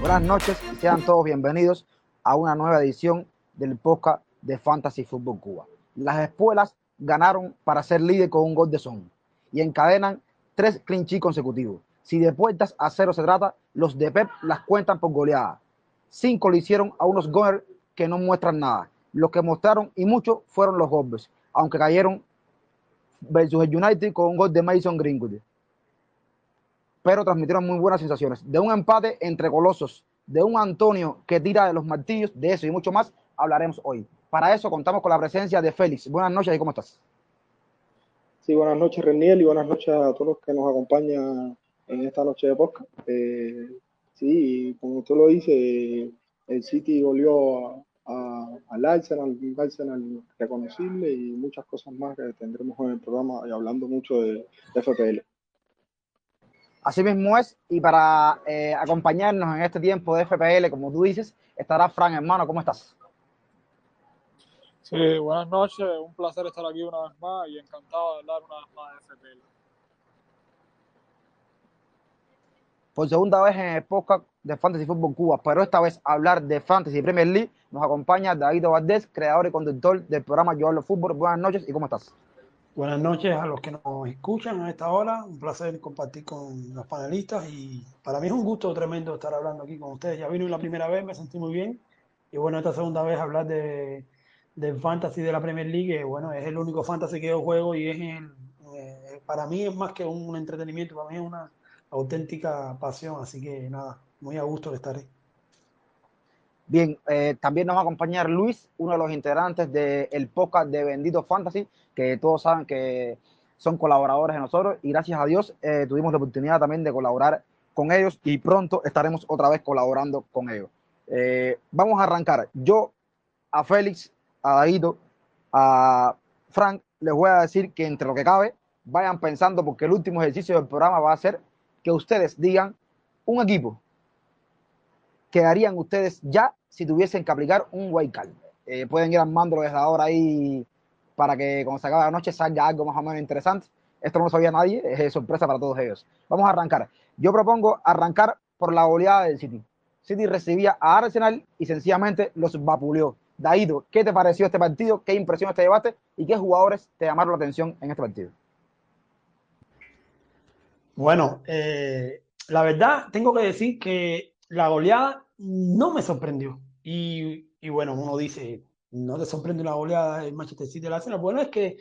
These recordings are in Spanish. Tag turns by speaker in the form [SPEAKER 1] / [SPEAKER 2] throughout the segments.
[SPEAKER 1] Buenas noches y sean todos bienvenidos a una nueva edición del podcast de Fantasy Football Cuba. Las espuelas ganaron para ser líder con un gol de son y encadenan tres sheets consecutivos. Si de puertas a cero se trata, los de Pep las cuentan por goleada. Cinco le hicieron a unos Gunners que no muestran nada. Los que mostraron y mucho fueron los Gobbers, aunque cayeron versus el United con un gol de Mason Greenwood. Pero transmitieron muy buenas sensaciones. De un empate entre colosos, de un Antonio que tira de los martillos, de eso y mucho más hablaremos hoy. Para eso contamos con la presencia de Félix. Buenas noches y cómo estás.
[SPEAKER 2] Sí, buenas noches Reniel y buenas noches a todos los que nos acompañan en esta noche de podcast. Eh, sí, como usted lo dice, el City volvió a, a, al Arsenal, un Arsenal reconocible y muchas cosas más que tendremos en el programa y hablando mucho de, de FPL.
[SPEAKER 1] Así mismo es, y para eh, acompañarnos en este tiempo de FPL, como tú dices, estará Fran, hermano, ¿cómo estás?
[SPEAKER 3] Sí, buenas noches, un placer estar aquí una vez más y encantado de hablar una vez más de FPL.
[SPEAKER 1] Por segunda vez en el podcast de Fantasy Football Cuba, pero esta vez hablar de Fantasy Premier League, nos acompaña David Valdés, creador y conductor del programa Yo Hablo Fútbol. Buenas noches y ¿cómo estás?
[SPEAKER 4] Buenas noches a los que nos escuchan a esta hora. Un placer compartir con los panelistas y para mí es un gusto tremendo estar hablando aquí con ustedes. Ya vino la primera vez, me sentí muy bien. Y bueno, esta segunda vez hablar de, del fantasy de la Premier League, que bueno, es el único fantasy que yo juego y es el, eh, para mí es más que un entretenimiento, para mí es una auténtica pasión. Así que nada, muy a gusto de estar ahí.
[SPEAKER 1] Bien, eh, también nos va a acompañar Luis, uno de los integrantes del podcast de Bendito Fantasy, que todos saben que son colaboradores de nosotros y gracias a Dios eh, tuvimos la oportunidad también de colaborar con ellos y pronto estaremos otra vez colaborando con ellos. Eh, vamos a arrancar. Yo a Félix, a Daguito, a Frank, les voy a decir que entre lo que cabe, vayan pensando porque el último ejercicio del programa va a ser que ustedes digan un equipo que harían ustedes ya si tuviesen que aplicar un white card. Eh, pueden ir armándolo desde ahora ahí para que cuando se acabe la noche salga algo más o menos interesante. Esto no lo sabía nadie, es sorpresa para todos ellos. Vamos a arrancar. Yo propongo arrancar por la goleada del City. City recibía a Arsenal y sencillamente los vapuleó. Daído, ¿qué te pareció este partido? ¿Qué impresiones te llevaste? ¿Y qué jugadores te llamaron la atención en este partido?
[SPEAKER 4] Bueno, eh, la verdad, tengo que decir que la goleada no me sorprendió. Y, y, bueno, uno dice, no te sorprende la goleada del Manchester City del Arsenal. Bueno, es que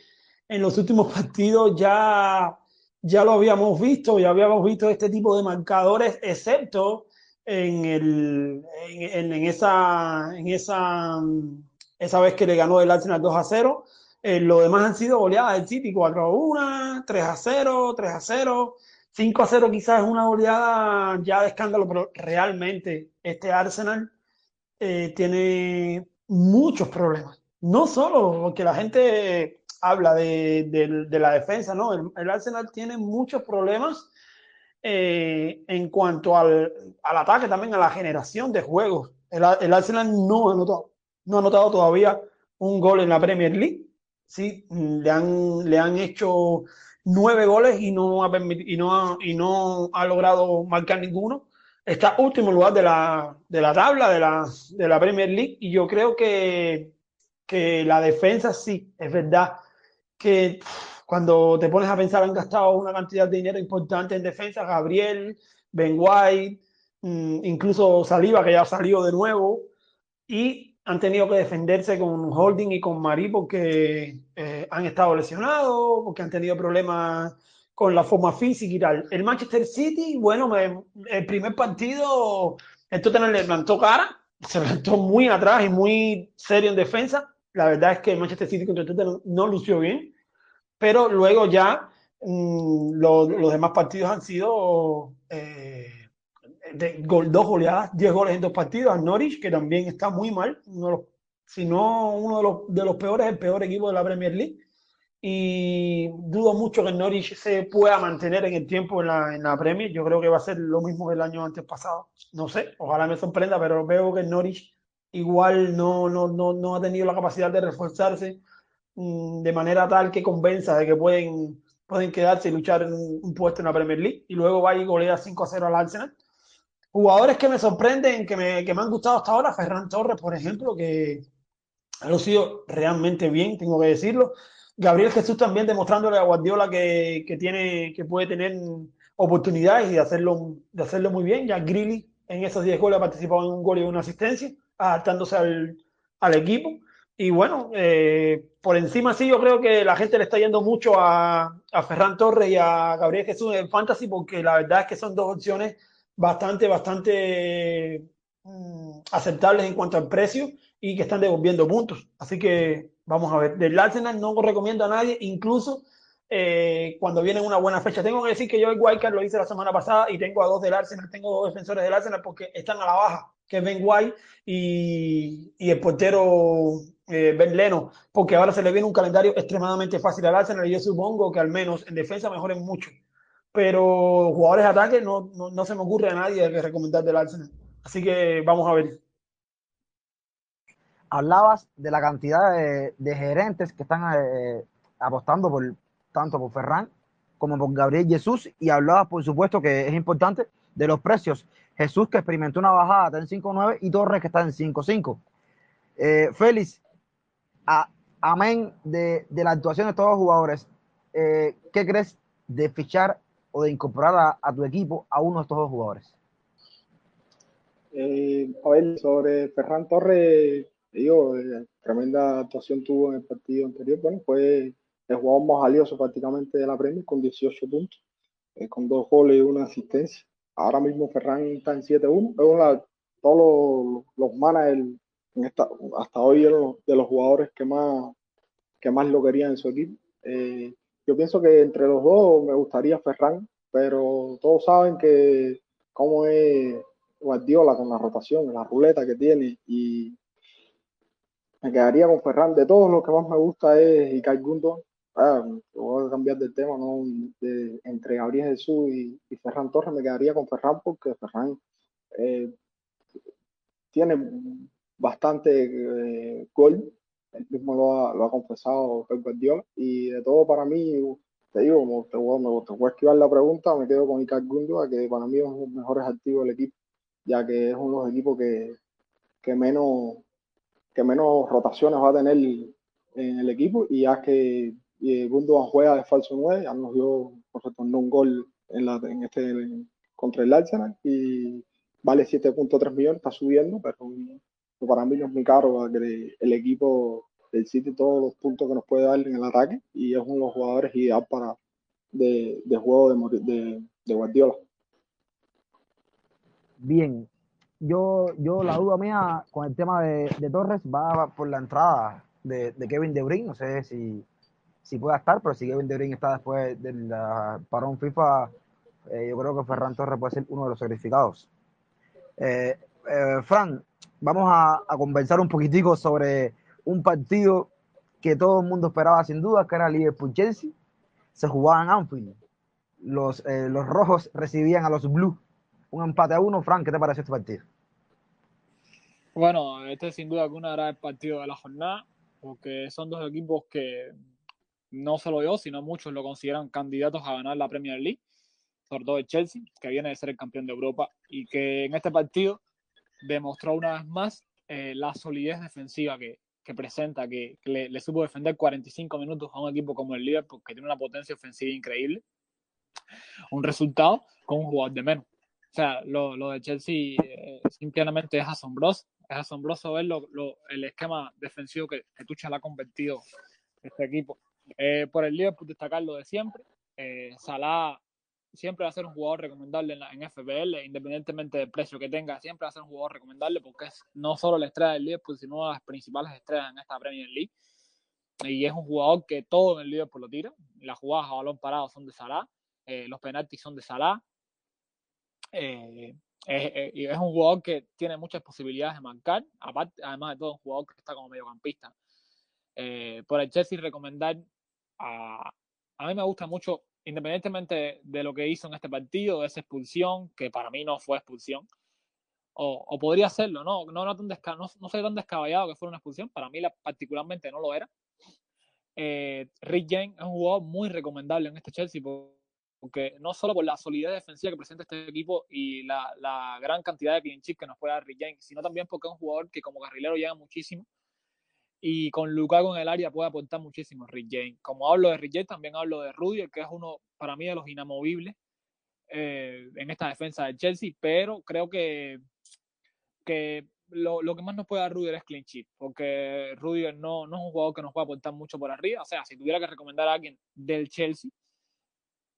[SPEAKER 4] en los últimos partidos ya, ya lo habíamos visto, ya habíamos visto este tipo de marcadores, excepto en, el, en, en esa, en esa, esa vez que le ganó el Arsenal 2 a 0. Eh, lo demás han sido goleadas del City 4 a 1, 3 a 0, 3 a 0. 5 a 0 quizás es una goleada ya de escándalo, pero realmente este Arsenal eh, tiene muchos problemas. No solo porque la gente habla de, de, la defensa, no, el, Arsenal tiene muchos problemas eh, en cuanto al, al, ataque, también a la generación de juegos. El, el, Arsenal no ha, notado, no ha notado todavía un gol en la Premier League. Sí, le han, le han hecho nueve goles y no ha, y no ha, y no ha logrado marcar ninguno. Está último lugar de la, de la tabla de la, de la Premier League y yo creo que, que la defensa sí, es verdad que cuando te pones a pensar han gastado una cantidad de dinero importante en defensa, Gabriel, Ben White, incluso Saliba que ya salió de nuevo y han tenido que defenderse con Holding y con Marí porque eh, han estado lesionados, porque han tenido problemas con la forma física y tal. El Manchester City, bueno, me, el primer partido, el Tottenham le plantó cara, se plantó muy atrás y muy serio en defensa. La verdad es que el Manchester City contra el no lució bien, pero luego ya mmm, lo, los demás partidos han sido... Eh, de gol, dos goleadas, 10 goles en dos partidos, a Norwich, que también está muy mal, uno de los, si no uno de los, de los peores, el peor equipo de la Premier League. Y dudo mucho que Norwich se pueda mantener en el tiempo en la, en la Premier. Yo creo que va a ser lo mismo que el año antes pasado. No sé, ojalá me sorprenda, pero veo que Norwich igual no, no, no, no ha tenido la capacidad de reforzarse mm, de manera tal que convenza de que pueden, pueden quedarse y luchar en un puesto en la Premier League. Y luego va y golea 5 a 0 al Arsenal. Jugadores que me sorprenden, que me, que me han gustado hasta ahora, Ferran Torres, por ejemplo, que ha lucido realmente bien, tengo que decirlo. Gabriel Jesús también demostrándole a Guardiola que, que, tiene, que puede tener oportunidades y de hacerlo, de hacerlo muy bien. Ya Grilly en esos 10 goles ha participado en un gol y una asistencia, adaptándose al, al equipo. Y bueno, eh, por encima sí, yo creo que la gente le está yendo mucho a, a Ferran Torres y a Gabriel Jesús en Fantasy, porque la verdad es que son dos opciones bastante, bastante mm, aceptables en cuanto al precio y que están devolviendo puntos. Así que vamos a ver. Del Arsenal no recomiendo a nadie, incluso eh, cuando viene una buena fecha. Tengo que decir que yo el Wildcard lo hice la semana pasada y tengo a dos del Arsenal, tengo dos defensores del Arsenal porque están a la baja, que es Ben White y, el portero eh, Ben Leno, porque ahora se le viene un calendario extremadamente fácil al Arsenal y yo supongo que al menos en defensa mejoren mucho. Pero jugadores de ataque no, no, no se me ocurre a nadie que recomendar del Arsenal. Así que vamos a ver.
[SPEAKER 1] Hablabas de la cantidad de, gerentes que están eh, apostando por, tanto por Ferran como por Gabriel Jesús y hablabas, por supuesto, que es importante de los precios. Jesús que experimentó una bajada está en 5.9 y Torres que está en 5.5. Eh, Félix, amén de, de, la actuación de todos los jugadores, eh, ¿qué crees de fichar o de incorporar a, tu equipo a uno de estos dos jugadores?
[SPEAKER 2] Eh, a ver, sobre Ferran Torres, digo, eh, tremenda actuación tuvo en el partido anterior. Bueno, fue el jugador más valioso prácticamente de la Premier con 18 puntos, eh, con dos goles y una asistencia. Ahora mismo Ferran está en 7-1. Todos los, los managers hasta hoy eran de los jugadores que más, que más lo querían en su equipo. Yo pienso que entre los dos me gustaría Ferran, pero todos saben que cómo es Guardiola con la rotación, la ruleta que tiene y me quedaría con Ferran. De todos los que más me gusta es Ikai Gundogan, ah, voy a cambiar de tema, ¿no? Entre Gabriel Jesús y, y, Ferran Torres, me quedaría con Ferran porque Ferran eh, tiene bastante eh, gol, él mismo lo ha, lo ha confesado Pep Guardiola, y de todo para mí, te digo, como te, voy, me, te voy a esquivar la pregunta, me quedo con Icar Gundogan, que para mí es uno de los mejores activos del equipo, ya que es uno de los equipos que, que menos que menos rotaciones va a tener en el equipo. Y ya que y juega de falso 9, ya nos dio, retorno un gol en, la, en este en, contra el Arsenal y vale 7.3 millones, está subiendo, pero para mí no es muy caro el, el equipo del City todos los puntos que nos puede dar en el ataque y es uno de los jugadores ideal para de, de juego de, Guardiola.
[SPEAKER 1] Bien, yo, yo la duda mía con el tema de, Torres va por la entrada de, de Kevin De Bruyne, no sé si si pueda estar, pero si Kevin De Bruyne está después del parón FIFA, eh, yo creo que Ferran Torres puede ser uno de los sacrificados. Eh, eh, Fran, vamos a, a, conversar un poquitico sobre un partido que todo el mundo esperaba sin duda, que era Liverpool-Chelsea. Se jugaba en Anfield. Los, eh, los rojos recibían a los Blues. Un empate a uno. Fran, ¿qué te parece este partido?
[SPEAKER 3] Bueno, este sin duda alguna era el partido de la jornada, porque son dos equipos que no solo yo, sino muchos lo consideran candidatos a ganar la Premier League, sobre todo el Chelsea, que viene de ser el campeón de Europa y que en este partido demostró una vez más eh, la solidez defensiva que, que presenta, que, que le, le, supo defender 45 minutos a un equipo como el Liverpool, que tiene una potencia ofensiva increíble. Un resultado con un jugador de menos. O sea, lo, lo de Chelsea eh, simplemente es asombroso. Es asombroso ver lo, lo, el esquema defensivo que, que Tuchel ha convertido este equipo. Eh, por el Liverpool destacar lo de siempre. Eh, Salah siempre va a ser un jugador recomendable en, la, en, FBL, independientemente del precio que tenga, siempre va a ser un jugador recomendable porque es no solo la estrella del Liverpool, sino una de las principales estrellas en esta Premier League. Y es un jugador que todo en el Liverpool lo tira. Las jugadas a balón parado son de Salah, eh, los penaltis son de Salah. Eh, es, es, un jugador que tiene muchas posibilidades de marcar, aparte, además de todo, un jugador que está como mediocampista. Eh, por el Chelsea recomendar a, a mí me gusta mucho, independientemente de lo que hizo en este partido, esa expulsión, que para mí no fue expulsión, o, podría serlo, ¿no? No, no, tan no, no soy tan descabellado que fuera una expulsión, para mí la, particularmente no lo era. Eh, Rick James es un jugador muy recomendable en este Chelsea porque no solo por la solidez defensiva que presenta este equipo y la, la gran cantidad de clean que nos puede dar Rick James, sino también porque es un jugador que como carrilero llega muchísimo y con Lukaku en el área puede aportar muchísimo Rick James. Como hablo de Rick James, también hablo de Rudy, que es uno para mí de los inamovibles eh, en esta defensa de Chelsea, pero creo que, que lo, lo, que más nos puede dar Rudiger es clean sheet, porque Rudiger no, no es un jugador que nos pueda aportar mucho por arriba. O sea, si tuviera que recomendar a alguien del Chelsea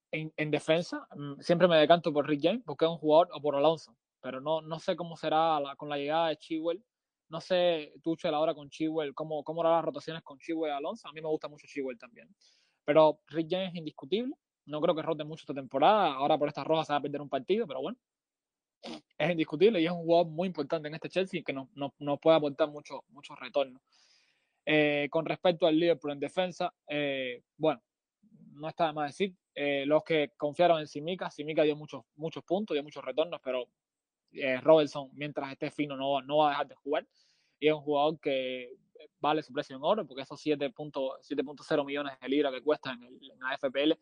[SPEAKER 3] en, en defensa, mm, siempre me decanto por Rick James, porque es un jugador, o por Alonso, pero no, no sé cómo será con la llegada de Chilwell. No sé, Tuchel ahora con Chilwell, cómo, cómo las rotaciones con Chilwell y Alonso. A mí me gusta mucho Chilwell también. Pero Rick James es indiscutible. No creo que rote mucho esta temporada. Ahora por estas rojas se va a perder un partido, pero bueno es indiscutible y es un jugador muy importante en este Chelsea que nos no, no puede aportar mucho, mucho retorno. Eh, con respecto al Liverpool en defensa, eh, bueno, no está de más decir, eh, los que confiaron en Simica, Simica dio muchos, muchos puntos, dio muchos retornos, pero Robertson, mientras esté fino, no, no va a dejar de jugar. Y es un jugador que vale su precio en oro, porque esos 7.0 millones de libras que cuesta en, en la FPL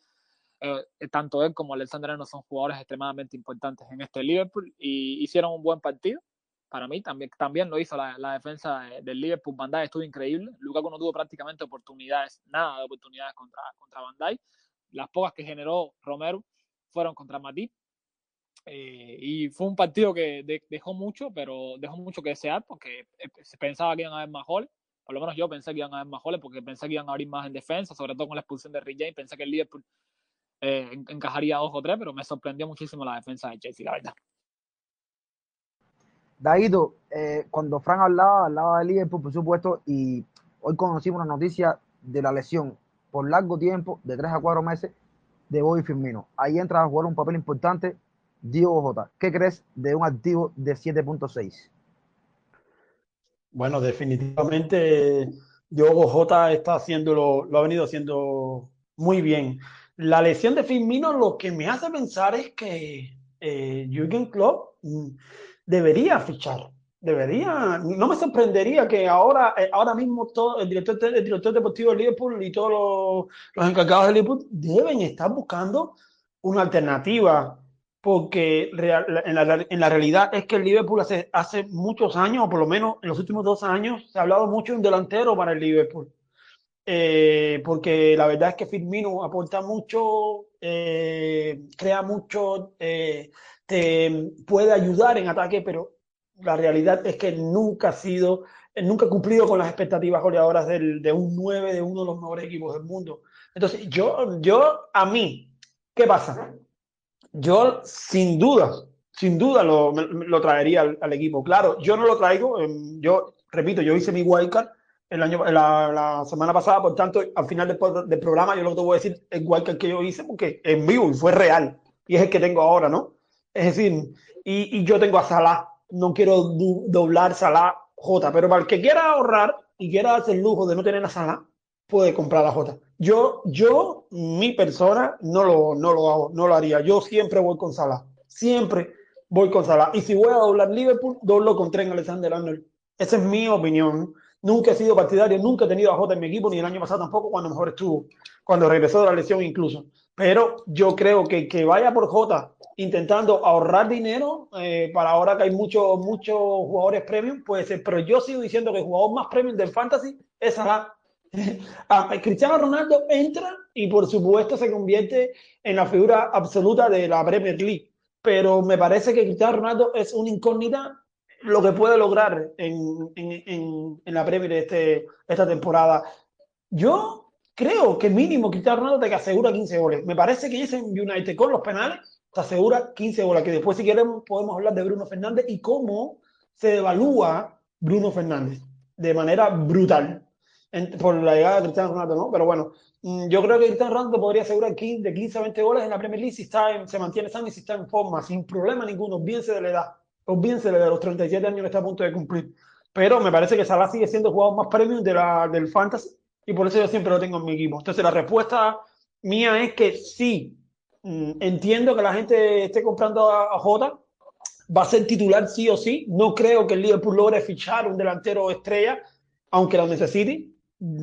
[SPEAKER 3] eh, tanto él como Alexander Arnold son jugadores extremadamente importantes en este Liverpool y hicieron un buen partido. Para mí también, también lo hizo la, defensa del Liverpool. Van Dijk estuvo increíble. Lukaku no tuvo prácticamente oportunidades, nada de oportunidades contra, contra Van. Las pocas que generó Romero fueron contra Matip. Eh, y fue un partido que dejó mucho, pero dejó mucho que desear porque eh, se pensaba que iban a haber más goles. Por lo menos yo pensé que iban a haber más goles porque pensé que iban a abrir más en defensa, sobre todo con la expulsión de Rick James. Pensé que el Liverpool eh, encajaría dos o tres, pero me sorprendió muchísimo la defensa de Chelsea, la verdad.
[SPEAKER 1] Daído, eh, cuando Frank hablaba, hablaba de Liverpool, por supuesto, y hoy conocimos una noticia de la lesión por largo tiempo, de tres a cuatro meses, de Bobby Firmino. Ahí entra a jugar un papel importante Diego J. ¿Qué crees de un activo de 7.6?
[SPEAKER 4] Bueno, definitivamente Diego J está haciéndolo, lo ha venido haciendo muy bien. La lesión de Firmino lo que me hace pensar es que eh, Jürgen Klopp mm, debería fichar. Debería, no me sorprendería que ahora, eh, ahora mismo todo el director, el director deportivo de Liverpool y todos los, los encargados de Liverpool deben estar buscando una alternativa porque en, la, en, la, realidad es que el Liverpool hace, hace muchos años, o por lo menos en los últimos dos años, se ha hablado mucho de un delantero para el Liverpool. Eh, porque la verdad es que Firmino aporta mucho, eh, crea mucho, eh, te puede ayudar en ataque, pero la realidad es que nunca ha sido, nunca ha cumplido con las expectativas goleadoras del, de un 9 de uno de los mejores equipos del mundo. Entonces, yo, yo a mí, ¿qué pasa? Yo sin duda, sin duda lo, lo traería al, equipo. Claro, yo no lo traigo, em, yo repito, yo hice mi wildcard el año, la, semana pasada, por tanto, al final del, programa, yo lo que te voy a decir es igual que el yo hice, porque en vivo y fue real, y es el que tengo ahora, ¿no? Es decir, y, y yo tengo a Salah, no quiero doblar Salah J, pero para el que quiera ahorrar y quiera hacer el lujo de no tener a Salah, puede comprar la J. Yo, yo, mi persona, no lo, no lo hago, no lo haría. Yo siempre voy con Salah, siempre voy con Salah. Y si voy a doblar Liverpool, doblo con Tren Alexander Arnold. Esa es mi opinión. Nunca he sido partidario, nunca he tenido a Jota en mi equipo, ni el año pasado tampoco, cuando mejor estuvo, cuando regresó de la lesión incluso. Pero yo creo que que vaya por Jota intentando ahorrar dinero, eh, para ahora que hay muchos muchos jugadores premium, puede ser. Pero yo sigo diciendo que el jugador más premium del fantasy es Salah. Cristiano Ronaldo entra y por supuesto se convierte en la figura absoluta de la Premier League. Pero me parece que Cristiano Ronaldo es una incógnita lo que puede lograr en, en, en, la Premier este, esta temporada. Yo creo que mínimo Cristiano Ronaldo te asegura 15 goles. Me parece que ese United con los penales te asegura 15 goles. Que después, si queremos, podemos hablar de Bruno Fernández y cómo se evalúa Bruno Fernández de manera brutal por la llegada de Cristiano Ronaldo, ¿no? Pero bueno, mm, yo creo que Cristiano Ronaldo podría asegurar 15, de 15 a 20 goles en la Premier League si está se mantiene sano y si está en forma, sin problema ninguno, bien se de la edad se le de los 37 años que está a punto de cumplir. Pero me parece que Salah sigue siendo el jugador más premium de la, del fantasy y por eso yo siempre lo tengo en mi equipo. Entonces la respuesta mía es que sí, mm, entiendo que la gente esté comprando a, Jota. va a ser titular sí o sí. No creo que el Liverpool logre fichar un delantero estrella, aunque lo necesite.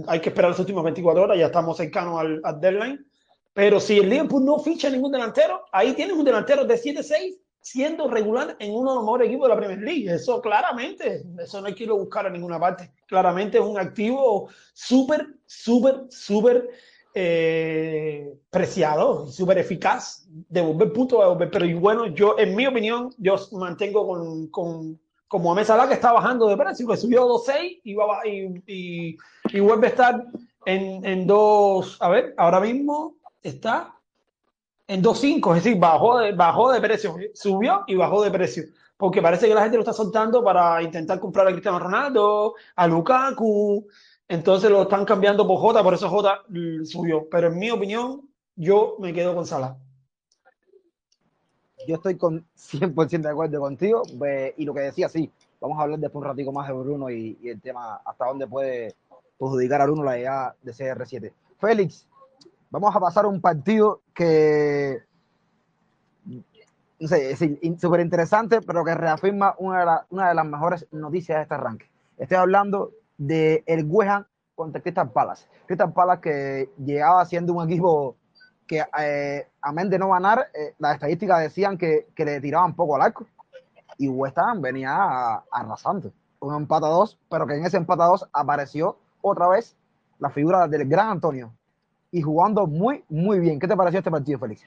[SPEAKER 4] Hay que esperar las últimas 24 horas, ya estamos cercanos al, al deadline. Pero si el Liverpool no ficha ningún delantero, ahí tienes un delantero de 7-6 siendo regular en uno de los mejores equipos de la Premier League. Eso claramente, eso no hay que irlo a buscar a ninguna parte. Claramente es un activo súper, súper, súper eh, preciado y súper eficaz de volver punto de volver. Pero y bueno, yo, en mi opinión, yo mantengo con, con como a Salah que está bajando de precio, que subió 2.6 y, va, y, y, y vuelve a estar en, en dos, a ver, ahora mismo está en 2.5, es decir, bajó de, bajó de precio, subió y bajó de precio, porque parece que la gente lo está soltando para intentar comprar a Cristiano Ronaldo, a Lukaku, entonces lo están cambiando por Jota, por eso Jota subió, pero en mi opinión, yo me quedo con Salah.
[SPEAKER 1] Yo estoy con 100% de acuerdo contigo, y lo que decía, sí, vamos a hablar después un ratico más de Bruno y, el tema hasta dónde puede perjudicar a Bruno la idea de CR7. Félix, vamos a pasar a un partido que no sé, es súper interesante, pero que reafirma una de, la, una de, las mejores noticias de este arranque. Estoy hablando de el West contra Crystal Palace. Crystal Palace que llegaba siendo un equipo que, eh, amén de no ganar, eh, las estadísticas decían que, le tiraban poco al arco. Y West Ham venía arrasando. Un empate dos, pero que en ese empate dos apareció otra vez la figura del gran Antonio, y jugando muy, muy bien. ¿Qué te pareció este partido, Félix?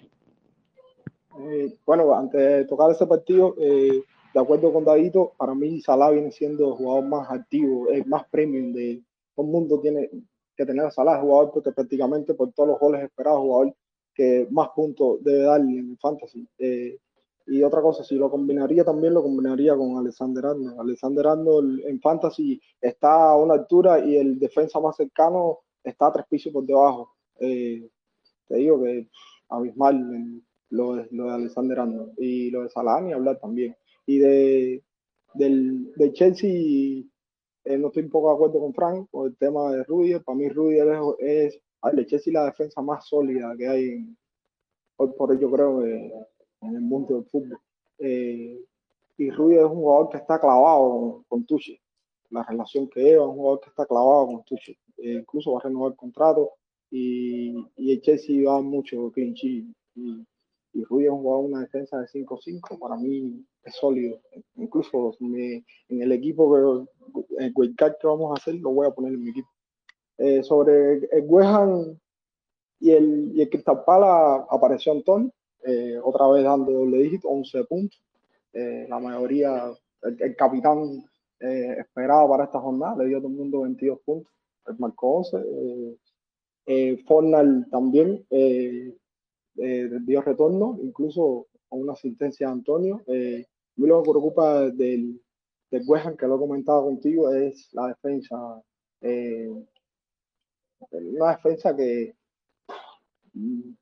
[SPEAKER 2] Eh, bueno, antes de tocar ese partido, eh, de acuerdo con David, para mí Salah viene siendo el jugador más activo, el más premium de todo el mundo tiene que tener a Salah, jugador porque prácticamente por todos los goles esperados, jugador que más puntos debe darle en el fantasy. Eh, y otra cosa, si lo combinaría también, lo combinaría con Alexander Arnold. Alexander Arnold en fantasy está a una altura y el defensa más cercano está a tres pisos por debajo eh, te digo que abismal lo de, lo de Alexander Arnold y lo de Salah ni hablar también. Y de, del, de Chelsea, eh, no estoy un poco de acuerdo con Frank con el tema de Rudiger. Para mí Rudiger es, es de Chelsea la defensa más sólida que hay en, por, por yo creo en el mundo del fútbol. Eh, y Rudiger es un jugador que está clavado con, con. La relación que lleva, un jugador que está clavado con Tuchel. Eh, incluso va a renovar el contrato y, y el Chelsea va mucho sheet y, y Rui jugado una defensa de 5-5, para mí es sólido. Incluso me, en el equipo que, el que vamos a hacer, lo voy a poner en mi equipo. Eh, sobre el West y el, y el Crystal Palace apareció Antonio, eh, otra vez dando doble dígito, 11 puntos. Eh, la mayoría, el, el capitán eh, esperaba para esta jornada, le dio a todo el mundo 22 puntos, el marcó 11. Eh, eh, Fornal también dio retorno, incluso a una asistencia de Antonio. Eh, mí lo que preocupa del, del West que lo he comentado contigo, es la defensa. Eh, una defensa que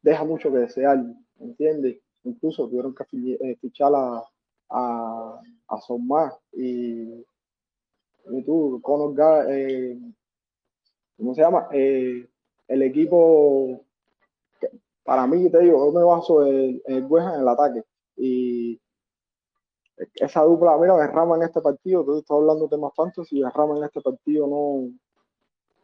[SPEAKER 2] deja mucho que desear, ¿entiendes? Incluso tuvieron que eh, fichar a, a, a y, y tú, Conor eh, ¿cómo se llama? Eh, el equipo, para mí, te digo, yo me baso el West en el ataque. Y esa dupla, mira, Rama en este partido, tú estás hablando de temas fantasy, Rama en este partido no,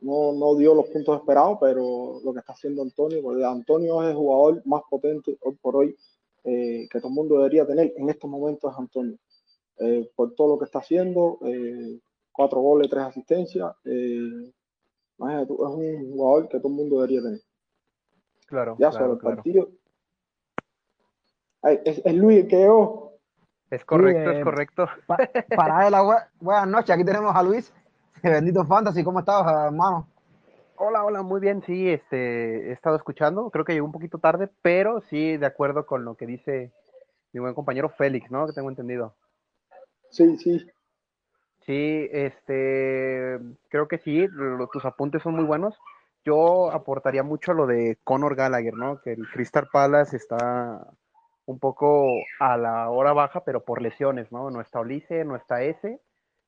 [SPEAKER 2] no, no dio los puntos esperados, pero lo que está haciendo Antonio, porque Antonio es el jugador más potente hoy por hoy eh, que todo el mundo debería tener en estos momentos es Antonio. Eh, por todo lo que está haciendo, eh, cuatro goles, tres asistencias, eh, es un jugador que todo el mundo debería tener.
[SPEAKER 5] Claro.
[SPEAKER 2] Ya
[SPEAKER 5] claro,
[SPEAKER 2] sobre el
[SPEAKER 5] claro.
[SPEAKER 2] partido. Ay, es, es Luis el que llegó.
[SPEAKER 5] Es correcto,
[SPEAKER 1] eh,
[SPEAKER 5] es correcto.
[SPEAKER 1] Pa para él, bu buenas noches. Aquí tenemos a Luis. Bendito Fantasy. ¿Cómo estás, hermano?
[SPEAKER 5] Hola, hola, muy bien. Sí, este, he estado escuchando. Creo que llegó un poquito tarde, pero sí, de acuerdo con lo que dice mi buen compañero Félix, ¿no? Que tengo entendido.
[SPEAKER 2] Sí, sí.
[SPEAKER 5] Sí, este, creo que sí, lo, tus apuntes son muy buenos. Yo aportaría mucho lo de Conor Gallagher, ¿no? Que el Crystal Palace está un poco a la hora baja, pero por lesiones, ¿no? No está Olise, no está ese,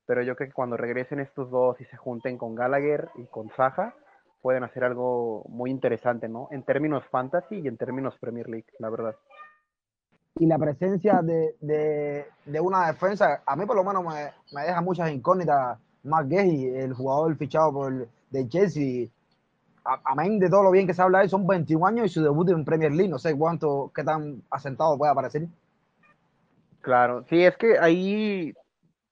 [SPEAKER 5] pero yo creo que cuando regresen estos dos y se junten con Gallagher y con Saja, pueden hacer algo muy interesante, ¿no? En términos fantasy y en términos Premier League, la verdad.
[SPEAKER 1] y la presencia de, de, de, una defensa, a mí por lo menos me, me deja muchas incógnitas. Mark Gehi, el jugador fichado por de Chelsea, amén de todo lo bien que se habla de él, son 21 años y su debut en Premier League, no sé cuánto, qué tan asentado puede aparecer.
[SPEAKER 5] Claro, sí, es que ahí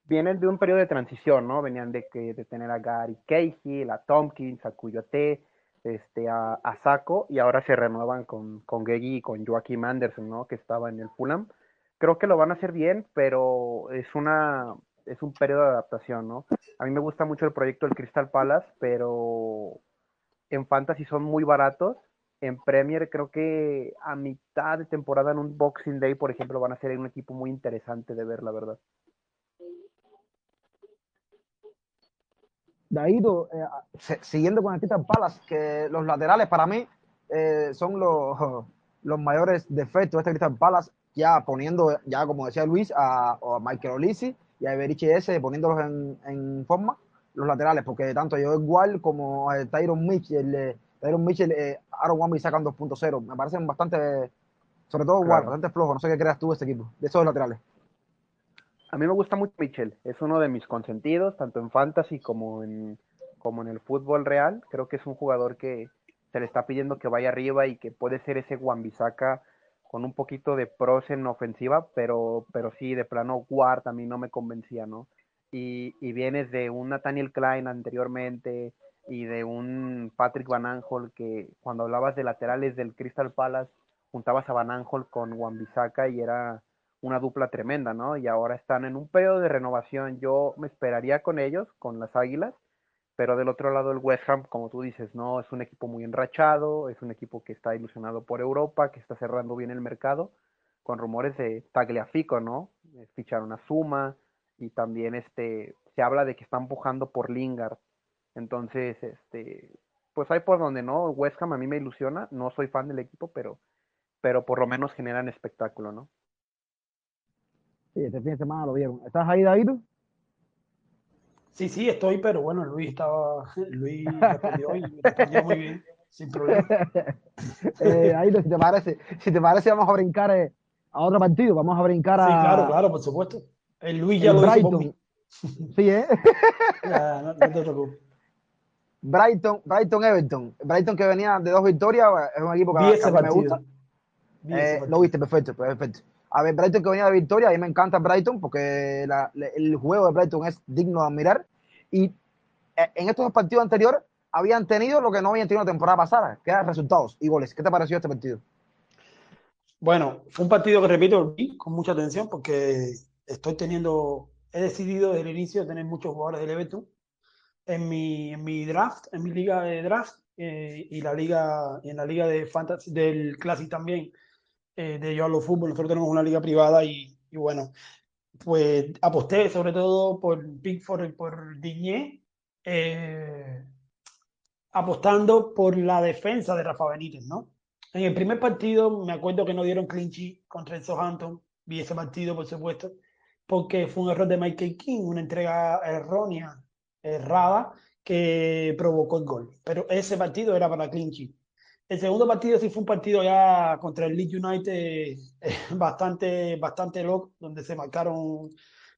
[SPEAKER 5] vienen de un periodo de transición, ¿no? Venían de, que, de tener a Gary Cahill, a Tompkins, a Cuyote, este, a, Saco, y ahora se renuevan con, con Gegi y con Joaquim Anderson, ¿no? Que estaba en el Fulham. Creo que lo van a hacer bien, pero es una es un periodo de adaptación, ¿no? A mí me gusta mucho el proyecto del Crystal Palace, pero en Fantasy son muy baratos. En Premier creo que a mitad de temporada en un Boxing Day, por ejemplo, van a ser un equipo muy interesante de ver, la verdad.
[SPEAKER 1] Daído, eh, siguiendo con el Crystal Palace, que los laterales para mí eh, son los, los mayores defectos de este Crystal Palace, ya poniendo, ya como decía Luis, a, a Michael Olisi y a Iberiche S, poniéndolos en, en forma los laterales, porque tanto yo igual como eh, Tyron Mitchell, eh, Tyron Mitchell, eh, Aaron Wamby sacan 2.0. Me parecen bastante, sobre todo igual, bastante flojos. No sé qué creas tú de este equipo, de esos laterales.
[SPEAKER 5] A mí me gusta mucho Mitchell, es uno de mis consentidos, tanto en fantasy como en, como en el fútbol real. Creo que es un jugador que se le está pidiendo que vaya arriba y que puede ser ese Wambisaka con un poquito de pros en ofensiva, pero, pero sí, de plano, Ward a mí no me convencía, ¿no? y, y, vienes de un Nathaniel Klein anteriormente y de un Patrick Van Aanholt que cuando hablabas de laterales del Crystal Palace juntabas a Van Aanholt con Wan-Bissaka y era una dupla tremenda, ¿no? Y ahora están en un periodo de renovación. Yo me esperaría con ellos, con las Águilas, pero del otro lado el West Ham, como tú dices, no, es un equipo muy enrachado, es un equipo que está ilusionado por Europa, que está cerrando bien el mercado, con rumores de Tagliafico, ¿no? Ficharon a Suma, y también este se habla de que están empujando por Lingard. Entonces, este pues hay por donde no, West Ham a mí me ilusiona, no soy fan del equipo, pero pero por lo menos generan espectáculo, ¿no?
[SPEAKER 1] Sí, este fin de semana lo vieron. ¿Estás ahí, David?
[SPEAKER 4] Sí, sí, estoy, pero bueno, Luis estaba, Luis respondió y respondió muy bien, sin problema.
[SPEAKER 1] eh, David, si te parece, si te parece, vamos a brincar eh, a otro partido, vamos a brincar a...
[SPEAKER 4] Sí, claro, claro, por supuesto. El Luis ya el lo
[SPEAKER 1] Brighton.
[SPEAKER 4] hizo
[SPEAKER 1] Sí, ¿eh?
[SPEAKER 4] ya, no, no, te preocupes.
[SPEAKER 1] Brighton, Brighton Everton. Brighton que venía de dos victorias, es un equipo que,
[SPEAKER 4] ese
[SPEAKER 1] que me gusta. Eh, lo viste, perfecto, perfecto. A ver, Brighton que venía de victoria, a mí me encanta Brighton porque la- el juego de Brighton es digno de admirar. Y eh, en estos dos partidos anteriores habían tenido lo que no habían tenido la temporada pasada, que eran resultados y goles. ¿Qué te pareció este partido?
[SPEAKER 4] Bueno, fue un partido que repito, vi con mucha atención porque estoy teniendo, he decidido desde el inicio tener muchos jugadores del Everton en mi, en mi draft, en mi liga de draft eh, y la liga, en la liga de fantasy del Classic también eh, de Yo Hablo Fútbol. Nosotros tenemos una liga privada y, bueno, pues aposté sobre todo por Pickford y por Diñé, eh, apostando por la defensa de Rafa Benítez, ¿no? En el primer partido me acuerdo que no dieron sheet contra el Southampton, vi ese partido por supuesto, porque fue un error de Michael King, una entrega errónea, errada, que provocó el gol. Pero ese partido era para sheet. El segundo partido sí fue un partido ya contra el Leeds United eh, bastante, bastante loco, donde se marcaron,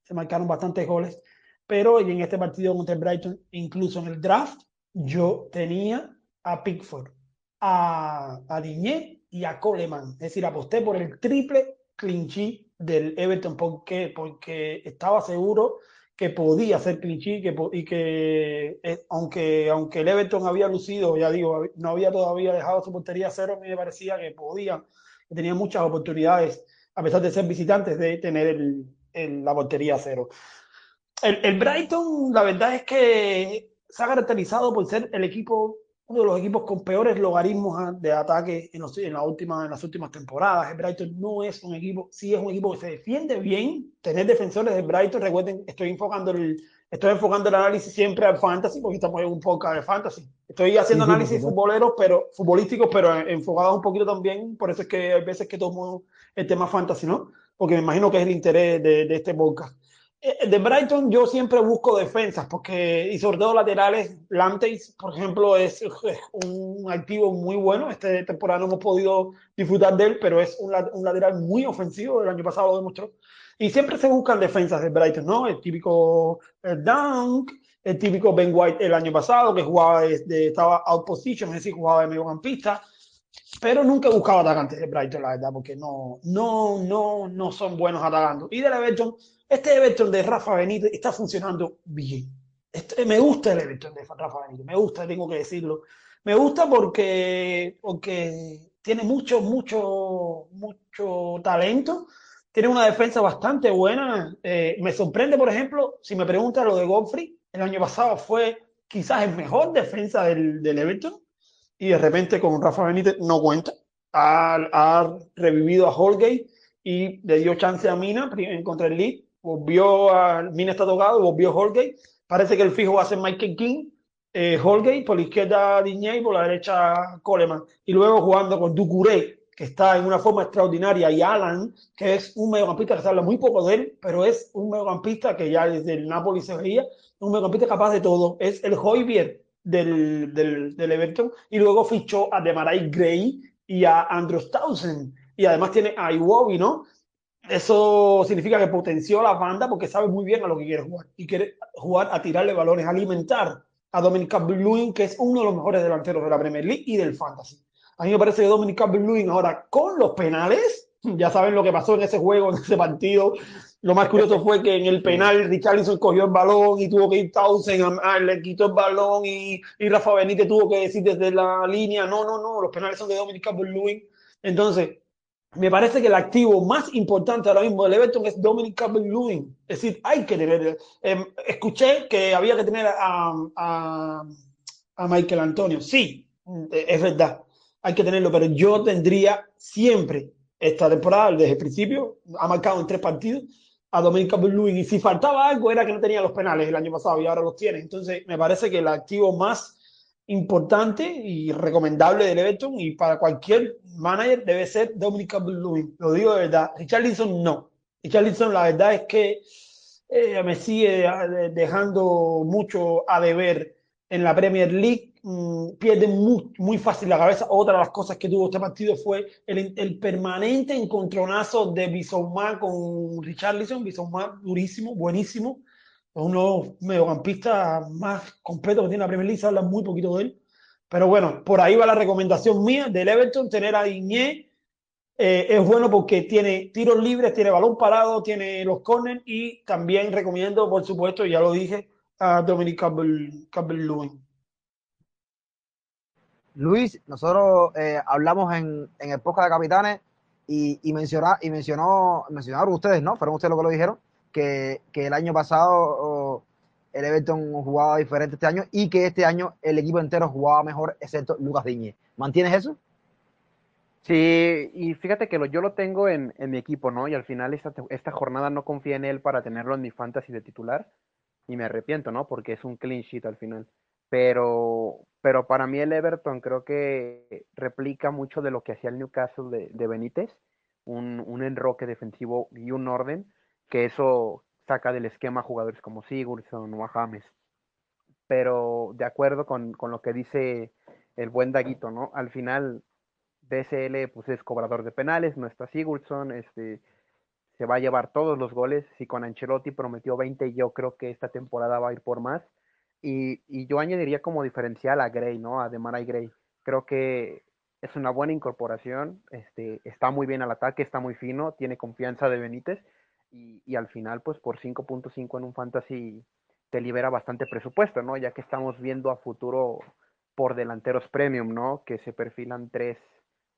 [SPEAKER 4] se marcaron bastantes goles. Pero en este partido contra el Brighton, incluso en el draft, yo tenía a Pickford, a, a Diñé y a Coleman. Es decir, aposté por el triple sheet del Everton porque, porque estaba seguro que podía hacer sheet que, y que eh, aunque, aunque el Everton había lucido, ya digo, no había todavía dejado su portería cero, a mí me parecía que podía, que tenía muchas oportunidades, a pesar de ser visitantes, de tener el, la portería cero. El, el Brighton, la verdad es que se ha caracterizado por ser el equipo, uno de los equipos con peores logaritmos ah, de ataque en, los- en, la última, en las últimas temporadas. El Brighton no es un equipo, sí es un equipo que se defiende bien. Tener defensores del Brighton, recuerden, estoy enfocando el, estoy enfocando el análisis siempre al fantasy, porque estamos en un podcast de fantasy. Estoy haciendo
[SPEAKER 1] Sí, sí,
[SPEAKER 4] análisis
[SPEAKER 1] supuesto.
[SPEAKER 4] futboleros, pero futbolísticos, pero enfocados un poquito también. Por eso es que hay veces que tomo el tema fantasy, ¿no? Porque me imagino que es el interés de, de este podcast. Eh, de Brighton yo siempre busco defensas, porque, y sobre todo laterales, Lantes, por ejemplo, es, un activo muy bueno. Esta temporada no hemos podido disfrutar de él, pero es un, un, lateral muy ofensivo, el año pasado lo demostró. Y siempre se buscan defensas de Brighton, ¿no? El típico el Dunk, el típico Ben White el año pasado, que jugaba de, estaba out position, es decir, jugaba de mediocampista pero nunca he buscado atacantes de Brighton, la verdad, porque no, no, no, no son buenos atacando. Y del Everton, este Everton de Rafa Benítez está funcionando bien. Este, me gusta el Everton de Rafa Benítez, me gusta, tengo que decirlo. Me gusta porque, porque tiene mucho, mucho, mucho talento. Tiene una defensa bastante buena. Eh, me sorprende, por ejemplo, si me pregunta lo de Godfrey, el año pasado fue quizás el mejor defensa del, del Everton y de repente con Rafa Benítez no cuenta. Ha, revivido a Holgate y le dio chance a Mina en contra el League. Volvió a. Mina está tocado, volvió Holgate. Parece que el fijo va a ser Michael King. Eh, Holgate por la izquierda Diñé y por la derecha Coleman. Y luego jugando con Ducuré, que está en una forma extraordinaria, y Alan, que es un mediocampista que se habla muy poco de él, pero es un mediocampista que ya desde el Napoli se veía, un mediocampista capaz de todo. Es el Hoybier del, del, del Everton y luego fichó a Demarai Gray y a Andrew Townsend y además tiene a Iwobi, ¿no? Eso significa que potenció la banda porque sabe muy bien a lo que quiere jugar y quiere jugar a tirarle balones, alimentar a Dominic calvert que es uno de los mejores delanteros de la Premier League y del Fantasy. A mí me parece que Dominic calvert ahora con los penales, ya saben lo que pasó en ese juego, en ese partido, lo más curioso fue que en el penal Richarlison cogió el balón y tuvo que ir Townsend, a, le quitó el balón y, y, Rafa Benítez tuvo que decir desde la línea, no, no, no, los penales son de Dominic Calvert-Lewin. Entonces, me parece que el activo más importante ahora mismo del Everton es Dominic Calvert-Lewin. Es decir, hay que tener, eh, escuché que había que tener a, Michael Antonio. Sí, es verdad, hay que tenerlo, pero yo tendría siempre esta temporada, desde el principio, ha marcado en tres partidos, a Dominic Calvert-Lewin y si faltaba algo era que no tenía los penales el año pasado y ahora los tiene. Entonces me parece que el activo más importante y recomendable del Everton y para cualquier manager debe ser Dominic Calvert-Lewin. Lo digo de verdad. Richarlison no. Richarlison la verdad es que eh, me sigue dejando mucho a deber en la Premier League Mm, pierde muy, muy, fácil la cabeza. Otra de las cosas que tuvo este partido fue el, el permanente encontronazo de Bissouma con Richarlison. Bissouma durísimo, buenísimo. Uno mediocampista más completo que tiene la Premier League, se habla muy poquito de él. Pero bueno, por ahí va la recomendación mía del Everton, tener a Iñé. Eh, es bueno porque tiene tiros libres, tiene balón parado, tiene los corners y también recomiendo, por supuesto, ya lo dije, a Dominic Campbell-Lewin.
[SPEAKER 1] Luis, nosotros eh, hablamos en, en el podcast de capitanes y, y, menciona, y mencionó, mencionaron ustedes, ¿no? Fueron ustedes los que lo dijeron, que, que el año pasado el Everton jugaba diferente este año y que este año el equipo entero jugaba mejor, excepto Lucas Diñe. ¿Mantienes eso?
[SPEAKER 5] Sí, y fíjate que lo, yo lo tengo en, en, mi equipo, ¿no? Y al final esta, esta jornada no confié en él para tenerlo en mi fantasy de titular y me arrepiento, ¿no? Porque es un clean sheet al final. Pero, pero para mí el Everton creo que replica mucho de lo que hacía el Newcastle de, de Benítez, un, un, enroque defensivo y un orden, que eso saca del esquema jugadores como Sigurdsson o James. Pero de acuerdo con, con, lo que dice el buen Daguito, ¿no? Al final, DSL pues es cobrador de penales, no está Sigurdsson, este, se va a llevar todos los goles. Si con Ancelotti prometió 20, yo creo que esta temporada va a ir por más. Y, y, yo añadiría como diferencial a Gray, ¿no? A Demarai Gray. Creo que es una buena incorporación, este, está muy bien al ataque, está muy fino, tiene confianza de Benítez y, y al final, pues por 5.5 en un fantasy te libera bastante presupuesto, ¿no? Ya que estamos viendo a futuro por delanteros premium, ¿no? Que se perfilan tres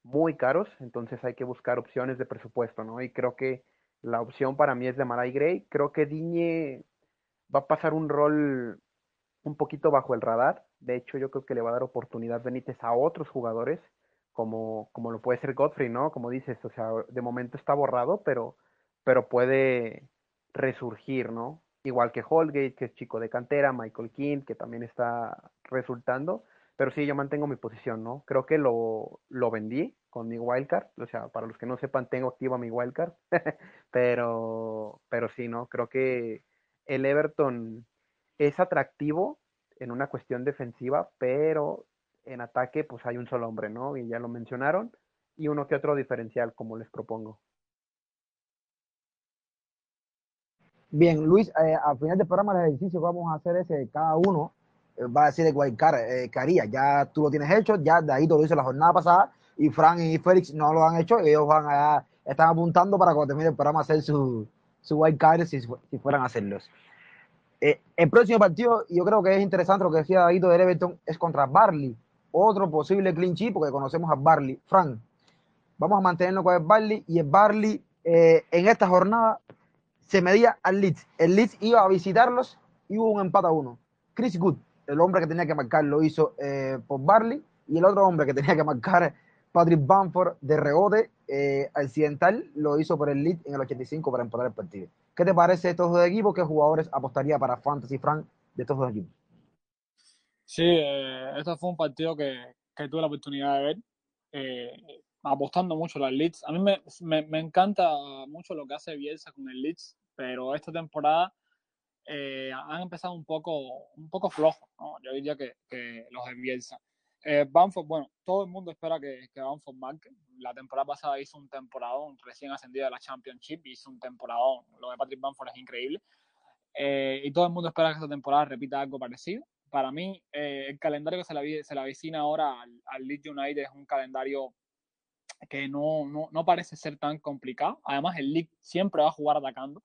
[SPEAKER 5] muy caros, entonces hay que buscar opciones de presupuesto, ¿no? Y creo que la opción para mí es de Marai Gray. Creo que Diñe va a pasar un rol un poquito bajo el radar. De hecho, yo creo que le va a dar oportunidad Benítez a otros jugadores, como, como lo puede ser Godfrey, ¿no? Como dices, o sea, de momento está borrado, pero, pero puede resurgir, ¿no? Igual que Holgate, que es chico de cantera, Michael King, que también está resultando. Pero sí, yo mantengo mi posición, ¿no? Creo que lo, lo vendí con mi wildcard. O sea, para los que no sepan, tengo activa mi wildcard. pero, pero sí, ¿no? Creo que el Everton es atractivo en una cuestión defensiva, pero en ataque pues hay un solo hombre, ¿no? Y ya lo mencionaron, y uno que otro diferencial, como les propongo.
[SPEAKER 1] Bien, Luis, eh, al final del programa el ejercicio vamos a hacer es que cada uno eh, va a decir de Guaycar, eh. Ya tú lo tienes hecho, ya ahí lo hizo la jornada pasada, y Frank y Félix no lo han hecho, ellos van a, están apuntando para cuando termine el programa hacer su, su wildcard si, si fueran a hacerlos. Eh, el próximo partido, yo creo que es interesante lo que decía David de Everton, es contra Barley, otro posible sheet, porque conocemos a Barley. Frank, vamos a mantenernos con el Barley, y el Barley eh, en esta jornada se medía al Leeds. El Leeds iba a visitarlos y hubo un empate a uno. Chris Good, el hombre que tenía que marcar, lo hizo eh, por Barley, y el otro hombre que tenía que marcar, Patrick Bamford, de rebote eh, accidental, lo hizo por el Leeds en el 85 para empatar el partido. ¿Qué te parece estos dos equipos? ¿Qué jugadores apostaría para Fantasy Frank de estos dos equipos?
[SPEAKER 3] Sí, eh, este fue un partido que, tuve la oportunidad de ver, eh, apostando mucho a los Leeds. A mí me, encanta mucho lo que hace Bielsa con el Leeds, pero esta temporada eh, han empezado un poco, un poco flojo, ¿no? yo diría que, que los de. Eh, Banford, bueno, todo el mundo espera que, que Banford marque. La temporada pasada hizo un temporadón, recién ascendido de la Championship, hizo un temporadón. Lo de Patrick Banford es increíble. Eh, y todo el mundo espera que esta temporada repita algo parecido. Para mí, eh, el calendario que se le, se le avicina ahora al, al Leeds United es un calendario que no, no, no, parece ser tan complicado. Además, el League siempre va a jugar atacando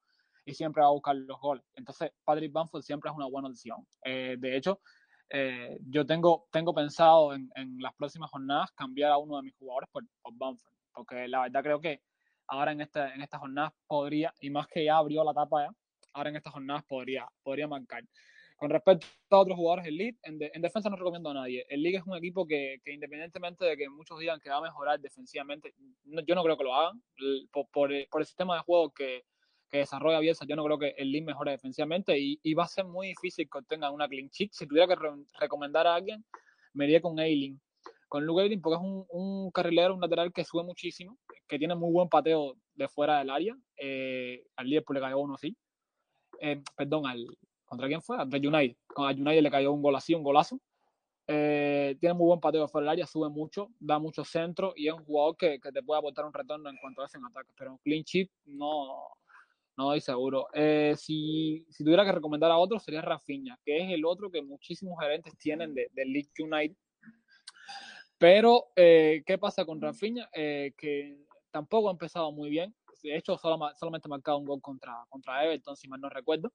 [SPEAKER 3] y siempre va a buscar los goles. Entonces, Patrick Banford siempre es una buena opción. Eh, de hecho, eh, yo tengo, tengo pensado en, en, las próximas jornadas cambiar a uno de mis jugadores por, por porque la verdad creo que ahora en, este, en estas jornadas podría, y más que ya abrió la tapa ya, ahora en estas jornadas podría, podría marcar. Con respecto a otros jugadores del League, en, de, en, defensa no recomiendo a nadie. El League es un equipo que, que, independientemente de que muchos digan que va a mejorar defensivamente, no, yo no creo que lo hagan, por, por, por el sistema de juego que, que desarrolla Bielsa, yo no creo que el Leeds mejore defensivamente y, y, va a ser muy difícil que obtengan una clean sheet. Si tuviera que re recomendar a alguien, me iría con Eiling. Con Luke Eiling porque es un, un, carrilero, un lateral que sube muchísimo, que tiene muy buen pateo de fuera del área. Eh, al Liverpool le cayó uno así. Eh, perdón, al, ¿contra quién fue? Al United. Con el United le cayó un gol así, un golazo. Eh, tiene muy buen pateo de fuera del área, sube mucho, da mucho centro y es un jugador que, que te puede aportar un retorno en cuanto a ese ataque. Pero un clean sheet no, no estoy seguro. Eh, si, si, tuviera que recomendar a otro, sería Rafinha, que es el otro que muchísimos gerentes tienen del de League United. Pero, eh, ¿qué pasa con Rafinha? Eh, que tampoco ha empezado muy bien. De hecho, solo, solamente ha marcado un gol contra, contra Everton, si mal no recuerdo.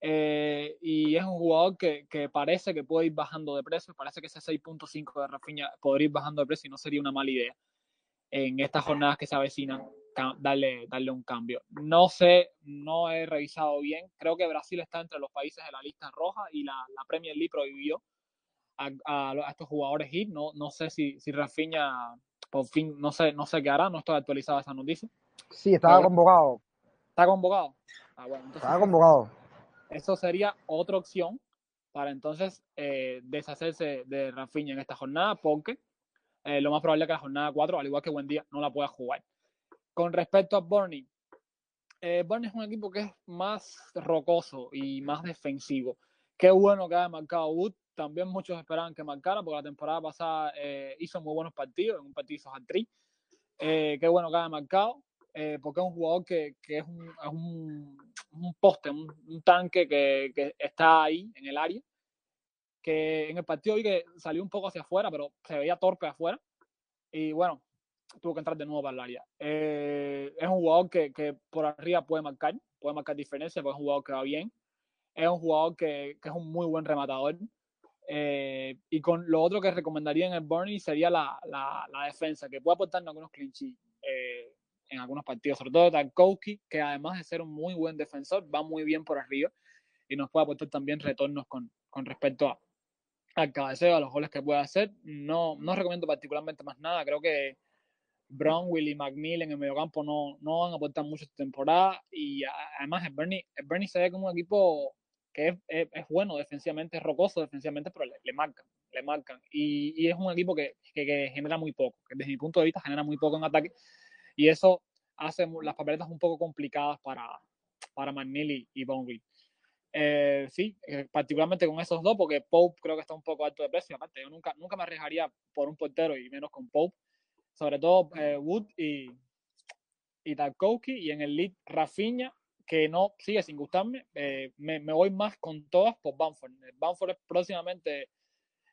[SPEAKER 3] Eh, y es un jugador que, que, parece que puede ir bajando de precio. Parece que ese 6.5 de Rafinha podría ir bajando de precio y no sería una mala idea en estas jornadas que se avecinan darle, darle un cambio. No sé, no he revisado bien. Creo que Brasil está entre los países de la lista roja y la, la Premier League prohibió a, a, a, estos jugadores ir. No, no sé si, si Rafinha por fin, no sé, no sé qué hará, no estoy actualizada esa noticia.
[SPEAKER 1] Sí, estaba Pero, convocado.
[SPEAKER 3] ¿Está convocado? Ah, bueno,
[SPEAKER 1] entonces, estaba convocado.
[SPEAKER 3] Eso sería otra opción para entonces eh, deshacerse de Rafinha en esta jornada, porque eh, lo más probable es que la jornada 4, al igual que Buen Día, no la pueda jugar. Con respecto a Burnley, eh, es un equipo que es más rocoso y más defensivo. Qué bueno que haya marcado Wood. También muchos esperaban que marcara, porque la temporada pasada eh, hizo muy buenos partidos. En un partido hizo hat-trick. Eh, qué bueno que haya marcado, eh, porque es un jugador que, que es un, es un, un poste, un, un tanque que, que, está ahí en el área. Que en el partido vi que salió un poco hacia afuera, pero se veía torpe afuera. Y bueno, tuvo que entrar de nuevo para el área. Eh, es un jugador que, que, por arriba puede marcar, puede marcar diferencia, porque es un jugador que va bien. Es un jugador que, que es un muy buen rematador. Eh, y con lo otro que recomendaría en el Burnley sería la, la, la defensa, que puede aportar en algunos clean eh, en algunos partidos, sobre todo Tarkovsky, que además de ser un muy buen defensor, va muy bien por arriba y nos puede aportar también retornos con, con respecto a, al cabeceo, a los goles que puede hacer. No, no recomiendo particularmente más nada, creo que Brownwill y McNeil en el mediocampo no, no van a aportar mucho esta temporada y además el Bernie, el Bernie se ve como un equipo que es, bueno defensivamente, es rocoso defensivamente, pero le, le marcan, le marcan y, es un equipo que, que, que, genera muy poco, que desde mi punto de vista genera muy poco en ataque y eso hace las papeletas un poco complicadas para, para McNeil y, Brownwill. Eh, sí, eh, particularmente con esos dos, porque Pope creo que está un poco alto de precio. Aparte, yo nunca, nunca me arriesgaría por un portero y menos con Pope. Sobre todo eh, Wood y, y Tarkovsky. Y en el lead, Rafinha, que no sigue sin gustarme. Eh, me, voy más con todas por Bamford. Bamford próximamente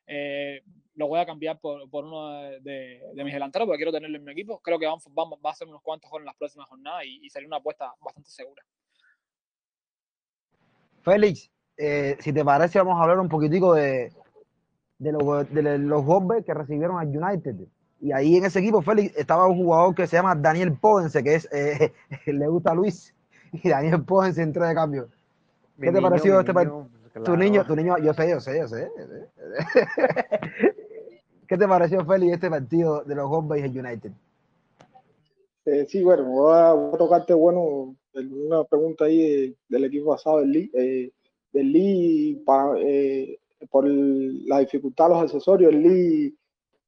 [SPEAKER 3] eh, lo voy a cambiar por, por uno de, de, mis delanteros porque quiero tenerlo en mi equipo. Creo que Bamford va, va a hacer unos cuantos goles en las próximas jornadas y, y sería una apuesta bastante segura.
[SPEAKER 1] Félix, eh, si te parece, vamos a hablar un poquitico de, de, los, de los golpes que recibieron al United. Y ahí en ese equipo, Félix, estaba un jugador que se llama Daniel Podense, que es eh, le gusta a Luis, y Daniel Podense entró de cambio. ¿Qué te niño, pareció este partido? Claro. Tu niño, tu niño, yo sé, yo sé, yo sé. ¿Qué te pareció, Félix, este partido de los y el United?
[SPEAKER 2] Eh, sí, bueno, voy a, voy a, tocarte, bueno, una pregunta ahí de, del equipo pasado del Lee. Eh, del Lee, para, eh, por el, la dificultad de los accesorios, el Lee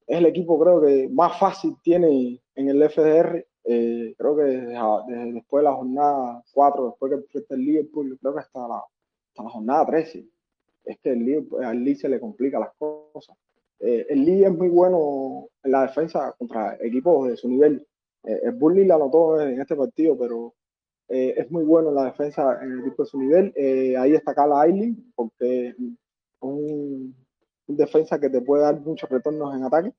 [SPEAKER 2] es el equipo, creo que más fácil tiene en el FDR. Eh, creo que desde, desde, después de la jornada 4, después que enfrenta el Liverpool, creo que hasta la, hasta la jornada 13. Es que el Lee, al Lee se le complica las cosas. el Lee es muy bueno en la defensa contra equipos de su nivel eh, el Burnley la anotó en este partido, pero eh, es muy bueno en la defensa en el equipo de su nivel. Eh, ahí está Carla Ailing, porque un, un, defensa que te puede dar muchos retornos en ataque.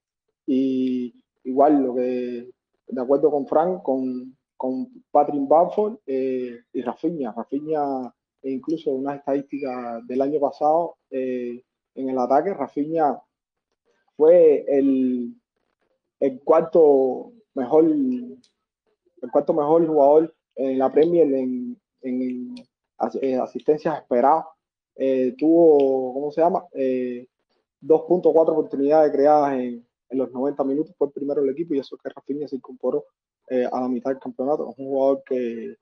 [SPEAKER 2] Y igual, lo que, de acuerdo con Frank, con, con Patrick Bamford y Rafinha. Rafinha, incluso unas estadísticas del año pasado en el ataque, Rafinha fue el, el cuarto mejor, el cuarto mejor jugador en la Premier en, en, en asistencias esperadas. Eh, tuvo, ¿cómo se llama? Eh, 2.4 oportunidades creadas en, los 90 minutos por primero el equipo y eso que Rafinha se incorporó eh, a la mitad del campeonato. Es un jugador que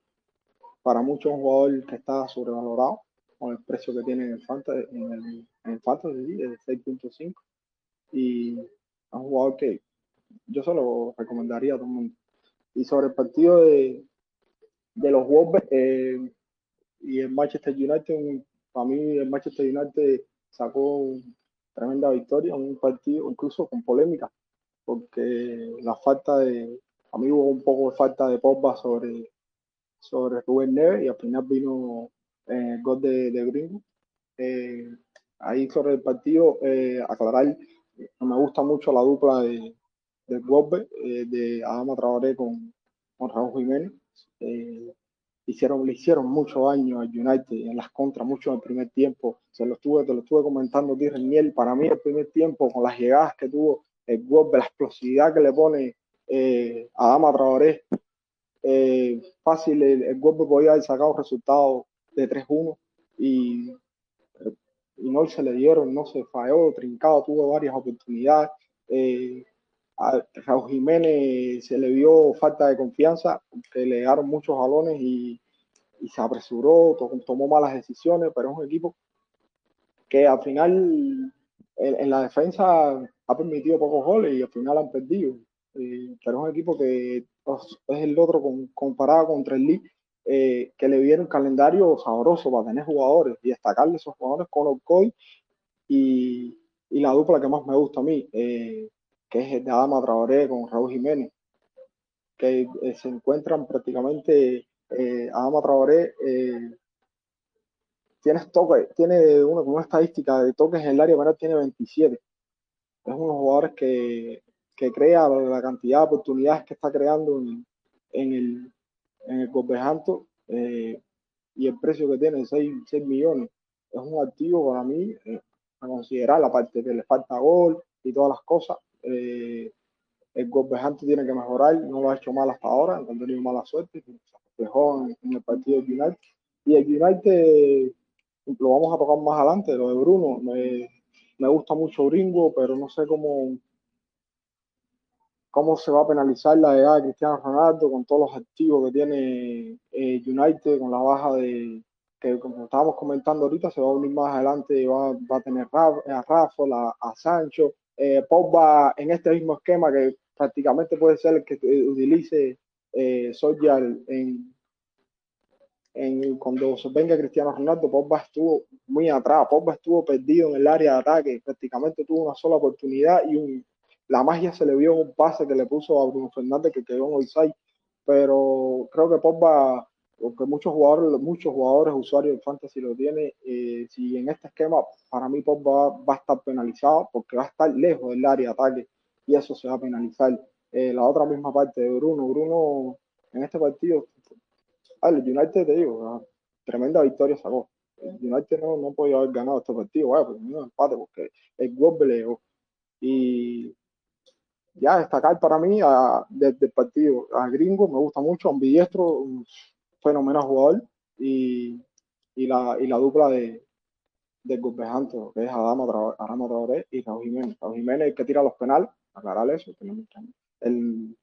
[SPEAKER 2] para muchos es un jugador que está sobrevalorado con el precio que tiene en el Fantasy, en el, en el de 6.5 y es un jugador que yo se lo recomendaría a todo el mundo. Y sobre el partido de, de los Wolves eh, y el Manchester United, para mí el Manchester United sacó tremenda victoria, un partido incluso con polémica, porque la falta de, a mí hubo un poco de falta de Pogba sobre, sobre Rubén Neves y al final vino eh, el gol de, de Gringo. Eh, ahí sobre el partido, eh, aclarar, me gusta mucho la dupla de, golpe eh, de Adama Traoré con, con Raúl Jiménez. Hicieron, le hicieron mucho daño al United en las contras, mucho en el primer tiempo. Se lo estuve, te lo estuve comentando aquí, Reniel. Para mí, el primer tiempo, con las llegadas que tuvo el golpe, la explosividad que le pone eh, Adama Traoré, eh, fácil, el, el golpe podía haber sacado resultados de 3-1 y, y no se le dieron, no se falló, trincado, tuvo varias oportunidades. Eh, a Raúl Jiménez se le vio falta de confianza, que le dieron muchos jalones y, se apresuró, to, tomó malas decisiones, pero es un equipo que al final en, la defensa ha permitido pocos goles y al final han perdido. Eh, pero es un equipo que es el otro comparado contra el Leeds, eh, que le dieron un calendario sabroso para tener jugadores y destacarle esos jugadores con Orcoy y, y la dupla que más me gusta a mí. Eh, que es de Adama Traoré con Raúl Jiménez, que se encuentran prácticamente, eh, Adama Traoré eh, tiene, toque, tiene una, una, estadística de toques en el área penal, tiene 27. Es uno de los jugadores que, que crea la cantidad de oportunidades que está creando en, en el, en el Golpejanto eh, y el precio que tiene, 6, 6 millones. Es un activo para mí eh, a considerar, la parte que le falta gol y todas las cosas, eh, el golpejante tiene que mejorar, no lo ha hecho mal hasta ahora, no ha tenido mala suerte, se reflejó en, en, el partido del United. Y el United lo vamos a tocar más adelante, lo de Bruno. Me, gusta mucho Gringo, pero no sé cómo, cómo se va a penalizar la edad de Cristiano Ronaldo con todos los activos que tiene eh, United, con la baja de que como estábamos comentando ahorita, se va a unir más adelante, va, va a tener a Rafa, a Sancho, eh, en este mismo esquema que prácticamente puede ser el que utilice eh, en, cuando se venga Cristiano Ronaldo, Pogba estuvo muy atrás, Pogba estuvo perdido en el área de ataque, prácticamente tuvo una sola oportunidad y la magia se le vio un pase que le puso a Bruno Fernández que quedó en Oisai, pero creo que Pogba, porque muchos jugadores, muchos jugadores usuarios del Fantasy lo tienen, eh, si en este esquema, para mí Pogba va, a estar penalizado porque va a estar lejos del área de ataque y eso se va a penalizar. Eh, la otra misma parte de Bruno, Bruno en este partido Ah, el United, te digo, tremenda victoria sacó. El United no, no podía haber ganado este partido, vaya, porque un empate, porque el gol peleó. Y ya destacar para mí desde el partido a Gringo, me gusta mucho, un fenomenal jugador, y, y, la, y la dupla de, de golpejantes, que es Adama, Adama Traoré y Raúl Jiménez. Raúl Jiménez que tira los penales, aclarar eso, él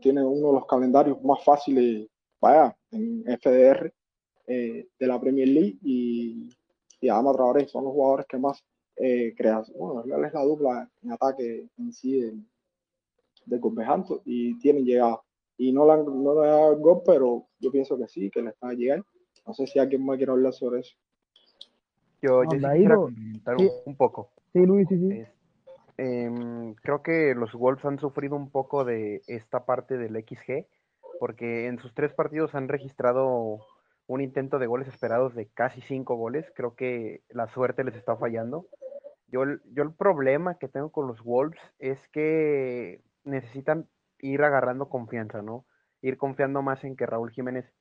[SPEAKER 2] tiene uno de los calendarios más fáciles vaya, en FDR eh, de la Premier League y, y Adama Traoré son los jugadores que más eh, crean. Bueno, es la dupla en ataque en sí de, de y tienen llegada. Y no, la, no le da gol, pero yo pienso que sí, que le está a llegar. No sé si alguien más quiere hablar sobre eso.
[SPEAKER 5] Yo, yo quisiera comentar un, poco.
[SPEAKER 1] Sí, Luis, sí, sí.
[SPEAKER 5] Em, creo que los Wolves han sufrido un poco de esta parte del XG porque en sus tres partidos han registrado un intento de goles esperados de casi cinco goles. Creo que la suerte les está fallando. Yo, yo el problema que tengo con los Wolves es que necesitan ir agarrando confianza, ¿no? Ir confiando más en que Raúl Jiménez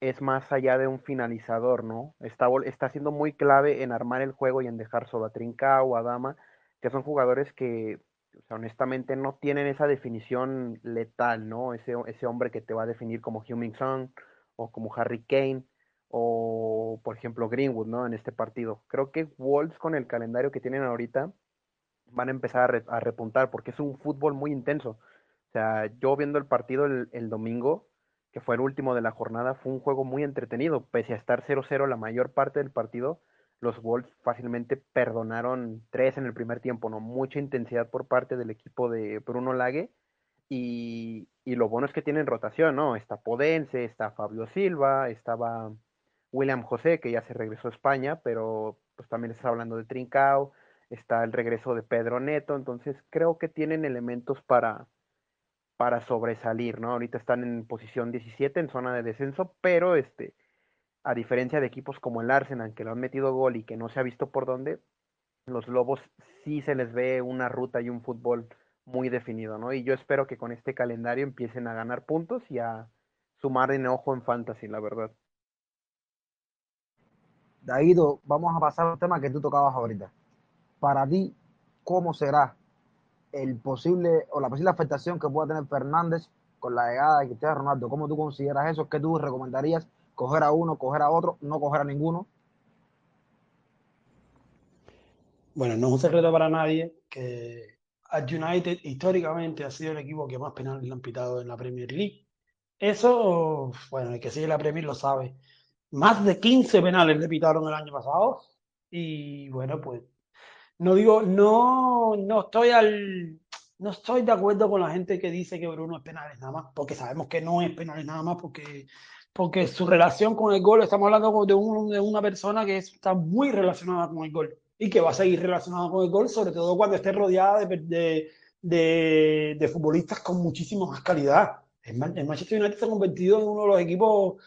[SPEAKER 5] es más allá de un finalizador, ¿no? Está, está siendo muy clave en armar el juego y en dejar solo a Trincao, a Dama, que son jugadores que o sea, honestamente no tienen esa definición letal, ¿no? Ese, hombre que te va a definir como Heung-Min Son o como Harry Kane o, por ejemplo, Greenwood, ¿no? En este partido. Creo que Wolves con el calendario que tienen ahorita van a empezar a, repuntar porque es un fútbol muy intenso. O sea, yo viendo el partido el, domingo, que fue el último de la jornada, fue un juego muy entretenido, pese a estar 0-0 la mayor parte del partido los Wolves fácilmente perdonaron tres en el primer tiempo, ¿no? Mucha intensidad por parte del equipo de Bruno Lague. Y, lo bueno es que tienen rotación, ¿no? Está Podense, está Fabio Silva, estaba William José, que ya se regresó a España, pero pues también está hablando de Trincao, está el regreso de Pedro Neto, entonces creo que tienen elementos para, para sobresalir, ¿no? Ahorita están en posición 17 en zona de descenso, pero este, a diferencia de equipos como el Arsenal, que lo han metido gol y que no se ha visto por dónde, los Lobos sí se les ve una ruta y un fútbol muy definido, ¿no? Y yo espero que con este calendario empiecen a ganar puntos y a sumar enojo en fantasy, la verdad.
[SPEAKER 1] Daído, vamos a pasar al tema que tú tocabas ahorita. Para ti, ¿cómo será el posible o la posible afectación que pueda tener Fernández con la llegada de Cristiano Ronaldo? ¿Cómo tú consideras eso? ¿Qué tú recomendarías coger a uno, coger a otro, no coger a ninguno.
[SPEAKER 4] Bueno, no es un secreto para nadie que United históricamente ha sido el equipo que más penales le han pitado en la Premier League. Eso, bueno, el que sigue la Premier lo sabe. Más de 15 penales le pitaron el año pasado. Y bueno, pues no digo, no, no estoy al, no estoy de acuerdo con la gente que dice que Bruno es penales nada más, porque sabemos que no es penales nada más, porque porque su relación con el gol, estamos hablando de, de una persona que está muy relacionada con el gol y que va a seguir relacionada con el gol, sobre todo cuando esté rodeada de, de, de, futbolistas con muchísima más calidad. El Manchester United se ha convertido en uno de los equipos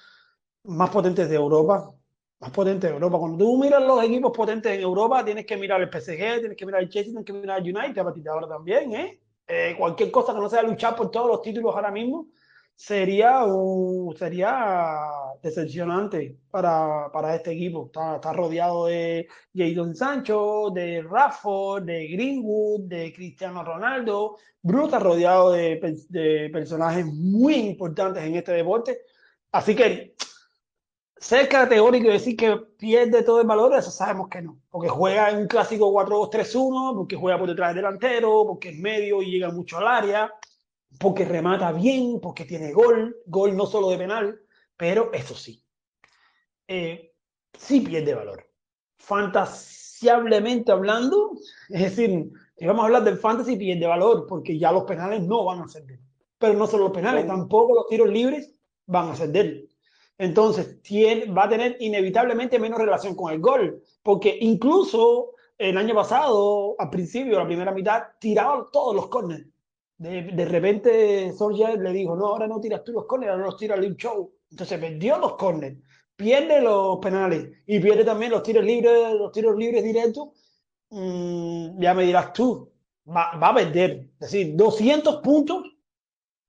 [SPEAKER 4] más potentes de Europa. Más potentes de Europa. Cuando tú miras los equipos potentes en Europa, tienes que mirar el PSG, tienes que mirar el Chelsea, tienes que mirar el United a partir de ahora también. ¿eh? Eh, cualquier cosa que no sea luchar por todos los títulos ahora mismo, sería, sería decepcionante para, para este equipo. Está, está, rodeado de Jadon Sancho, de Rafford, de Greenwood, de Cristiano Ronaldo. Está rodeado de, de personajes muy importantes en este deporte. Así que ser categórico y decir que pierde todo el valor, eso sabemos que no. Porque juega en un clásico 4-2-3-1, porque juega por detrás del delantero, porque es medio y llega mucho al área porque remata bien, porque tiene gol, gol no solo de penal, pero eso sí, eh, sí pierde valor. Fantasiablemente hablando, es decir, si vamos a hablar del fantasy, pierde valor, porque ya los penales no van a ser de él. Pero no solo los penales, tampoco los tiros libres van a ser de él. Entonces, tiene, va a tener inevitablemente menos relación con el gol, porque incluso el año pasado, al principio, la primera mitad, tiraba todos los corners. De, de repente, Solskjaer le dijo, no, ahora no tiras tú los corners, ahora los tira Link Show. Entonces perdió los corners, pierde los penales y pierde también los tiros libres, los tiros libres directos. Mm, ya me dirás tú, va, va, a perder. Es decir, 200 puntos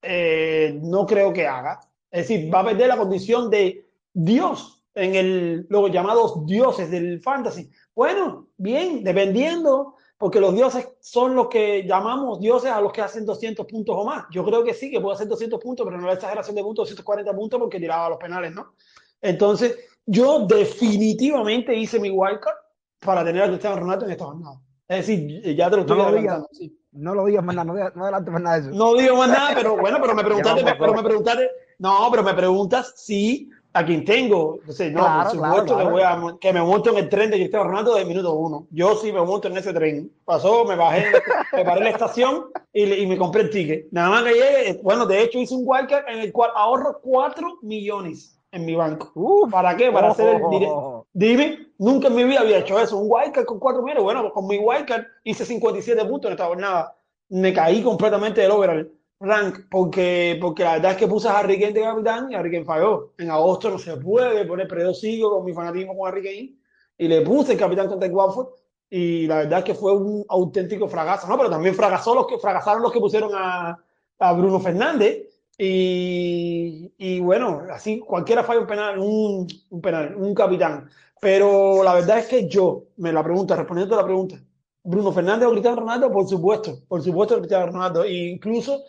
[SPEAKER 4] eh, no creo que haga. Es decir, va a perder la condición de Dios en el, los llamados dioses del fantasy. Bueno, bien, dependiendo, porque los dioses son los que llamamos dioses a los que hacen 200 puntos o más. Yo creo que sí, que puede hacer 200 puntos, pero no la exageración de puntos, 240 puntos porque tiraba los penales, ¿no? Entonces, yo definitivamente hice mi wildcard para tener a Cristiano Ronaldo en esta jornada. Es decir, ya te lo estoy
[SPEAKER 1] No lo
[SPEAKER 4] sí.
[SPEAKER 1] No lo digas más nada, no, digas- no adelante más nada de eso.
[SPEAKER 4] No digo más nada, pero bueno, pero me preguntaste, pero me preguntaste, no, pero me preguntas si a quien tengo. Entonces, no,
[SPEAKER 1] Claro,
[SPEAKER 4] por
[SPEAKER 1] claro,
[SPEAKER 4] supuesto
[SPEAKER 1] claro.
[SPEAKER 4] que voy a que me monto en el tren de Cristiano Ronaldo de minuto uno. Yo sí me monto en ese tren. Pasó, me bajé, me paré en la estación y, y me compré el ticket. Nada más que llegue, bueno, de hecho hice un wildcard en el cual ahorro 4 millones en mi banco.
[SPEAKER 1] Uf.
[SPEAKER 4] ¿Para qué? Para hacer el
[SPEAKER 1] Oh,
[SPEAKER 4] dire-
[SPEAKER 1] oh, oh.
[SPEAKER 4] Dime, nunca en mi vida había hecho eso. Un wildcard con 4 millones. Bueno, con mi wildcard hice 57 puntos en esta jornada. Me caí completamente del overall rank porque, porque la verdad es que puse a Harry Kane de capitán y Harry Kane falló. En agosto no se puede poner, pero yo sigo con mi fanatismo con Harry Kane y le puse el capitán contra el Watford y la verdad es que fue un auténtico fracaso, ¿no? Pero también fracasó los que, fracasaron los que pusieron a, a Bruno Fernández y, y bueno, así cualquiera falla un penal, un, penal, un capitán. Pero la verdad es que yo, me la pregunta, respondiendo a la pregunta, Bruno Fernández o Cristiano Ronaldo, por supuesto, por supuesto Cristiano Ronaldo. E incluso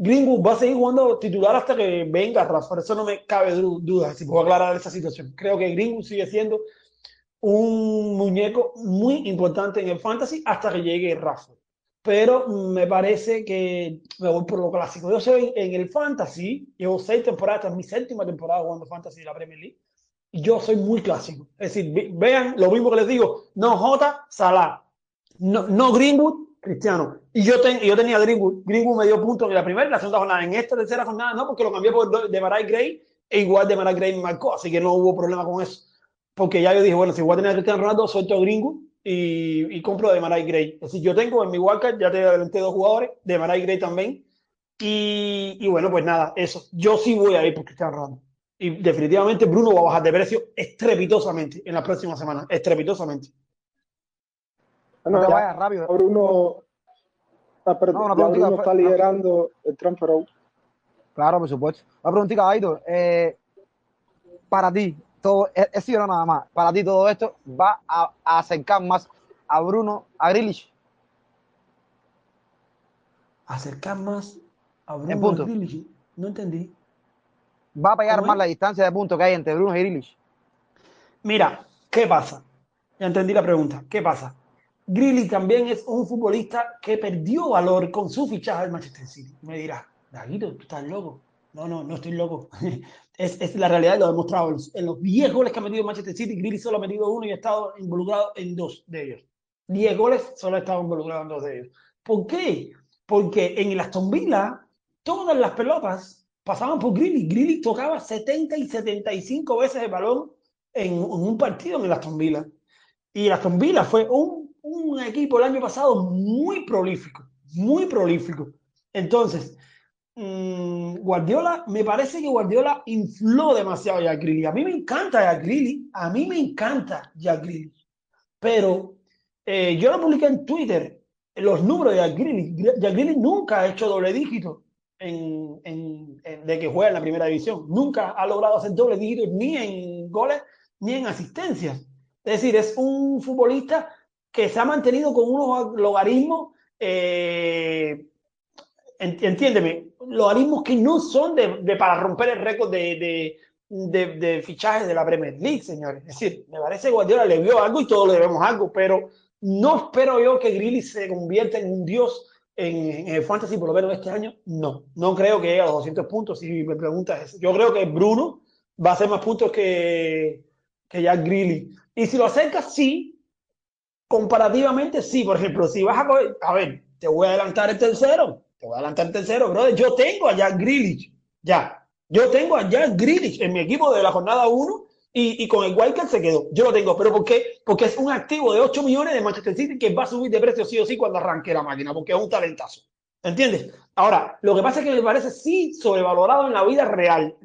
[SPEAKER 4] Greenwood va a seguir jugando titular hasta que venga Rafa, eso no me cabe du- duda si puedo aclarar esa situación. Creo que Greenwood sigue siendo un muñeco muy importante en el fantasy hasta que llegue Rafa. Pero me parece que me voy por lo clásico. Yo soy en el fantasy, llevo seis temporadas, esta es mi séptima temporada jugando fantasy de la Premier League. Y yo soy muy clásico. Es decir, ve- vean lo mismo que les digo, no J, Salah, no, no Greenwood, Cristiano. Y yo, ten- yo tenía Greenwood. Greenwood me dio puntos en la primera y la segunda jornada. En esta tercera jornada no, porque lo cambié por de Marai Gray e igual de Marai Gray me marcó. Así que no hubo problema con eso. Porque ya yo dije, bueno, si voy a tener a Cristiano Ronaldo, suelto a Greenwood y, y compro de Marai Gray. Es decir, yo tengo en mi wildcard, ya te adelanté dos jugadores, de Marai Gray también. Y, y bueno, pues nada, eso. Yo sí voy a ir por Cristiano Ronaldo. Y definitivamente Bruno va a bajar de precio estrepitosamente en las próximas semanas. Estrepitosamente.
[SPEAKER 1] No
[SPEAKER 2] Bueno,
[SPEAKER 1] te
[SPEAKER 2] ya
[SPEAKER 1] vayas rápido.
[SPEAKER 2] Bruno, ah,
[SPEAKER 1] No,
[SPEAKER 2] Bruno
[SPEAKER 1] fue-
[SPEAKER 2] está liderando el transfer out.
[SPEAKER 1] Claro, por supuesto. Una preguntita, Aito. Eh, para ti, todo, es, es sí o no nada más, para ti todo esto va a, a acercar más a Bruno, a Grealish.
[SPEAKER 4] acercar más a Bruno
[SPEAKER 1] punto.
[SPEAKER 4] Grealish. No entendí.
[SPEAKER 1] Va a pegar
[SPEAKER 4] ¿Cómo
[SPEAKER 1] más
[SPEAKER 4] es?
[SPEAKER 1] la distancia de puntos que hay entre Bruno y Grealish.
[SPEAKER 4] Mira, ¿qué pasa? Ya entendí la pregunta. ¿Qué pasa? Grealish también es un futbolista que perdió valor con su fichaje al Manchester City. Me dirás, Daguito, tú estás loco. No, no, no estoy loco. es, es la realidad lo he demostrado. En los, en los 10 goles que ha metido Manchester City, Grealish solo ha metido uno y ha estado involucrado en dos de ellos. 10 goles, solo ha estado involucrado en dos de ellos. ¿Por qué? Porque en el Aston Villa todas las pelotas pasaban por Grealish. Grealish tocaba 70 y 75 veces el balón en, en un partido en el Aston Villa. Y el Aston Villa fue un, un equipo el año pasado muy prolífico, muy prolífico. Entonces, mm, Guardiola, me parece que Guardiola infló demasiado a Jack. A mí me encanta Jack a mí me encanta Jack. Pero eh, yo lo publiqué en Twitter, los números de Jack Grealish. Jack nunca ha hecho doble dígito en, en- en- de que juega en la primera división. Nunca ha logrado hacer doble dígito ni en goles ni en asistencias. Es decir, es un futbolista que se ha mantenido con unos logaritmos, eh, en- entiéndeme, logaritmos que no son de, de para romper el récord de, de, de, fichajes de la Premier League, señores. Es decir, me parece que Guardiola le vio algo y todos le debemos algo, pero no espero yo que Grealish se convierta en un dios en, en el fantasy, por lo menos este año. No, no creo que llegue a los 200 puntos, si me preguntas eso. Yo creo que Bruno va a hacer más puntos que, que Jack Grealish. Y si lo acercas, sí, comparativamente sí. Por ejemplo, si vas a coger, a ver, te voy a adelantar el tercero, te voy a adelantar el tercero, brother. Yo tengo a Jack Grealish, ya. Yo tengo a Jack Grealish en mi equipo de la jornada 1 y, y, con el Walker se quedó. Yo lo tengo. ¿Pero por qué? Porque es un activo de 8 millones de Manchester City que va a subir de precio sí o sí cuando arranque la máquina, porque es un talentazo. ¿Entiendes? Ahora, lo que pasa es que me parece sí sobrevalorado en la vida real.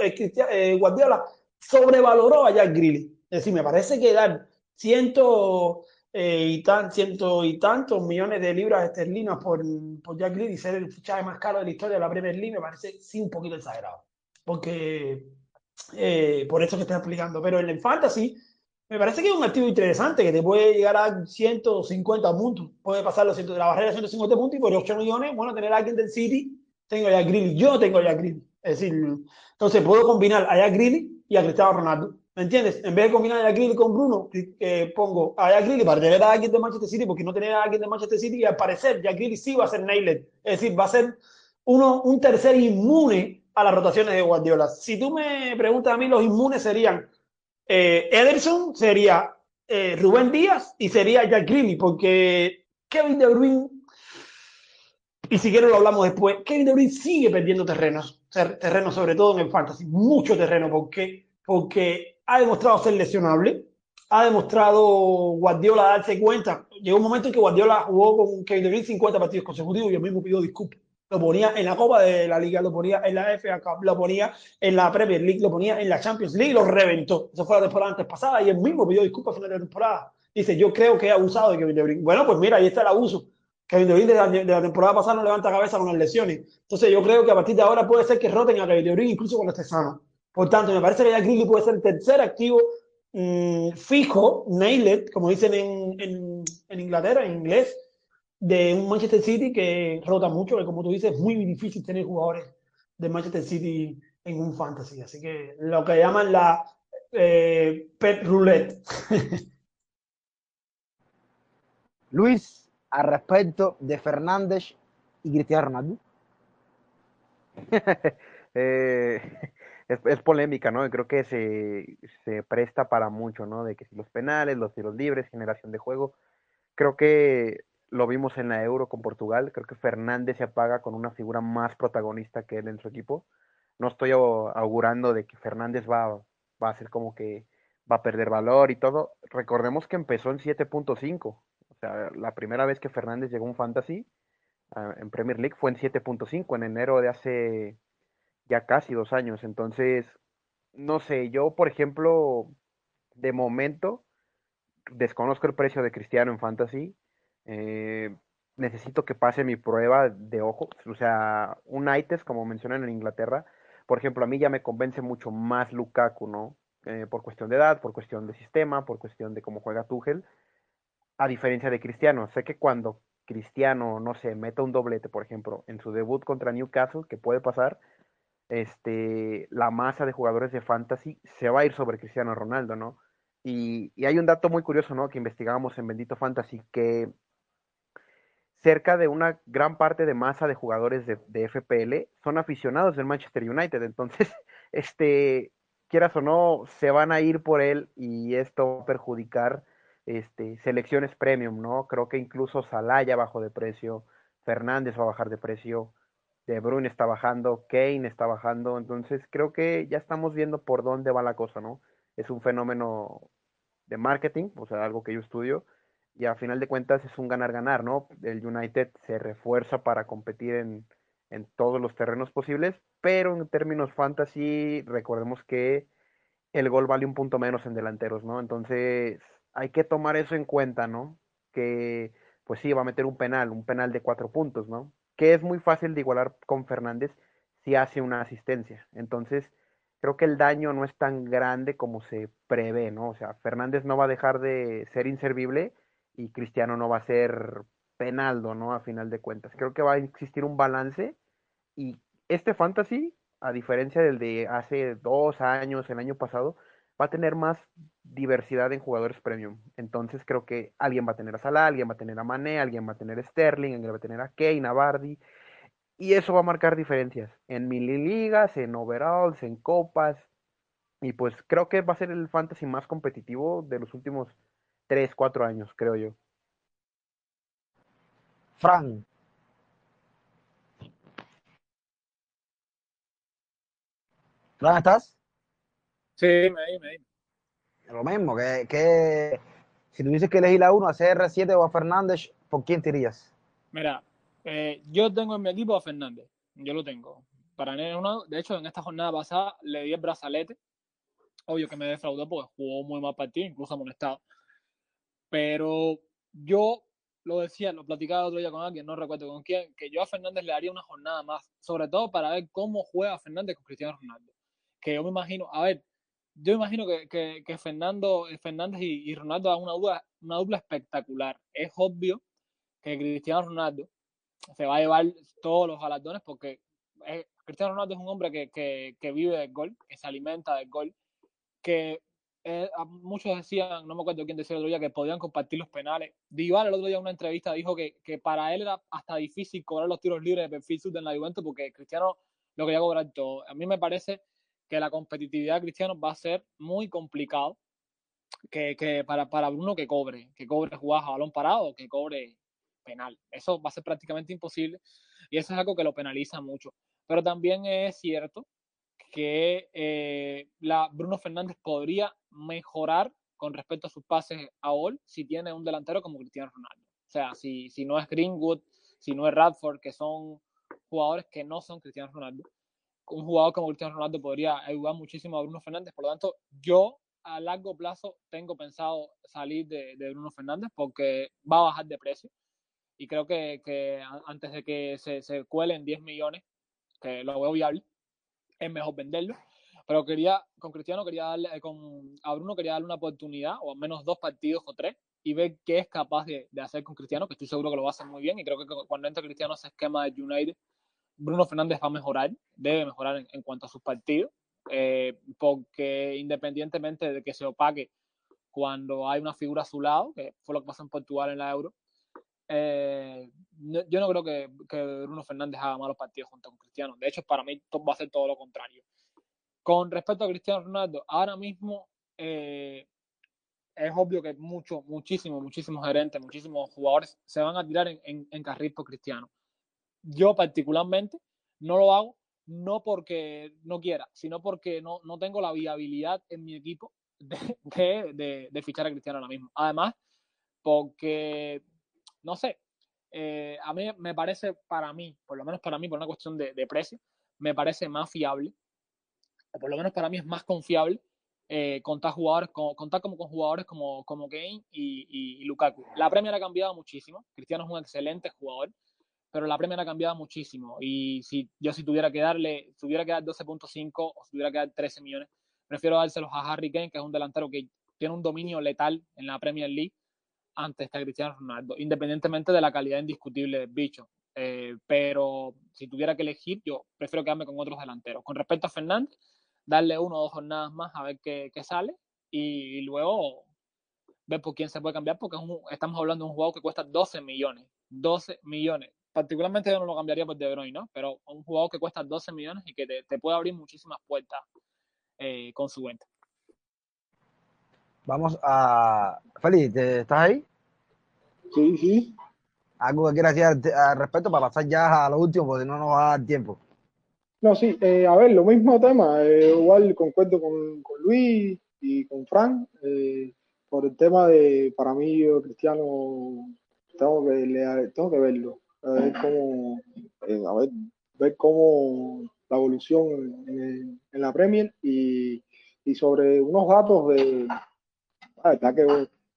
[SPEAKER 4] Eh, eh, Guardiola sobrevaloró a Jack Grealish. Es decir, me parece que dar ciento eh, y, tan, ciento y tantos millones de libras esterlinas por, por Jack Grealish ser el fichaje más caro de la historia de la Premier League me parece sí un poquito exagerado. Porque eh, por eso que estoy explicando. Pero en el fantasy, me parece que es un activo interesante que te puede llegar a 150 puntos. Puede pasar los de la barrera de 150 puntos y por 8 millones, bueno, tener a alguien del City, tengo ya Grilly. Yo tengo ya Grilly. Es decir, entonces puedo combinar a Jack Grilly y a Cristiano Ronaldo. ¿Me entiendes? En vez de combinar a Jack Grilly con Bruno, eh, pongo a Jack para tener a alguien de Manchester City, porque no tener a alguien de Manchester City y al parecer Jack sí va a ser nailed. Es decir, va a ser uno, un tercer inmune a las rotaciones de Guardiola. Si tú me preguntas a mí, los inmunes serían eh, Ederson, sería eh, Rubén Díaz y sería Jack Greeley, porque Kevin De Bruyne, y si quiero lo hablamos después, Kevin De Bruyne sigue perdiendo terrenos, terreno sobre todo en el fantasy, mucho terreno, porque, porque ha demostrado ser lesionable, ha demostrado Guardiola darse cuenta. Llegó un momento en que Guardiola jugó con Kevin De Bruyne 50 partidos consecutivos y el mismo pidió disculpas lo ponía en la Copa de la Liga, lo ponía en la FA Cup, lo ponía en la Premier League, lo ponía en la Champions League y lo reventó. Eso fue la temporada antes pasada y él mismo pidió disculpas a final de temporada. Dice, yo creo que he abusado de Kevin De Bruyne. Bueno, pues mira, ahí está el abuso. Kevin De Bruyne de la, temporada pasada no levanta cabeza con las lesiones. Entonces yo creo que a partir de ahora puede ser que roten a Kevin De Bruyne incluso cuando esté sano. Por tanto, me parece que ya Grilly puede ser el tercer activo mmm, fijo, nailed, como dicen en, en, en Inglaterra, en inglés, de un Manchester City que rota mucho, que como tú dices, es muy difícil tener jugadores de Manchester City en un fantasy. Así que lo que llaman la eh, pet roulette.
[SPEAKER 1] Luis, al respecto de Fernández y Cristiano Ronaldo.
[SPEAKER 5] eh, es, es, polémica, ¿no? Creo que se, se presta para mucho, ¿no? De que si los penales, los tiros libres, generación de juego. Creo que lo vimos en la Euro con Portugal. Creo que Fernández se apaga con una figura más protagonista que él en su equipo. No estoy augurando de que Fernández va, va a ser como que va a perder valor y todo. Recordemos que empezó en 7.5. O sea, la primera vez que Fernández llegó a un fantasy uh, en Premier League fue en 7.5, en enero de hace ya casi dos años. Entonces, no sé, yo por ejemplo, de momento, desconozco el precio de Cristiano en fantasy eh, necesito que pase mi prueba de ojo, o sea, un ITES, como mencionan en Inglaterra, por ejemplo, a mí ya me convence mucho más Lukaku, ¿no? Eh, por cuestión de edad, por cuestión de sistema, por cuestión de cómo juega Tuchel, a diferencia de Cristiano. Sé que cuando Cristiano, no sé, meta un doblete, por ejemplo, en su debut contra Newcastle, que puede pasar, este, la masa de jugadores de fantasy se va a ir sobre Cristiano Ronaldo, ¿no? Y, hay un dato muy curioso, ¿no? Que investigamos en Bendito Fantasy, que cerca de una gran parte de masa de jugadores de, FPL son aficionados del Manchester United. Entonces, este, quieras o no, se van a ir por él y esto va a perjudicar este, selecciones premium, ¿no? Creo que incluso Salah ya bajó de precio, Fernández va a bajar de precio, De Bruyne está bajando, Kane está bajando, entonces creo que ya estamos viendo por dónde va la cosa, ¿no? Es un fenómeno de marketing, o sea, algo que yo estudio, y a final de cuentas es un ganar-ganar, ¿no? El United se refuerza para competir en, en, todos los terrenos posibles, pero en términos fantasy, recordemos que el gol vale un punto menos en delanteros, ¿no? Entonces hay que tomar eso en cuenta, ¿no? Que pues sí, va a meter un penal, un penal de cuatro puntos, ¿no? Que es muy fácil de igualar con Fernández si hace una asistencia. Entonces, creo que el daño no es tan grande como se prevé, ¿no? O sea, Fernández no va a dejar de ser inservible y Cristiano no va a ser penaldo, ¿no? A final de cuentas. Creo que va a existir un balance y este fantasy, a diferencia del de hace dos años, el año pasado, va a tener más diversidad en jugadores premium. Entonces creo que alguien va a tener a Salah, alguien va a tener a Mané, alguien va a tener a Sterling, alguien va a tener a Kane, a Bardi. Y eso va a marcar diferencias en mini ligas, en overalls, en copas. Y pues creo que va a ser el fantasy más competitivo de los últimos tres, cuatro años, creo yo.
[SPEAKER 1] Fran. ¿Dónde estás?
[SPEAKER 3] Sí, me di, me di.
[SPEAKER 1] Lo mismo, que, que si tuvieses que elegir a uno, a CR7 o a Fernández, ¿por quién te irías?
[SPEAKER 3] Mira, eh, yo tengo en mi equipo a Fernández. Yo lo tengo. Para mí, uno, de hecho, en esta jornada pasada le di el brazalete. Obvio que me defraudó porque jugó muy mal partido, incluso amonestado. Pero yo lo decía, lo platicaba otro día con alguien, no recuerdo con quién, que yo a Fernández le daría una jornada más, sobre todo para ver cómo juega Fernández con Cristiano Ronaldo. Que yo me imagino, a ver, yo imagino que, que, que Fernando, Fernández y, y Ronaldo hagan una dupla, una dupla espectacular. Es obvio que Cristiano Ronaldo se va a llevar todos los galardones porque es, Cristiano Ronaldo es un hombre que, que, que, vive del gol, que se alimenta del gol, que eh, muchos decían, no me acuerdo quién decía el otro día, que podían compartir los penales. Dival el otro día en una entrevista dijo que, que para él era hasta difícil cobrar los tiros libres de perfil sur en la Juventus porque Cristiano lo quería cobrar todo. A mí me parece que la competitividad de Cristiano va a ser muy complicado que, que para, para Bruno que cobre, que cobre jugadas a balón parado, que cobre penal. Eso va a ser prácticamente imposible y eso es algo que lo penaliza mucho. Pero también es cierto que eh, la Bruno Fernández podría mejorar con respecto a sus pases a gol si tiene un delantero como Cristiano Ronaldo. O sea, si, si no es Greenwood, si no es Radford, que son jugadores que no son Cristiano Ronaldo, un jugador como Cristiano Ronaldo podría ayudar muchísimo a Bruno Fernández. Por lo tanto, yo a largo plazo tengo pensado salir de, de Bruno Fernández porque va a bajar de precio. Y creo que, que antes de que se, se cuelen 10 millones, que lo veo viable, es mejor venderlo. Pero quería, con Cristiano quería darle, eh, con a Bruno quería darle una oportunidad, o al menos dos partidos o tres, y ver qué es capaz de, de, hacer con Cristiano, que estoy seguro que lo va a hacer muy bien. Y creo que cuando entre Cristiano ese esquema de United, Bruno Fernández va a mejorar, debe mejorar en, cuanto a sus partidos, eh, porque independientemente de que se opaque cuando hay una figura a su lado, que fue lo que pasó en Portugal en la Euro, eh, yo no creo que, que, Bruno Fernández haga malos partidos junto con Cristiano. De hecho, para mí va a ser todo lo contrario. Con respecto a Cristiano Ronaldo, ahora mismo eh, es obvio que muchos, muchísimos, muchísimos gerentes, muchísimos jugadores se van a tirar en, en, en carril por Cristiano. Yo particularmente no lo hago, no porque no quiera, sino porque no, no tengo la viabilidad en mi equipo de, de, fichar a Cristiano ahora mismo. Además, porque no sé, eh, a mí me parece, para mí, por lo menos para mí, por una cuestión de, de, precio, me parece más fiable, o por lo menos para mí es más confiable eh, contar, jugadores, con, contar como con jugadores como, como Kane y, y, y, Lukaku. La Premier ha cambiado muchísimo, Cristiano es un excelente jugador, pero la Premier ha cambiado muchísimo y si yo si tuviera que darle, si tuviera que dar 12.5 o si tuviera que dar 13 millones, prefiero dárselos a Harry Kane, que es un delantero que tiene un dominio letal en la Premier League, antes está Cristiano Ronaldo, independientemente de la calidad indiscutible del bicho. Eh, pero si tuviera que elegir, yo prefiero quedarme con otros delanteros. Con respecto a Fernández, darle uno o dos jornadas más a ver qué, qué sale y, y, luego ver por quién se puede cambiar, porque es un, estamos hablando de un jugador que cuesta 12 millones. 12 millones. Particularmente yo no lo cambiaría por De Bruyne, ¿no? Pero un jugador que cuesta 12 millones y que te, te puede abrir muchísimas puertas eh, con su venta.
[SPEAKER 1] Vamos a. Félix, ¿estás ahí?
[SPEAKER 2] Sí, sí.
[SPEAKER 1] ¿Algo que quieras decir al respecto para pasar ya a lo último, porque no nos va a dar tiempo?
[SPEAKER 2] No, sí, eh, a ver, lo mismo tema. Eh, igual concuerdo con, con, Luis y con Frank eh, por el tema de, para mí, yo, Cristiano, tengo que, le, tengo que verlo. A ver cómo, eh, a ver, ver cómo la evolución en, la Premier y, y sobre unos datos de la verdad que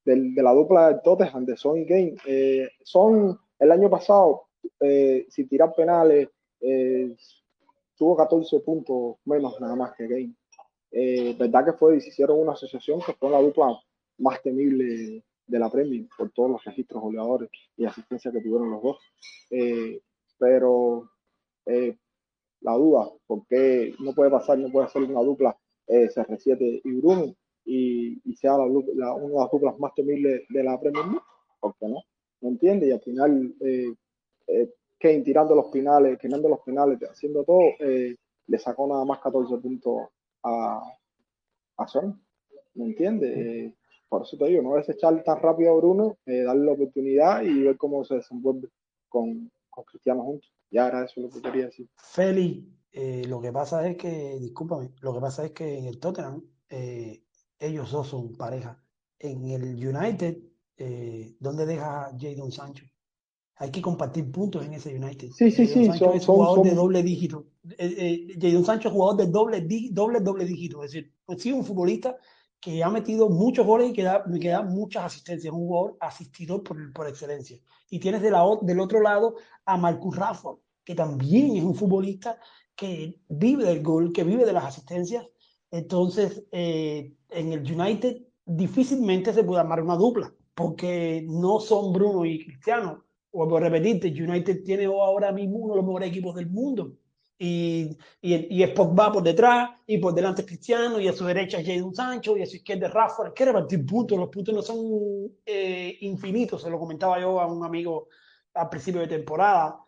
[SPEAKER 2] de, de, la dupla Tottenham, de Son y Kane, eh, Son el año pasado, eh, sin tirar penales, eh, tuvo 14 puntos menos nada más que Kane. verdad que fue, hicieron una asociación que fue la dupla más temible de la Premier por todos los registros goleadores y asistencia que tuvieron los dos. pero la duda, ¿por qué no puede pasar, no puede ser una dupla CR7 y Bruno? y, y sea la, la, una de las duplas más temibles de la Premier League, ¿por qué no? ¿Me entiende? Y al final, eh, eh, Kane tirando los penales, quemando los penales, haciendo todo, eh, le sacó nada más 14 puntos a, a Son, ¿me entiende? Por eso te digo, no desechar tan rápido a Bruno, darle la oportunidad y ver cómo se desenvuelve con, con Cristiano juntos. Ya era eso lo que quería decir.
[SPEAKER 4] Feli, Eh, lo que pasa es que, discúlpame, lo que pasa es que en el Tottenham eh, ellos dos son pareja. En el United, eh, ¿dónde deja Jadon Sancho? Hay que compartir puntos en ese United.
[SPEAKER 2] Sí, sí,
[SPEAKER 4] Jadon
[SPEAKER 2] sí,
[SPEAKER 4] Sancho
[SPEAKER 2] son-
[SPEAKER 4] es
[SPEAKER 2] son-
[SPEAKER 4] jugador de
[SPEAKER 2] son-
[SPEAKER 4] doble dígito. Eh, eh, Jadon Sancho es jugador de doble, doble, doble dígito. Es decir, ha sido un futbolista que ha metido muchos goles y que da, que da muchas asistencias. Un jugador asistidor por, por excelencia. Y tienes de la, del otro lado a Marcus Rashford, que también es un futbolista que vive del gol, que vive de las asistencias. Entonces, eh, en el United difícilmente se puede armar una dupla, porque no son Bruno y Cristiano. Vuelvo a repetirte, United tiene ahora mismo uno de los mejores equipos del mundo. Y, y, y es Pogba por detrás, y por delante Cristiano, y a su derecha es Jadon Sancho, y a su izquierda es Rafa. Hay que repartir puntos, los puntos no son eh, infinitos, se lo comentaba yo a un amigo al principio de temporada.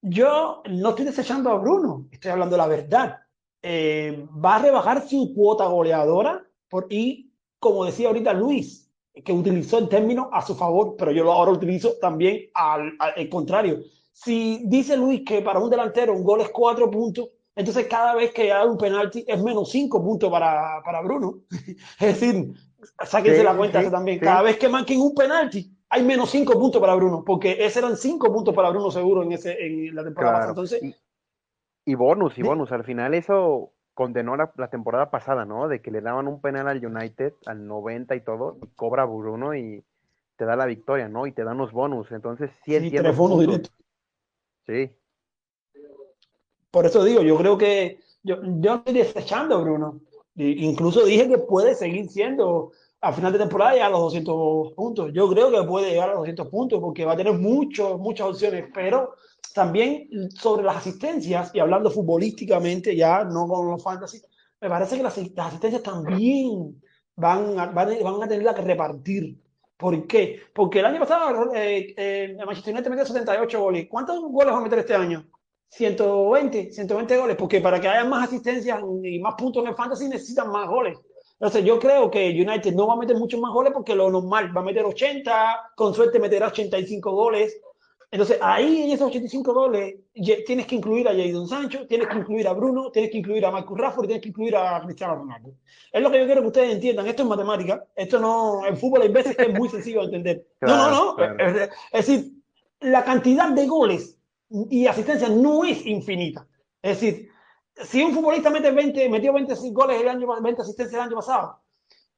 [SPEAKER 4] Yo no estoy desechando a Bruno, estoy hablando la verdad. Eh, va a rebajar su cuota goleadora por, y, como decía ahorita Luis, que utilizó el término a su favor, pero yo ahora utilizo también al- al contrario. Si dice Luis que para un delantero un gol es cuatro puntos, entonces cada vez que hay un penalti es menos cinco puntos para, para Bruno. Es decir, sáquense
[SPEAKER 5] Sí,
[SPEAKER 4] la cuenta
[SPEAKER 5] sí,
[SPEAKER 4] también.
[SPEAKER 5] sí.
[SPEAKER 4] Cada vez que marquen un penalti, hay menos cinco puntos para Bruno, porque ese eran cinco puntos para Bruno seguro en, ese, en la temporada pasada.
[SPEAKER 5] Claro.
[SPEAKER 4] Entonces,
[SPEAKER 5] Y, y bonus, y bonus. Al final eso condenó la, la temporada pasada, ¿no? De que le daban un penal al United al 90 y todo, y cobra Bruno y te da la victoria, ¿no? Y te dan los bonus. Entonces sí
[SPEAKER 4] sí, tres
[SPEAKER 5] punto.
[SPEAKER 4] directos. Por eso digo, yo creo que yo, yo estoy desechando Bruno. Incluso dije que puede seguir siendo a final de temporada llegar a los 200 puntos. Yo creo que puede llegar a los 200 puntos porque va a tener muchos, muchas opciones, pero también sobre las asistencias y hablando futbolísticamente, ya no con los fantasy, me parece que las, las asistencias también van a, van, a, tenerla que repartir. ¿Por qué? Porque el año pasado eh, eh, el Manchester United metió 78 goles. ¿Cuántos goles va a meter este año? 120, 120 goles, porque para que haya más asistencias y más puntos en el fantasy necesitan más goles. Entonces yo creo que United no va a meter muchos más goles porque lo normal va a meter 80, con suerte meterá 85 goles. Entonces ahí en esos 85 goles tienes que incluir a Jadon Sancho, tienes que incluir a Bruno, tienes que incluir a Marcus Rashford y tienes que incluir a Cristiano Ronaldo. Es lo que yo quiero que ustedes entiendan. Esto es matemática. Esto no, en fútbol hay veces que es muy sencillo de entender. no, no,
[SPEAKER 5] Claro,
[SPEAKER 4] no.
[SPEAKER 5] claro.
[SPEAKER 4] Es, es decir, la cantidad de goles y asistencia no es infinita. Es decir, si un futbolista mete 20, metió 20 goles el año, 20 asistencias el año pasado,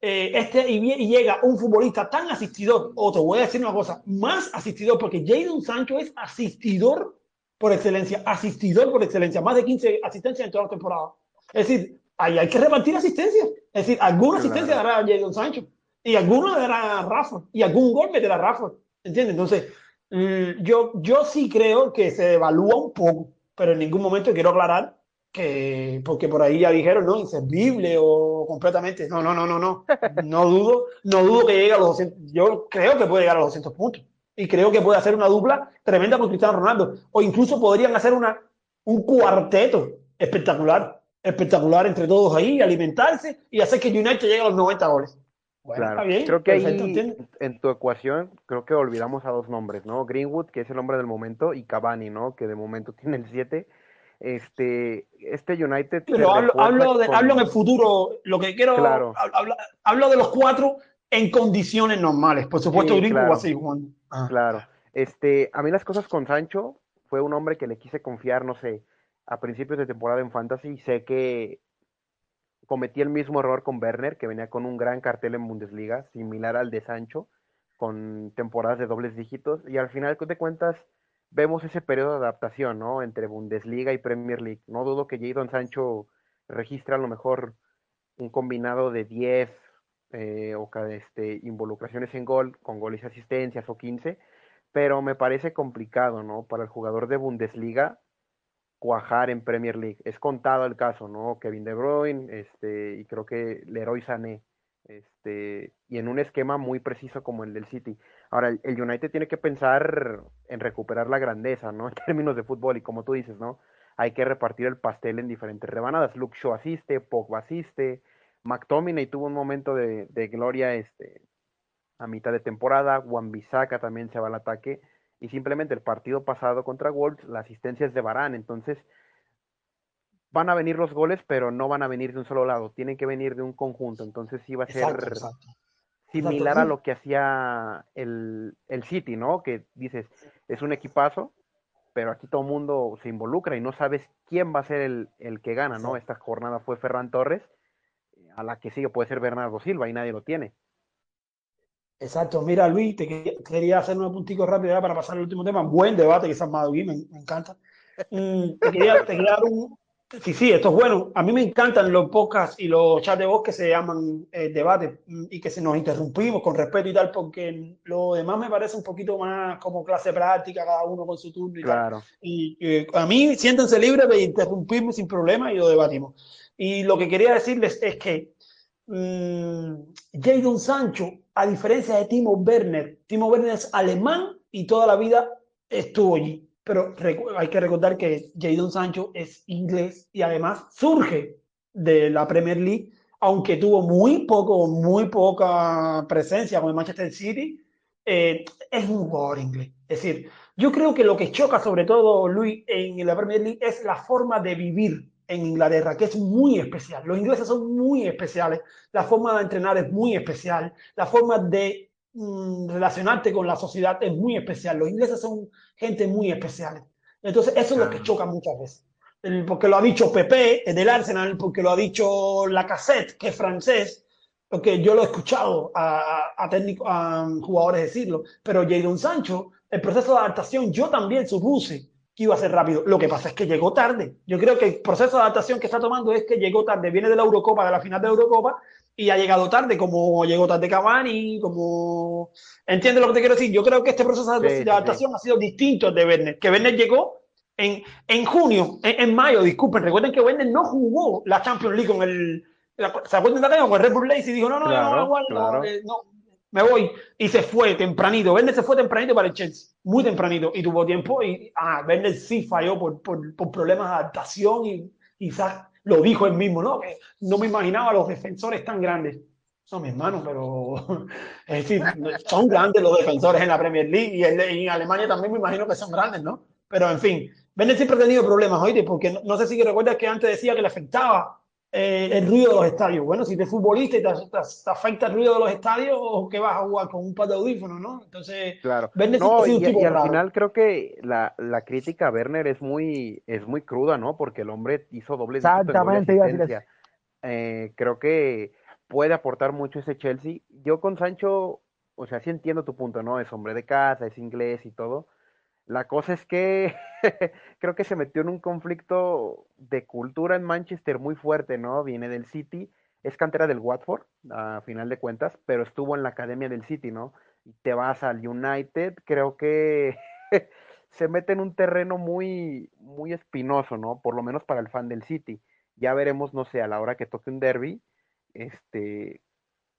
[SPEAKER 4] eh, este, y, y llega un futbolista tan asistidor, o te voy a decir una cosa, más asistidor, porque Jadon Sancho es asistidor por excelencia, asistidor por excelencia, más de 15 asistencias en toda la temporada. Es decir, ahí hay que repartir asistencias. Es decir, alguna asistencia dará Jadon Sancho, y alguna dará Rafa, y algún gol meterá Rafa. ¿Entiendes? Entonces, Mm, yo, yo sí creo que se evalúa un poco, pero en ningún momento quiero aclarar que, porque por ahí ya dijeron, ¿no? Inservible o completamente. No, no, no, no, no. No dudo, no dudo que llegue a los 200. Yo creo que puede llegar a los 200 puntos. Y creo que puede hacer una dupla tremenda con Cristiano Ronaldo. O incluso podrían hacer una, un cuarteto espectacular, espectacular entre todos ahí, alimentarse y hacer que United llegue a los 90 goles. Bueno,
[SPEAKER 5] Claro,
[SPEAKER 4] está bien,
[SPEAKER 5] creo que
[SPEAKER 4] perfecto,
[SPEAKER 5] ahí en tu ecuación creo que olvidamos a dos nombres, ¿no? Greenwood, que es el hombre del momento, y Cavani, ¿no? Que de momento tiene el 7. Este, este United
[SPEAKER 4] Pero hablo, hablo, de-
[SPEAKER 5] con-
[SPEAKER 4] hablo en el futuro, lo que quiero,
[SPEAKER 5] Claro.
[SPEAKER 4] hablo, hablo de los cuatro en condiciones normales. Por supuesto,
[SPEAKER 5] Sí, claro.
[SPEAKER 4] va a seguir jugando. Ah.
[SPEAKER 5] Claro. Este, a mí las cosas con Sancho fue un hombre que le quise confiar, no sé, a principios de temporada en Fantasy sé que cometí el mismo error con Werner, que venía con un gran cartel en Bundesliga, similar al de Sancho, con temporadas de dobles dígitos y al final de cuentas vemos ese periodo de adaptación, ¿no? Entre Bundesliga y Premier League. No dudo que Jadon Sancho registre a lo mejor un combinado de 10 eh, o este, involucraciones en gol, con goles y asistencias o 15, pero me parece complicado, ¿no? Para el jugador de Bundesliga cuajar en Premier League. Es contado el caso, ¿no? Kevin De Bruyne, este, y creo que Leroy Sané, este, y en un esquema muy preciso como el del City. Ahora, el, United tiene que pensar en recuperar la grandeza, ¿no? En términos de fútbol, y como tú dices, ¿no? Hay que repartir el pastel en diferentes rebanadas. Luke Shaw asiste, Pogba asiste, McTominay tuvo un momento de, gloria este, a mitad de temporada, Wan-Bissaka también se va al ataque, y simplemente el partido pasado contra Wolves, la asistencia es de Varane, entonces van a venir los goles, pero no van a venir de un solo lado, tienen que venir de un conjunto. Entonces sí va a ser. Similar a lo que hacía el, el City, ¿no? Que dices, es un equipazo, pero aquí todo el mundo se involucra y no sabes quién va a ser el, el que gana, ¿no? Esta jornada fue Ferran Torres, a la que sigue puede ser Bernardo Silva y nadie lo tiene.
[SPEAKER 4] Exacto, mira Luis, te quería, quería hacer un puntico rápido ya para pasar al último tema. Buen debate que se ha armado aquí, me, me encanta. Mm, te, quería, te quería dar un... Sí, sí, esto es bueno. A mí me encantan los podcasts y los chats de voz que se llaman eh, debate mm, y que se nos interrumpimos con respeto y tal, porque lo demás me parece un poquito más como clase práctica, cada uno con su turno y tal.
[SPEAKER 5] Claro.
[SPEAKER 4] Y eh, a mí siéntense libres de interrumpirme sin problema y lo debatimos. Y lo que quería decirles es que mm, Jadon Sancho, a diferencia de Timo Werner, Timo Werner es alemán y toda la vida estuvo allí. Pero hay que recordar que Jadon Sancho es inglés y además surge de la Premier League, aunque tuvo muy poco, muy poca presencia con el Manchester City, eh, es un jugador inglés. Es decir, yo creo que lo que choca sobre todo, Luis, en la Premier League es la forma de vivir en Inglaterra, que es muy especial. Los ingleses son muy especiales, la forma de entrenar es muy especial, la forma de mm, relacionarte con la sociedad es muy especial. Los ingleses son gente muy especial. Entonces, eso es lo que choca muchas veces. El- porque lo ha dicho Pepe eh, del Arsenal, porque lo ha dicho Lacazette, que es francés, porque yo lo he escuchado a, a, a técnico- a jugadores decirlo, pero Jadon Sancho, el proceso de adaptación, yo también supuse que iba a ser rápido. Lo que pasa es que llegó tarde. Yo creo que el proceso de adaptación que está tomando es que llegó tarde. Viene de la Eurocopa, de la final de la Eurocopa, y ha llegado tarde, como llegó tarde Cavani, como... ¿Entiendes lo que te quiero decir? Yo creo que este proceso de,
[SPEAKER 5] Sí, sí,
[SPEAKER 4] de adaptación ha sido distinto al de Werner, que Werner llegó en, en junio, en, en mayo, disculpen, recuerden que Werner no jugó la Champions League con el... la- ¿Se acuerdan de? Con el Red Bull Leipzig y dijo, no, no, yo no
[SPEAKER 5] Claro,
[SPEAKER 4] voy a jugar, no,
[SPEAKER 5] claro.
[SPEAKER 4] eh, no, me voy. Y se fue tempranito. Werner se fue tempranito para el Chelsea, muy tempranito. Y tuvo tiempo. Y ah, Werner sí falló por, por, por problemas de adaptación. Y quizás lo dijo él mismo, ¿no? Que no me imaginaba a los defensores tan grandes. No, mi hermano, pero. Es decir, son grandes los defensores en la Premier League. Y en, Alemania también me imagino que son grandes, ¿no? Pero en fin, Werner siempre ha tenido problemas, oíste, porque no, no sé si recuerdas que antes decía que le afectaba eh, el ruido de los estadios. Bueno, si te futbolista y te, te- te afecta el ruido de los estadios, ¿qué vas a jugar con un par de audífonos, no? Entonces,
[SPEAKER 5] Claro.
[SPEAKER 4] Werner
[SPEAKER 5] No, y, y al final creo que la, la crítica a Werner es muy, es muy cruda, ¿no? Porque el hombre hizo doble
[SPEAKER 1] Exactamente, iba a decir
[SPEAKER 5] asistencia. Eh, creo que puede aportar mucho ese Chelsea. Yo con Sancho, o sea, sí entiendo tu punto, ¿no? Es hombre de casa, es inglés y todo. La cosa es que creo que se metió en un conflicto de cultura en Manchester muy fuerte, ¿no? Viene del City, es cantera del Watford, a final de cuentas, pero estuvo en la academia del City, ¿no? Y te vas al United, creo que se mete en un terreno muy, muy espinoso, ¿no? Por lo menos para el fan del City. Ya veremos, no sé, a la hora que toque un derby, este,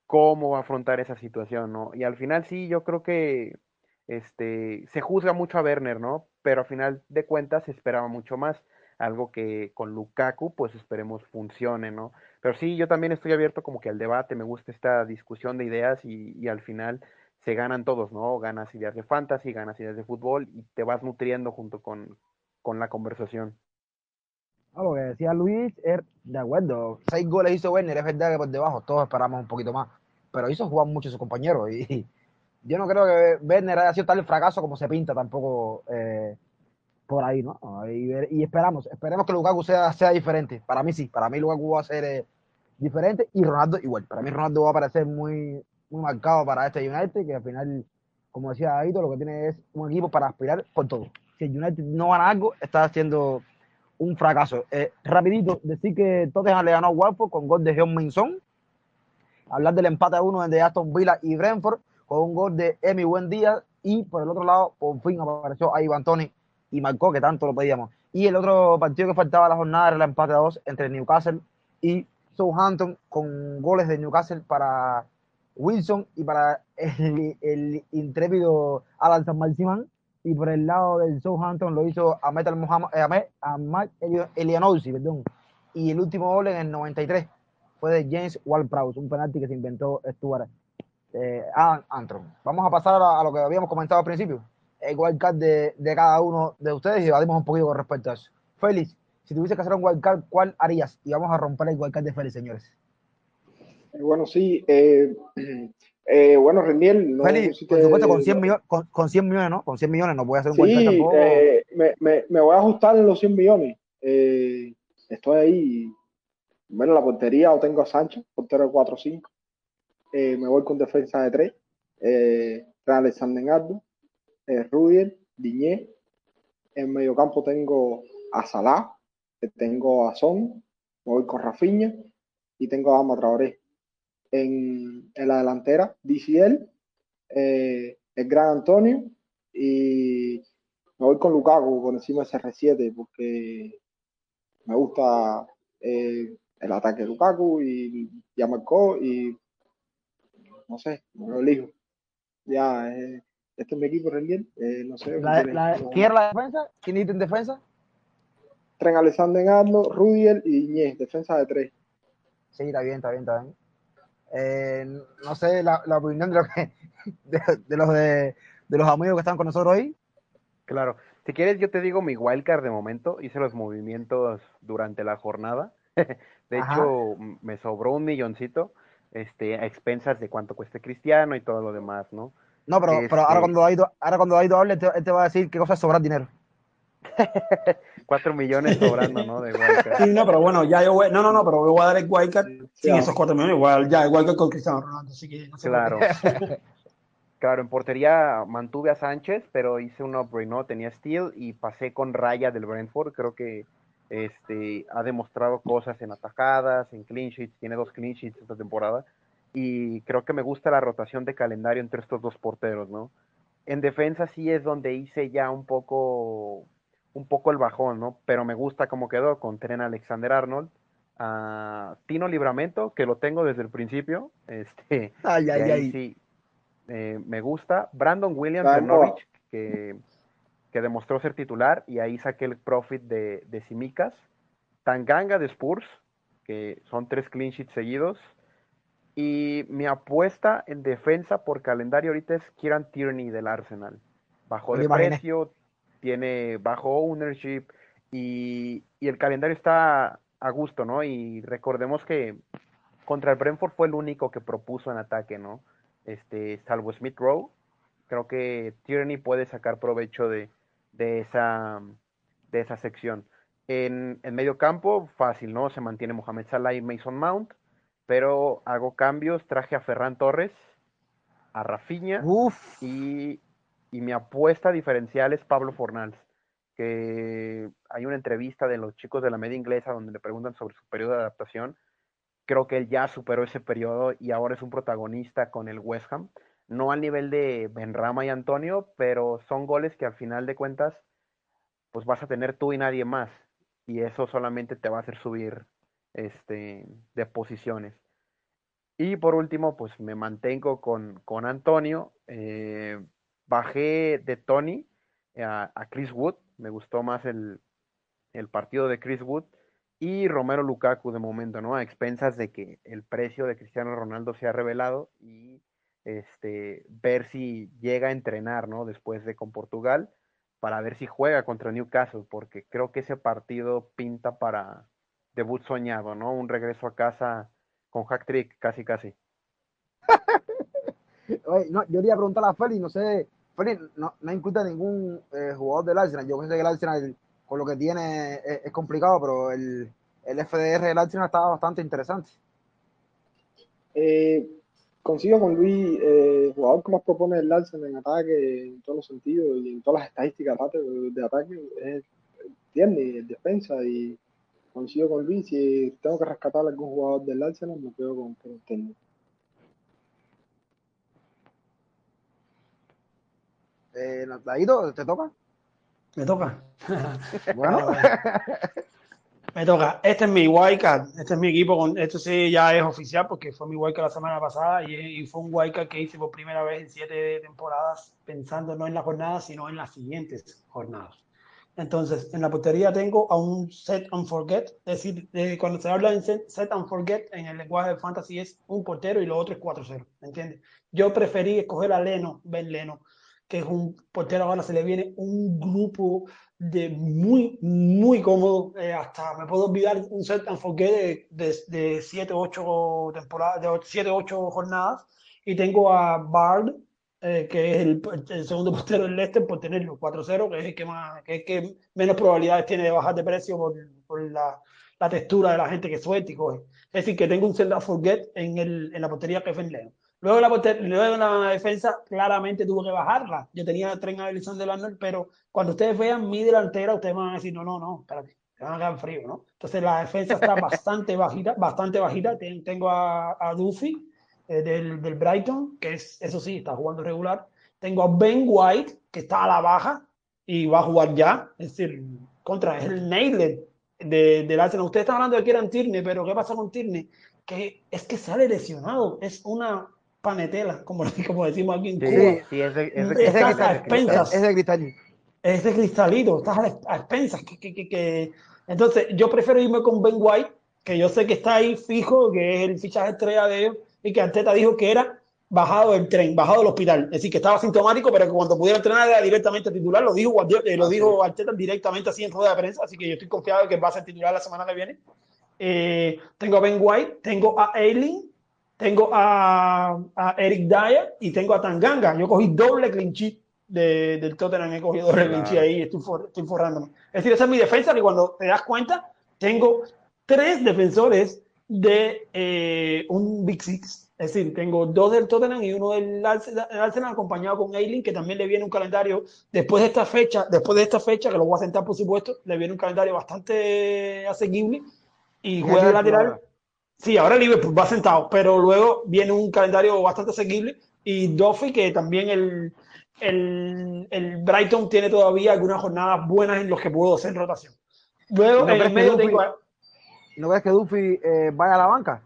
[SPEAKER 5] cómo va a afrontar esa situación, ¿no? Y al final sí, yo creo que este, se juzga mucho a Werner, ¿no? Pero al final de cuentas se esperaba mucho más, algo que con Lukaku, pues esperemos funcione, ¿no? Pero sí, yo también estoy abierto como que al debate, me gusta esta discusión de ideas y, y al final se ganan todos, ¿no? Ganas ideas de fantasy, ganas ideas de fútbol y te vas nutriendo junto con, con la conversación.
[SPEAKER 1] Ah, lo que decía Luis es de acuerdo. Seis goles hizo Werner, es verdad que por debajo todos esperamos un poquito más. Pero hizo jugar mucho a sus compañeros. Y yo no creo que Werner haya sido tal el fracaso como se pinta tampoco eh, por ahí, ¿no? Y, esperamos, esperemos que Lukaku sea, sea diferente. Para mí sí, para mí Lukaku va a ser eh, diferente y Ronaldo igual. Para mí Ronaldo va a parecer muy, muy marcado para este United, que al final, como decía Aito, lo que tiene es un equipo para aspirar por todo. Si el United no gana algo, está haciendo un fracaso. Eh, rapidito, decir que Tottenham le ganó a Watford con gol de Heung Min Son. Hablar del empate a uno de Aston Villa y Brentford un gol de Emi Buendía. Y por el otro lado, por fin apareció a Ivan Tony y marcó, que tanto lo pedíamos. Y el otro partido que faltaba la jornada era el empate a dos entre Newcastle y Southampton con goles de Newcastle para Wilson y para el, el intrépido Alan San Marciman. Y por el lado del Southampton lo hizo Ahmed Al Mohamed, eh, Ahmed, Ahmad Eli- Elianousi, perdón. Y el último gol en el 93 fue de James Ward-Prowse, un penalti que se inventó Stuart eh, Adam Antron. Vamos a pasar a, a lo que habíamos comentado al principio, el wildcard de, de cada uno de ustedes y debatimos un poquito con respecto a eso. Félix, si tuviese que hacer un wildcard, ¿cuál harías? Y vamos a romper el wildcard de Félix, señores.
[SPEAKER 2] Eh, bueno, sí. Eh, eh, bueno, Reniel,
[SPEAKER 1] no Félix, por supuesto, con 100, millones, con, con 100 millones, ¿no? Con 100 millones no voy a hacer un
[SPEAKER 2] sí, wildcard tampoco. Eh, me, me, me, voy a ajustar en los 100 millones. Eh, estoy ahí. Bueno, la portería o tengo a Sancho, portero 4-5. Eh, me voy con defensa de 3. Eh, Alexander eh, Rudiel, Diñé. En medio campo tengo a Salah, tengo a Son, me voy con Rafinha y tengo a Ama En, en la delantera, DCL, eh, el gran Antonio y me voy con Lukaku por encima de CR7 porque me gusta eh, el ataque de Lukaku y ya marcó y no sé, me lo elijo. Ya, eh, este es mi equipo, Rendiel. Eh, no sé.
[SPEAKER 1] La, la, ¿Quién era la defensa? ¿Quién hizo en defensa?
[SPEAKER 2] Tren Alexander Arno, Rudiel y Iñez, defensa de tres.
[SPEAKER 1] Sí, está bien, está bien, está bien. Eh, no sé la, la opinión de, lo que, de, de, los de, de los amigos que están con nosotros hoy.
[SPEAKER 5] Claro. Si quieres, yo te digo mi wildcard de momento. Hice los movimientos durante la jornada. De Ajá. hecho, me sobró un milloncito este, a expensas de cuánto cueste Cristiano y todo lo demás, ¿no?
[SPEAKER 1] No, pero, este... pero ahora cuando Aido, ahora cuando Aido hable, te, te va a decir qué cosas sobran dinero.
[SPEAKER 5] cuatro millones sobrando, ¿no? De.
[SPEAKER 4] Sí, no, pero bueno, ya yo voy, no, no, no, pero voy a dar el wildcard sí, sin esos cuatro millones, igual, ya el wildcard con Cristiano Ronaldo, así que no sé
[SPEAKER 5] Claro. Claro, en portería mantuve a Sánchez, pero hice un upgrade, ¿no? Tenía Steel y pasé con Raya del Brentford. Creo que este, ha demostrado cosas en atajadas, en clean sheets, tiene dos clean sheets esta temporada. Y creo que me gusta la rotación de calendario entre estos dos porteros, ¿no? En defensa sí es donde hice ya un poco, un poco el bajón, ¿no? Pero me gusta cómo quedó con Tren Alexander Arnold, a Tino Libramento, que lo tengo desde el principio. Este,
[SPEAKER 1] ay, ay, ay.
[SPEAKER 5] Sí, eh, me gusta. Brandon Williams de Norwich, que, que, demostró ser titular, y ahí saqué el profit de, de Simicas. Tanganga de Spurs, que son tres clean sheets seguidos. Y mi apuesta en defensa por calendario ahorita es Kieran Tierney del Arsenal. Bajo de precio, tiene bajo ownership y, y, el calendario está a gusto, ¿no? Y recordemos que contra el Brentford fue el único que propuso en ataque, ¿no? este, salvo Smith Rowe. Creo que Tierney puede sacar provecho de, de, esa, de esa sección. En, en, medio campo, fácil, ¿no? Se mantiene Mohamed Salah y Mason Mount, pero hago cambios, traje a Ferran Torres, a Rafinha y, y, mi apuesta diferencial es Pablo Fornals, que hay una entrevista de los chicos de la media inglesa donde le preguntan sobre su periodo de adaptación creo que él ya superó ese periodo y ahora es un protagonista con el West Ham. No al nivel de Benrama y Antonio, pero son goles que al final de cuentas, pues vas a tener tú y nadie más. Y eso solamente te va a hacer subir este, de posiciones. Y por último, pues me mantengo con, con Antonio. Eh, bajé de Tony a, Chris Wood. Me gustó más el, el partido de Chris Wood y Romero Lukaku de momento, ¿no? A expensas de que el precio de Cristiano Ronaldo se ha revelado y este, ver si llega a entrenar, ¿no? Después de con Portugal, para ver si juega contra Newcastle, porque creo que ese partido pinta para debut soñado, ¿no? Un regreso a casa con hack trick, casi, casi.
[SPEAKER 1] Oye, no, yo quería preguntar a Feli, no sé, Feli, no, no incluye ningún eh, jugador del Arsenal. Yo pensé que el Arsenal con lo que tiene es, es complicado, pero el, el FDR del Arsenal estaba bastante interesante.
[SPEAKER 2] Eh, consigo con Luis, eh, jugador que más propone el Arsenal en ataque, en todos los sentidos y en todas las estadísticas de, de ataque, es, tiene defensa y consigo con Luis. Si tengo que rescatar a algún jugador del Arsenal, me quedo con el técnico.
[SPEAKER 1] Eh, ¿te toca?
[SPEAKER 4] Me toca.
[SPEAKER 1] Bueno.
[SPEAKER 4] Me toca. Este es mi wildcard. Este es mi equipo. Con, esto sí ya es oficial porque fue mi wildcard la semana pasada y, y, fue un wildcard que hice por primera vez en siete temporadas pensando no en la jornada sino en las siguientes jornadas. Entonces, en la portería tengo a un set and forget. Es decir, eh, cuando se habla en set, set, and forget en el lenguaje de fantasy es un portero y lo otro es 4-0. ¿Me entiendes? Yo preferí escoger a Leno, Ben Leno que es un portero ahora se le viene un grupo de muy, muy cómodo. Eh, hasta me puedo olvidar un set and forget de, de, 7, 8 temporadas, de 7, 8 jornadas. Y tengo a Bard, eh, que es el, el, segundo portero del Leicester, por tenerlo 4-0, que es el que, más, que, que menos probabilidades tiene de bajar de precio por, por la, la, textura de la gente que suelta y coge. Es decir, que tengo un set and forget en, el, en la portería que es León. Luego la, luego la defensa claramente tuvo que bajarla. Yo tenía tren a de Arnold, pero cuando ustedes vean mi delantera, ustedes van a decir, no, no, no, espérate, se van a quedar frío, ¿no? Entonces la defensa está bastante bajita, bastante bajita. Tengo a, a Duffy eh, del, del, Brighton, que es, eso sí, está jugando regular. Tengo a Ben White, que está a la baja y va a jugar ya. Es decir, contra es el Nailed de, del Arsenal. Ustedes están hablando de que eran Tierney, pero ¿qué pasa con Tierney? Que es que sale lesionado. Es una panetela, como, como decimos aquí en Cuba. Sí, sí, es de, es de, estás a expensas. Es, de cristalito. Es de cristalito, estás a, expensas. Que, que, que, Entonces, yo prefiero irme con Ben White, que yo sé que está ahí fijo, que es el fichaje estrella de ellos, y que Anteta dijo que era bajado del tren, bajado del hospital. Es decir, que estaba sintomático, pero que cuando pudiera entrenar era directamente titular. Lo dijo, eh, lo dijo Arteta directamente así en rueda de prensa, así que yo estoy confiado de que va a ser titular la semana que viene. Eh, tengo a Ben White, tengo a Aileen, tengo a, a, Eric Dyer y tengo a Tanganga. Yo cogí doble clean de, del Tottenham, he cogido doble clean ahí, estoy, for, estoy forrándome. Es decir, esa es mi defensa, que cuando te das cuenta, tengo tres defensores de eh, un Big Six. Es decir, tengo dos del Tottenham y uno del Arsenal, acompañado con Eileen, que también le viene un calendario después de esta fecha, después de esta fecha, que lo voy a sentar por supuesto, le viene un calendario bastante asequible y juega lateral. Sí, ahora Liverpool va sentado, pero luego viene un calendario bastante asequible y Duffy, que también el, el, el, Brighton tiene todavía algunas jornadas buenas en los que puedo hacer rotación. Luego, en el medio tengo...
[SPEAKER 1] ¿No ves que Duffy eh, vaya a la banca?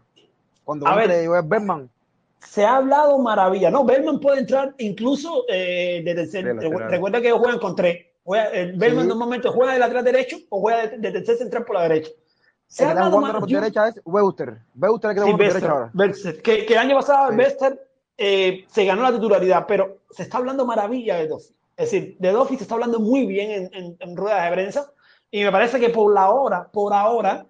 [SPEAKER 1] Cuando a ver, Berman.
[SPEAKER 4] Se ha hablado maravilla. No, Berman puede entrar incluso eh, de tercer. recuerda que ellos juegan con tres. Juega, el Berman sí. normalmente juega de lateral derecho o juega de, de tercer central por la derecha.
[SPEAKER 1] Se el que está jugando por derecha es Weuster. Weuster que sí, por derecha ahora.
[SPEAKER 4] Que, que, el año pasado sí. Wester eh, se ganó la titularidad, pero se está hablando maravilla de Duffy. Es decir, de Duffy se está hablando muy bien en, en, en ruedas de prensa y me parece que por la hora, por ahora,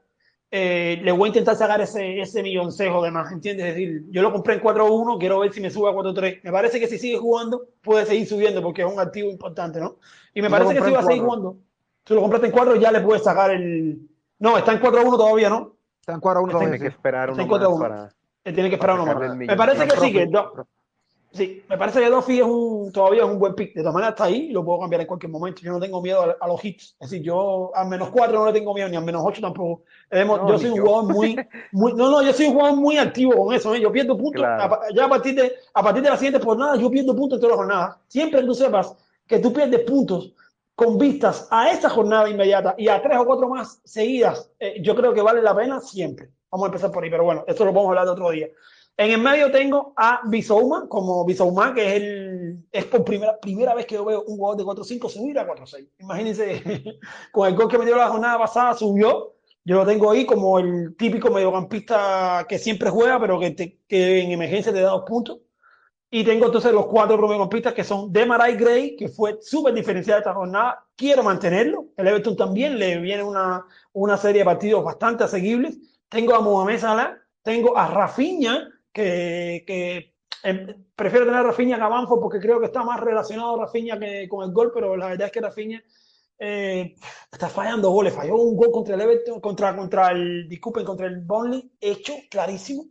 [SPEAKER 4] eh, le voy a intentar sacar ese, ese milloncejo de más, ¿entiendes? Es decir, yo lo compré en 4-1, quiero ver si me sube a 4-3. Me parece que si sigue jugando, puede seguir subiendo porque es un activo importante, ¿no? Y me parece que si va a seguir jugando, si lo compraste en 4, ya le puedes sacar el, no, está en 4 1 todavía, ¿no?
[SPEAKER 1] Está en 4 1
[SPEAKER 5] todavía. Tiene que esperar uno más para...
[SPEAKER 4] Él tiene que esperar uno más. Me parece que sí, que do... Sí, me parece que Duffy es un, todavía es un buen pick. De todas maneras está ahí y lo puedo cambiar en cualquier momento. Yo no tengo miedo a, a los hits. Es decir, yo a menos 4 no le tengo miedo, ni a menos 8 tampoco. No, yo soy un jugador muy, muy, no, no, yo soy un jugador muy activo con eso. ¿eh? Yo pierdo puntos. Claro. A, ya a partir, de, a partir de la siguiente jornada, yo pierdo puntos en todas las jornadas. Siempre que tú sepas que tú pierdes puntos con vistas a esta jornada inmediata y a tres o cuatro más seguidas, eh, yo creo que vale la pena siempre. Vamos a empezar por ahí, pero bueno, esto lo a hablar de otro día. En el medio tengo a Bisouma, como Bisouma, que es el es por primera, primera vez que yo veo un jugador de 4-5 subir a 4-6. Imagínense, con el gol que me dio la jornada pasada subió. Yo lo tengo ahí como el típico mediocampista que siempre juega, pero que, que en emergencia te da dos puntos. Y tengo entonces los cuatro promediocampistas que son Demarai Gray, que fue súper diferenciada esta jornada. Quiero mantenerlo. El Everton también le viene una, una serie de partidos bastante asequibles. Tengo a Mohamed Salah, tengo a Rafinha, que, que eh, prefiero tener a Rafinha que a Banfo porque creo que está más relacionado Rafinha que con el gol, pero la verdad es que Rafinha eh, está fallando goles. Falló un gol contra el Everton, contra, contra el, disculpen, contra el Burnley, hecho clarísimo.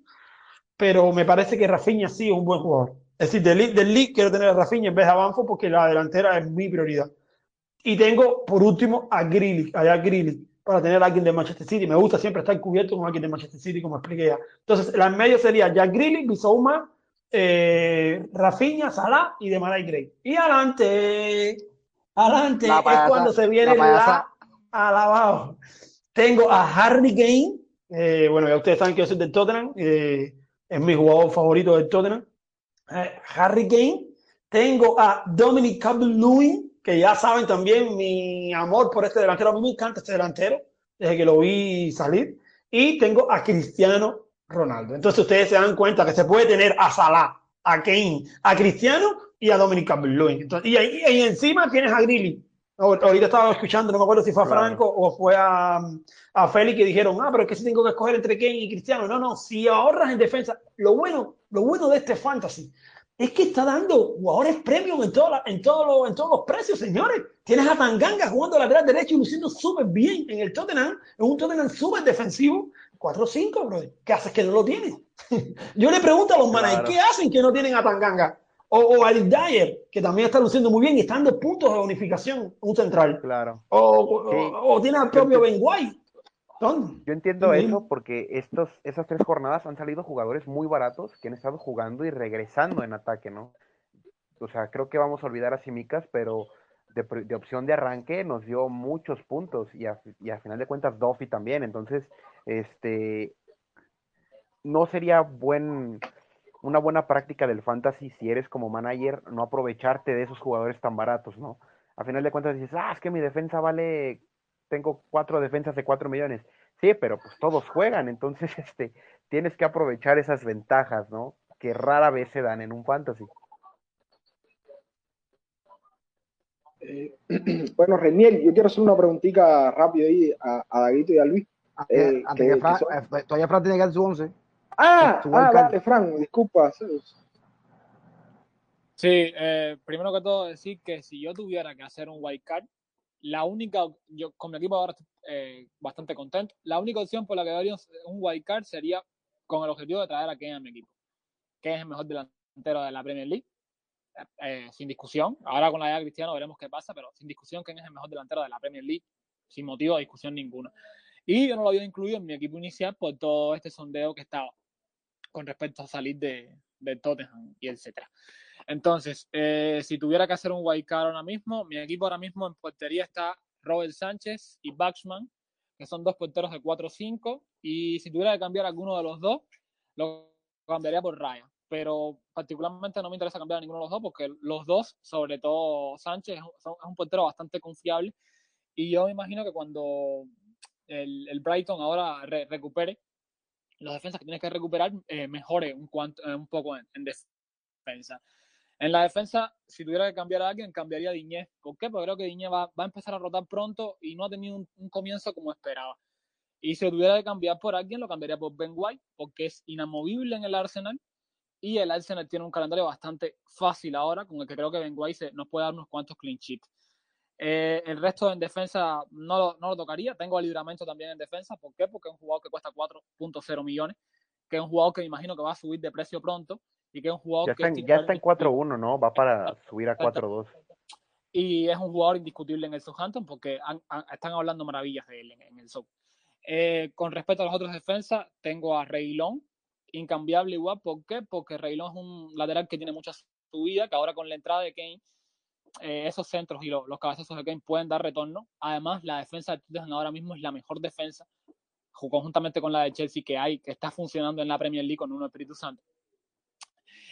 [SPEAKER 4] Pero me parece que Rafinha sí es un buen jugador. Es decir, del, del League quiero tener a Rafinha en vez de a Banfo porque la delantera es mi prioridad. Y tengo, por último, a Grilly, allá Grilly, para tener a alguien de Manchester City. Me gusta siempre estar cubierto con alguien de Manchester City, como expliqué ya. Entonces, la en medio sería Jack Grilly, Bisouma, eh, Rafinha, Salah y de Maray Gray. Y adelante, adelante es cuando se viene la, la alabado. Tengo a Harry Kane, eh, bueno, ya ustedes saben que yo soy del Tottenham, eh, es mi jugador favorito del Tottenham. Eh, Harry Kane, tengo a Dominic Calvert-Lewin, que ya saben también mi amor por este delantero, a mí me encanta este delantero, desde que lo vi salir, y tengo a Cristiano Ronaldo. Entonces ustedes se dan cuenta que se puede tener a Salah, a Kane, a Cristiano y a Dominic Calvert-Lewin. Y, ahí- y encima tienes a Grilly. Ahorita estaba escuchando, no me acuerdo si fue a
[SPEAKER 5] Claro.
[SPEAKER 4] Franco o fue a, a Félix que dijeron, ah, pero es que si tengo que escoger entre Kane y Cristiano. No, no, si ahorras en defensa, lo bueno, lo bueno de este fantasy es que está dando jugadores premium en, toda la- en, todos los, en todos los precios, señores. Tienes a Tanganga jugando lateral derecho y luciendo súper bien en el Tottenham, en un Tottenham súper defensivo. 4-5, bro. ¿Qué haces que no lo tienes? Yo le pregunto a los manes,
[SPEAKER 5] Claro.
[SPEAKER 4] ¿qué hacen que no tienen a Tanganga? O, o a Eric Dyer, que también está luciendo muy bien y está dando puntos de bonificación, un central.
[SPEAKER 5] Claro.
[SPEAKER 4] O, o, o tiene al propio Ben White.
[SPEAKER 5] Yo entiendo
[SPEAKER 4] Sí.
[SPEAKER 5] eso porque estos, esas tres jornadas han salido jugadores muy baratos que han estado jugando y regresando en ataque, ¿no? O sea, creo que vamos a olvidar a Simicas, pero de, de opción de arranque nos dio muchos puntos y a, y a final de cuentas Duffy también. Entonces, este, no sería buen, una buena práctica del fantasy si eres como manager no aprovecharte de esos jugadores tan baratos, ¿no? A final de cuentas dices, ah, es que mi defensa vale, tengo cuatro defensas de cuatro millones. Sí, pero pues todos juegan, entonces este, tienes que aprovechar esas ventajas, ¿no? Que rara vez se dan en un fantasy.
[SPEAKER 2] Eh, bueno, Reniel, yo quiero hacer una preguntita rápida ahí a, a Daguito y a Luis.
[SPEAKER 1] Antes,
[SPEAKER 2] Eh, que-
[SPEAKER 1] que Fran,
[SPEAKER 2] son-
[SPEAKER 1] eh, todavía Fran tiene que dar su 11.
[SPEAKER 2] Ah,
[SPEAKER 1] Su
[SPEAKER 2] ah, Fran, disculpa.
[SPEAKER 3] Sí, eh, primero que todo decir que si yo tuviera que hacer un wild card, la única, yo con mi equipo ahora estoy eh, bastante contento, la única opción por la que daría un wild card sería con el objetivo de traer a Kane a mi equipo, que es el mejor delantero de la Premier League, eh, sin discusión. Ahora con la edad de Cristiano veremos qué pasa, pero sin discusión Kane es el mejor delantero de la Premier League, sin motivo de discusión ninguna. Y yo no lo había incluido en mi equipo inicial por todo este sondeo que estaba con respecto a salir de, de Tottenham y etcétera. Entonces, eh, si tuviera que hacer un wild card ahora mismo, mi equipo ahora mismo en portería está Robert Sánchez y Baxman, que son dos porteros de 4-5. Y si tuviera que cambiar alguno de los dos, lo cambiaría por Raya. Pero particularmente no me interesa cambiar a ninguno de los dos, porque los dos, sobre todo Sánchez, es un, son- es un portero bastante confiable. Y yo me imagino que cuando el, el Brighton ahora re- recupere los defensas que tiene que recuperar, eh, mejore eh, un poco en, en defensa. En la defensa, si tuviera que cambiar a alguien, cambiaría a Diñez. ¿Por qué? Porque creo que Diñez va, a empezar a rotar pronto y no ha tenido un, comienzo como esperaba. Y si tuviera que cambiar por alguien, lo cambiaría por Ben White, porque es inamovible en el Arsenal. Y el Arsenal tiene un calendario bastante fácil ahora, con el que creo que Ben White nos puede dar unos cuantos clean sheets. Eh, el resto en defensa no lo, tocaría. Tengo a también en defensa. ¿Por qué? Porque es un jugador que cuesta 4.0 millones, que es un jugador que me imagino que va a subir de precio pronto y que es un jugador
[SPEAKER 5] Ya
[SPEAKER 3] que es
[SPEAKER 5] ya está en
[SPEAKER 3] indiscutible.
[SPEAKER 5] 4-1, ¿no? Va para subir a 4-2.
[SPEAKER 3] y es un jugador indiscutible en el Southampton porque han- han- están hablando maravillas de él en, en el Sout. Eh, con respecto a los otros defensas, tengo a Reilón, incambiable igual. ¿Por qué? Porque Reilón es un lateral que tiene mucha subida, que ahora con la entrada de Kane, eh, esos centros y lo- los cabezazos de Kane pueden dar retorno. Además, la defensa de Tottenham ahora mismo es la mejor defensa, ju- conjuntamente con la de Chelsea que hay, que está funcionando en la Premier League con un Espíritu Santo.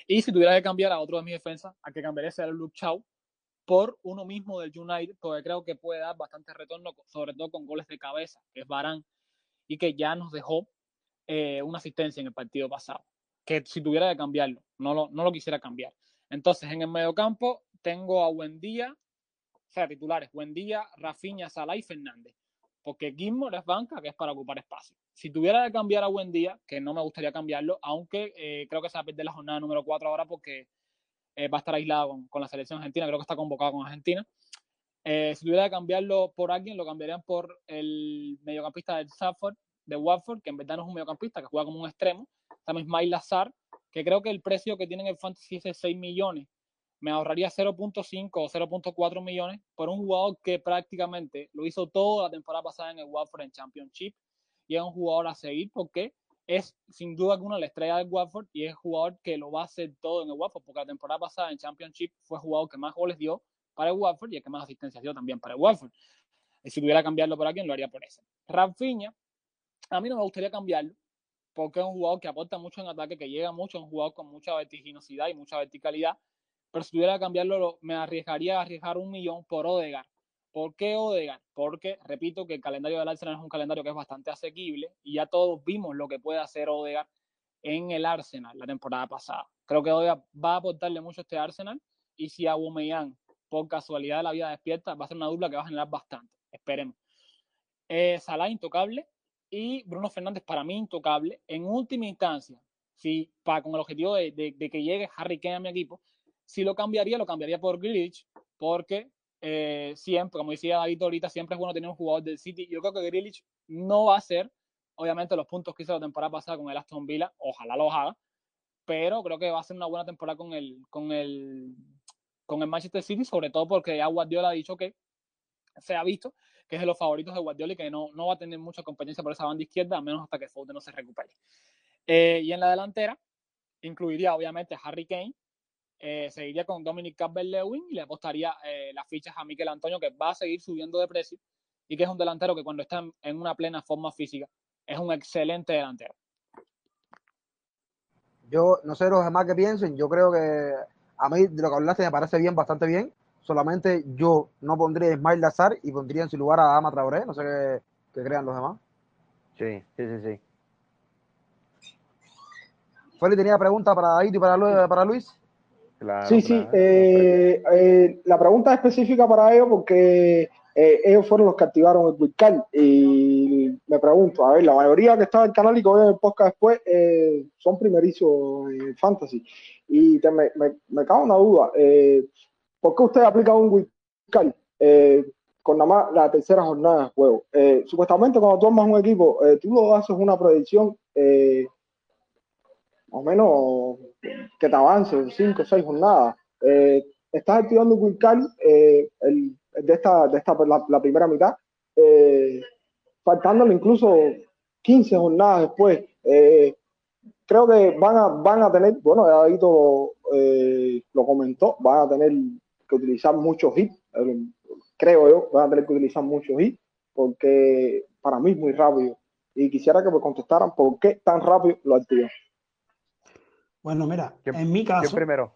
[SPEAKER 3] Y si tuviera que cambiar a otro de mis defensas, a que cambiaría sería Luke Shaw, por uno mismo del United, porque creo que puede dar bastante retorno, sobre todo con goles de cabeza, que es Barán, y que ya nos dejó eh, una asistencia en el partido pasado. Que si tuviera que cambiarlo, no lo, no lo quisiera cambiar. Entonces, en el mediocampo tengo a Buendía, o sea, titulares, Buendía, Rafinha, Salah y Fernández. Porque Gilmore es banca, que es para ocupar espacio. Si tuviera que cambiar a Buendía, que no me gustaría cambiarlo, aunque eh, creo que se va a perder la jornada número 4 ahora porque eh, va a estar aislado con, con, la selección argentina, creo que está convocado con Argentina. Eh, si tuviera que cambiarlo por alguien, lo cambiarían por el mediocampista del Stafford, de Watford, que en verdad no es un mediocampista, que juega como un extremo. También Ismail Lazar, que creo que el precio que tiene en el Fantasy es de 6 millones. Me ahorraría 0.5 o 0.4 millones por un jugador que prácticamente lo hizo toda la temporada pasada en el Watford en Championship y es un jugador a seguir porque es sin duda alguna la estrella del Watford y es jugador que lo va a hacer todo en el Watford porque la temporada pasada en Championship fue el jugador que más goles dio para el Watford y el que más asistencias dio también para el Watford. Y si tuviera que cambiarlo por alguien, lo haría por ese. Rafinha, a mí no me gustaría cambiarlo porque es un jugador que aporta mucho en ataque, que llega mucho, es un jugador con mucha vertiginosidad y mucha verticalidad. Pero si tuviera que cambiarlo, me arriesgaría a arriesgar un millón por Odegaard. ¿Por qué Odegaard? Porque, repito, que el calendario del Arsenal es un calendario que es bastante asequible y ya todos vimos lo que puede hacer Odegaard en el Arsenal la temporada pasada. Creo que hoy va a aportarle mucho este Arsenal y si Aubameyang por casualidad de la vida despierta, va a ser una dupla que va a generar bastante. Esperemos. Eh, Salah intocable y Bruno Fernández para mí intocable. En última instancia, si con el objetivo de, que llegue Harry Kane a mi equipo, si lo cambiaría, lo cambiaría por Grealish, porque eh, siempre, como decía David ahorita, siempre es bueno tener un jugador del City. Yo creo que Grealish no va a ser, obviamente, los puntos que hizo la temporada pasada con el Aston Villa, ojalá lo haga, pero creo que va a ser una buena temporada con el, con el, con el Manchester City, sobre todo porque ya Guardiola ha dicho que se ha visto que es de los favoritos de Guardiola y que no, no va a tener mucha competencia por esa banda izquierda, a menos hasta que Foden no se recupere. Eh, y en la delantera, incluiría obviamente a Harry Kane, eh, seguiría con Dominic Calvert-Lewin y le apostaría eh, las fichas a Miquel Antonio, que va a seguir subiendo de precio y que es un delantero que cuando está en una plena forma física es un excelente delantero.
[SPEAKER 1] Yo no sé los demás que piensen, yo creo que a mí de lo que hablaste me parece bien, bastante bien. Solamente yo no pondría a Ismail Lazar y pondría en su lugar a Ama Traoré. No sé qué, crean los demás.
[SPEAKER 5] Sí, sí, sí, sí.
[SPEAKER 1] Feli tenía pregunta para David y para, para Luis.
[SPEAKER 2] Sí, sí. Eh, eh, la pregunta específica para ellos porque eh, ellos fueron los que activaron el Wildcard y me pregunto, a ver, la mayoría que estaba en el canal y que voy el podcast después eh, son primerizos en Fantasy y me, me, me cabe una duda, eh, ¿por qué usted aplica un Wildcard con nada más la tercera jornada de juego? supuestamente cuando tú armas un equipo, tú lo haces una predicción más o menos que te avance, cinco o seis jornadas. estás activando un Wildcard, el de esta, de esta la, primera mitad, eh, faltándole incluso 15 jornadas después. Eh, creo que van a, van a tener, bueno, David eh, lo comentó, van a tener que utilizar muchos hits, creo yo, van a tener que utilizar muchos hits, porque para mí es muy rápido. Y quisiera que me contestaran por qué tan rápido lo activan.
[SPEAKER 4] Bueno, mira, en mi caso.
[SPEAKER 5] Yo primero.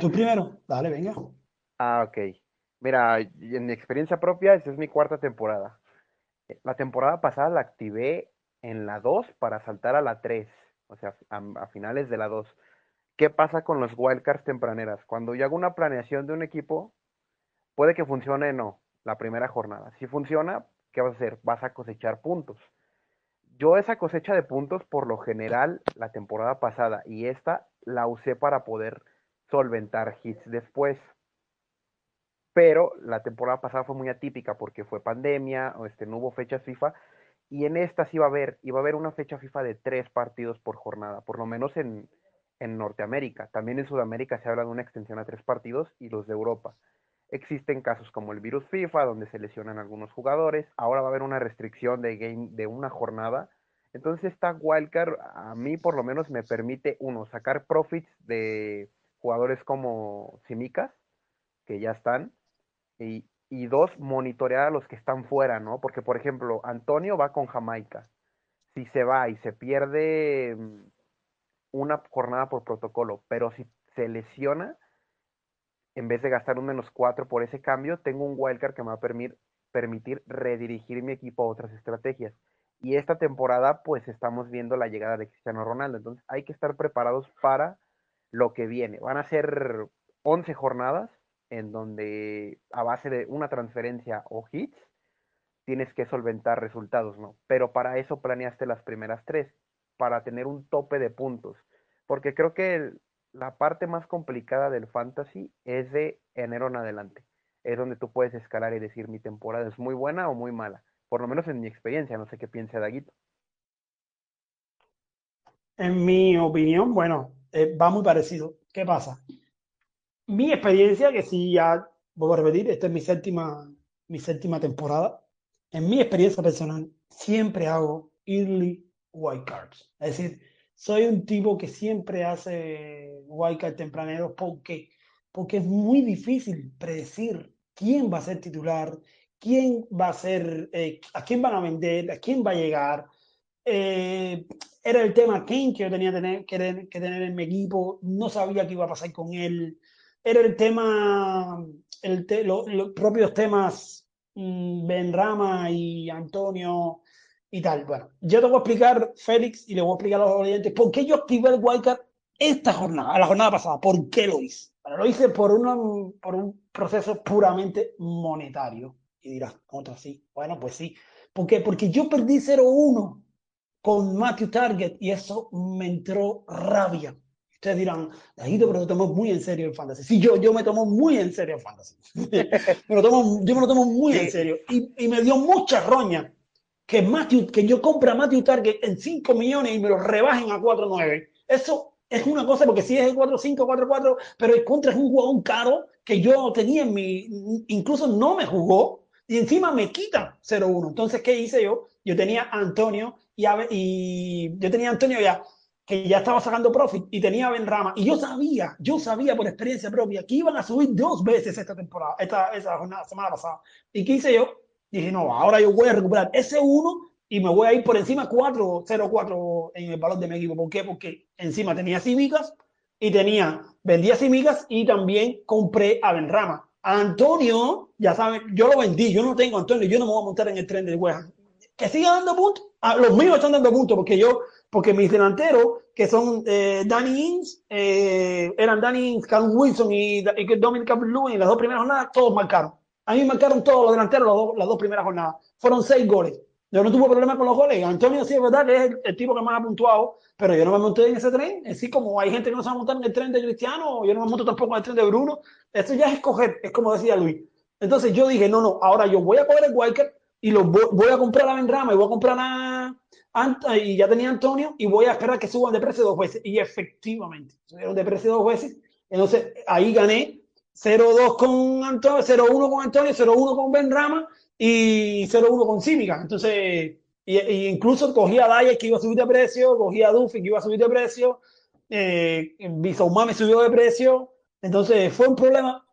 [SPEAKER 4] Tú primero, dale, venga.
[SPEAKER 5] Ah, ok. Mira, en mi experiencia propia, esta es mi cuarta temporada. La temporada pasada la activé en la 2 para saltar a la 3, o sea, a, finales de la 2. ¿Qué pasa con los wildcards tempraneras? Cuando yo hago una planeación de un equipo, puede que funcione o no la primera jornada. Si funciona, ¿qué vas a hacer? Vas a cosechar puntos. Yo esa cosecha de puntos, por lo general, la temporada pasada y esta la usé para poder solventar hits después pero la temporada pasada fue muy atípica porque fue pandemia, este, no hubo fechas FIFA, y en esta sí iba a haber, iba a haber una fecha FIFA de tres partidos por jornada, por lo menos en, en Norteamérica. También en Sudamérica se habla de una extensión a tres partidos y los de Europa. Existen casos como el virus FIFA, donde se lesionan algunos jugadores. Ahora va a haber una restricción de game de una jornada. Entonces esta wildcard a mí por lo menos me permite, uno, sacar profits de jugadores como Simicas, que ya están, y, dos, monitorear a los que están fuera, ¿no? Porque, por ejemplo, Antonio va con Jamaica. Si se va y se pierde mm, una jornada por protocolo, pero si se lesiona, en vez de gastar un menos cuatro por ese cambio, tengo un wildcard que me va a permitir, permitir redirigir mi equipo a otras estrategias. Y esta temporada, pues estamos viendo la llegada de Cristiano Ronaldo. Entonces hay que estar preparados para lo que viene. Van a ser 11 jornadas en donde a base de una transferencia o hits tienes que solventar resultados, ¿no? Pero para eso planeaste las primeras tres, para tener un tope de puntos. Porque creo que la parte más complicada del fantasy es de enero en adelante. Es donde tú puedes escalar y decir mi temporada es muy buena o muy mala. Por lo menos en mi experiencia, no sé qué piensa Daguito.
[SPEAKER 4] En mi opinión, bueno, eh, va muy parecido. ¿Qué pasa? mi experiencia, que si ya vuelvo a repetir, esta es mi séptima, mi séptima temporada. En mi experiencia personal, siempre hago early white cards. Es decir, soy un tipo que siempre hace white cards tempraneros porque, porque es muy difícil predecir quién va a ser titular, quién va a ser, eh, a quién van a vender, a quién va a llegar. Eh, era el tema Kane que yo tenía que, tener en mi equipo, no sabía qué iba a pasar con él era el tema, el los propios temas mm, Ben Rama y Antonio y tal. Bueno, yo te voy a explicar, Félix, y le voy a explicar a los oyentes por qué yo activé el wildcard esta jornada, la jornada pasada. ¿Por qué lo hice? Bueno, lo hice por, una, por un proceso puramente monetario. Y dirás, otra sí. Bueno, pues sí. ¿Por qué? Porque yo perdí 0-1 con Matthew Target y eso me entró rabia. Ustedes dirán, Dajito, pero te tomo muy en serio el fantasy. Sí, yo, yo me tomo muy en serio el fantasy. me lo tomo, yo me lo tomo muy en serio. Y, y, me dio mucha roña que, Matthew, que yo compre a Matthew Target en 5 millones y me lo rebajen a 4-9. Eso es una cosa, porque si es el 4-5, 4-4, pero el contra es un jugador caro que yo tenía en mi, incluso no me jugó y encima me quita 0-1. Entonces, ¿qué hice yo? Yo tenía a Antonio y, a, y yo tenía a Antonio ya que ya estaba sacando profit y tenía Ben Rama. Y yo sabía, yo sabía por experiencia propia que iban a subir dos veces esta temporada, esta, esa jornada, semana pasada. ¿Y qué hice yo? Dije, no, ahora yo voy a recuperar ese uno y me voy a ir por encima 4, 0, 4 en el valor de mi equipo. ¿Por qué? Porque encima tenía Cívicas y tenía, vendía Cívicas y también compré a Ben Rama. A Antonio, ya saben, yo lo vendí, yo no tengo Antonio, yo no me voy a montar en el tren de West Que siga dando puntos. Ah, los míos están dando puntos porque yo porque mis delanteros, que son eh, Danny Ings, eh, eran Danny Ings, Callum Wilson y, y Dominic Lewin en las dos primeras jornadas, todos marcaron. A mí marcaron todos los delanteros las dos, primeras jornadas. Fueron seis goles. Yo no tuve problema con los goles. Antonio sí es verdad que es el, tipo que más ha puntuado, pero yo no me monté en ese tren. Así como hay gente que no se va a montar en el tren de Cristiano, yo no me monto tampoco en el tren de Bruno. Esto ya es escoger, es como decía Luis. Entonces yo dije, no, no, ahora yo voy a coger el Walker y lo voy, a comprar a Benrama y voy a comprar a, y ya tenía Antonio y voy a esperar que suban de precio dos veces. Y efectivamente, subieron de precio dos veces. Entonces ahí gané 0-2 con Antonio, 0-1 con Antonio, 0-1 con Ben Rama y 0-1 con Cívica. Entonces, y, incluso cogí a Daya que iba a subir de precio, cogí a Duffy que iba a subir de precio, eh, me subió de precio. Entonces fue un problema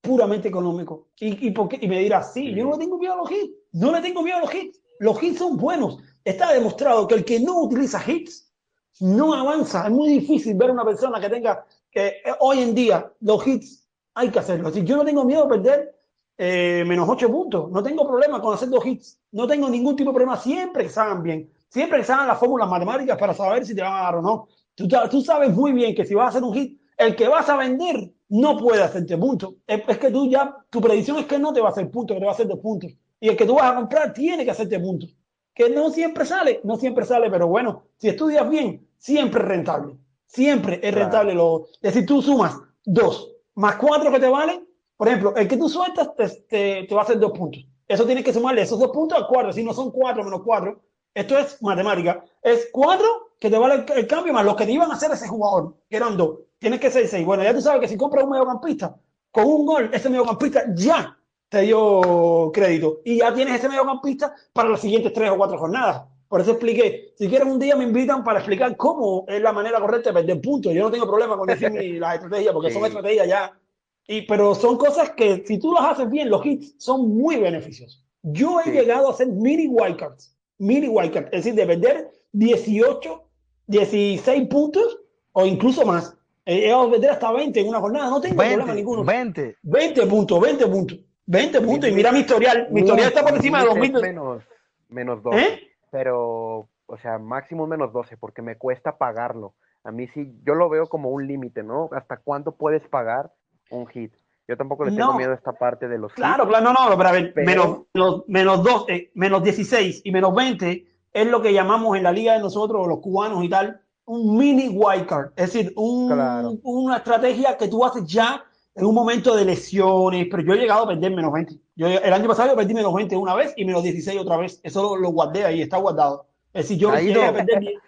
[SPEAKER 4] puramente económico. Y, y, porque, y me dirás, sí, yo no le tengo miedo a los hits, no le tengo miedo a los hits. Los hits son buenos. Está demostrado que el que no utiliza hits no avanza. Es muy difícil ver una persona que tenga que eh, hoy en día los hits hay que hacerlo. Si yo no tengo miedo a perder eh, menos 8 puntos, no tengo problema con hacer dos hits, no tengo ningún tipo de problema siempre que salgan bien, siempre que salgan las fórmulas matemáticas para saber si te van a dar o no. Tú, tú sabes muy bien que si vas a hacer un hit, el que vas a vender no puede hacerte puntos. Es, es, que tú ya, tu predicción es que no te va a hacer puntos, que te va a hacer dos puntos. Y el que tú vas a comprar tiene que hacerte puntos que no siempre sale, no siempre sale, pero bueno, si estudias bien, siempre es rentable. Siempre es rentable. Lo, es decir, tú sumas dos más cuatro que te valen, por ejemplo, el que tú sueltas te, te, va a hacer dos puntos. Eso tienes que sumarle esos dos puntos a cuatro. Si no son cuatro menos cuatro, esto es matemática. Es cuatro que te vale el, cambio más los que te iban a hacer ese jugador, que eran dos. Tienes que ser seis. Bueno, ya tú sabes que si compras un mediocampista con un gol, ese mediocampista ya te dio crédito. Y ya tienes ese mediocampista para las siguientes tres o cuatro jornadas. Por eso expliqué. Si quieren un día me invitan para explicar cómo es la manera correcta de perder puntos. Yo no tengo problema con decir las estrategias, porque son estrategias ya. Y, pero son cosas que si tú las haces bien, los hits son muy beneficiosos. Yo he llegado a hacer mini wildcards. Mini wildcards. Es decir, de perder 18, 16 puntos o incluso más. He llegado a perder hasta 20 en una jornada. No tengo problema ninguno.
[SPEAKER 1] 20.
[SPEAKER 4] 20 puntos, 20 puntos. 20 puntos. Y mira mi historial. Mi historial está por encima de 2000.
[SPEAKER 5] Menos, menos 12. ¿Eh? Pero, o sea, máximo menos 12, porque me cuesta pagarlo. A mí sí, yo lo veo como un límite, ¿no? ¿Hasta cuánto puedes pagar un hit? Yo tampoco le tengo miedo a esta parte de los
[SPEAKER 4] Claro, hits, claro, no, no, pero a ver, menos, menos, 12, menos 16 y menos 20 es lo que llamamos en la liga de nosotros, los cubanos y tal, un mini wildcard. Es decir, un, una estrategia que tú haces ya en un momento de lesiones, pero yo he llegado a perder menos 20. Yo, el año pasado yo perdí menos 20 una vez y menos 16 otra vez. Eso lo, guardé ahí, está guardado. Es decir, yo a perder.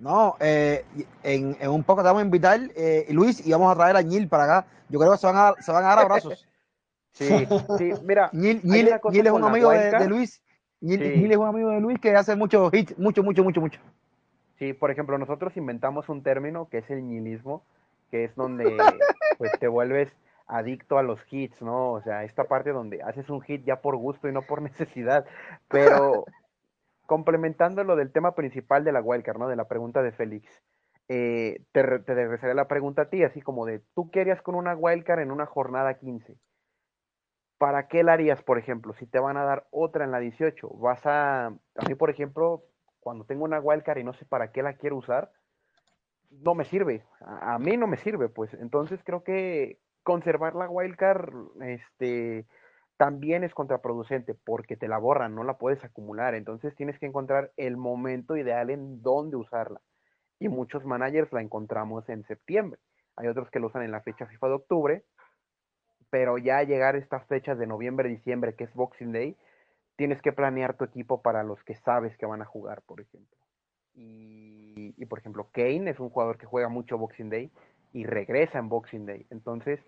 [SPEAKER 1] No, eh, en, en, un poco te vamos a invitar, eh, Luis, y vamos a traer a Nil para acá. Yo creo que se van a, se van a dar abrazos.
[SPEAKER 5] Sí, sí, mira.
[SPEAKER 1] Nil, Nil, Nil es un amigo de, de, Luis. Nil, sí. Nil, es un amigo de Luis que hace mucho hits, mucho, mucho, mucho, mucho.
[SPEAKER 5] Sí, por ejemplo, nosotros inventamos un término que es el nihilismo, que es donde pues te vuelves adicto a los hits, ¿no? O sea, esta parte donde haces un hit ya por gusto y no por necesidad, pero complementando lo del tema principal de la wildcard, ¿no? De la pregunta de Félix, eh, te, te regresaré la pregunta a ti, así como de, ¿tú qué harías con una wildcard en una jornada 15? ¿Para qué la harías, por ejemplo, si te van a dar otra en la 18? Vas a, a mí, por ejemplo, cuando tengo una wildcard y no sé para qué la quiero usar, no me sirve. A, a mí no me sirve, pues. Entonces creo que conservar la wildcard, este, también es contraproducente porque te la borran, no la puedes acumular. Entonces tienes que encontrar el momento ideal en dónde usarla. Y muchos managers la encontramos en septiembre. Hay otros que lo usan en la fecha FIFA de octubre, pero ya llegar a estas fechas de noviembre, diciembre, que es Boxing Day, tienes que planear tu equipo para los que sabes que van a jugar, por ejemplo. Y, y por ejemplo, Kane es un jugador que juega mucho Boxing Day y regresa en Boxing Day. Entonces,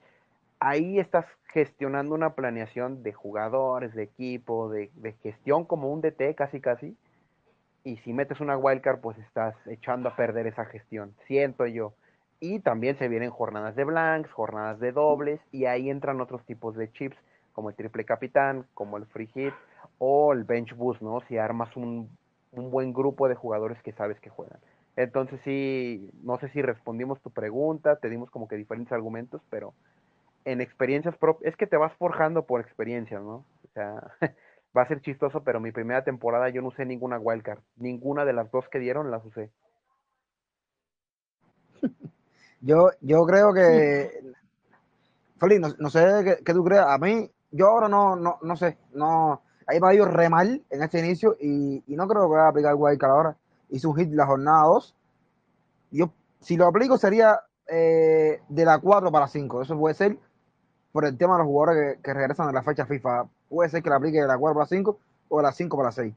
[SPEAKER 5] ahí estás gestionando una planeación de jugadores, de equipo, de, de, gestión como un DT casi casi. Y si metes una wildcard, pues estás echando a perder esa gestión, siento yo. Y también se vienen jornadas de blanks, jornadas de dobles, y ahí entran otros tipos de chips, como el triple capitán, como el free hit o el bench boost, ¿no? Si armas un, un buen grupo de jugadores que sabes que juegan. Entonces sí, no sé si respondimos tu pregunta, te dimos como que diferentes argumentos, pero en experiencias propias, es que te vas forjando por experiencias, ¿no? O sea, va a ser chistoso, pero mi primera temporada yo no usé ninguna wildcard, ninguna de las dos que dieron las usé.
[SPEAKER 1] Yo, yo creo que, Feliz, no, no sé qué, tú creas, a mí, yo ahora no, no, no sé, no, ahí me ha ido re mal en este inicio y, y no creo que vaya a aplicar wildcard ahora. Hice un hit la jornada 2. Yo, si lo aplico, sería eh, de la 4 para 5. Eso puede ser por el tema de los jugadores que, que, regresan a la fecha FIFA. Puede ser que la aplique de la 4 para 5 o de la 5 para 6.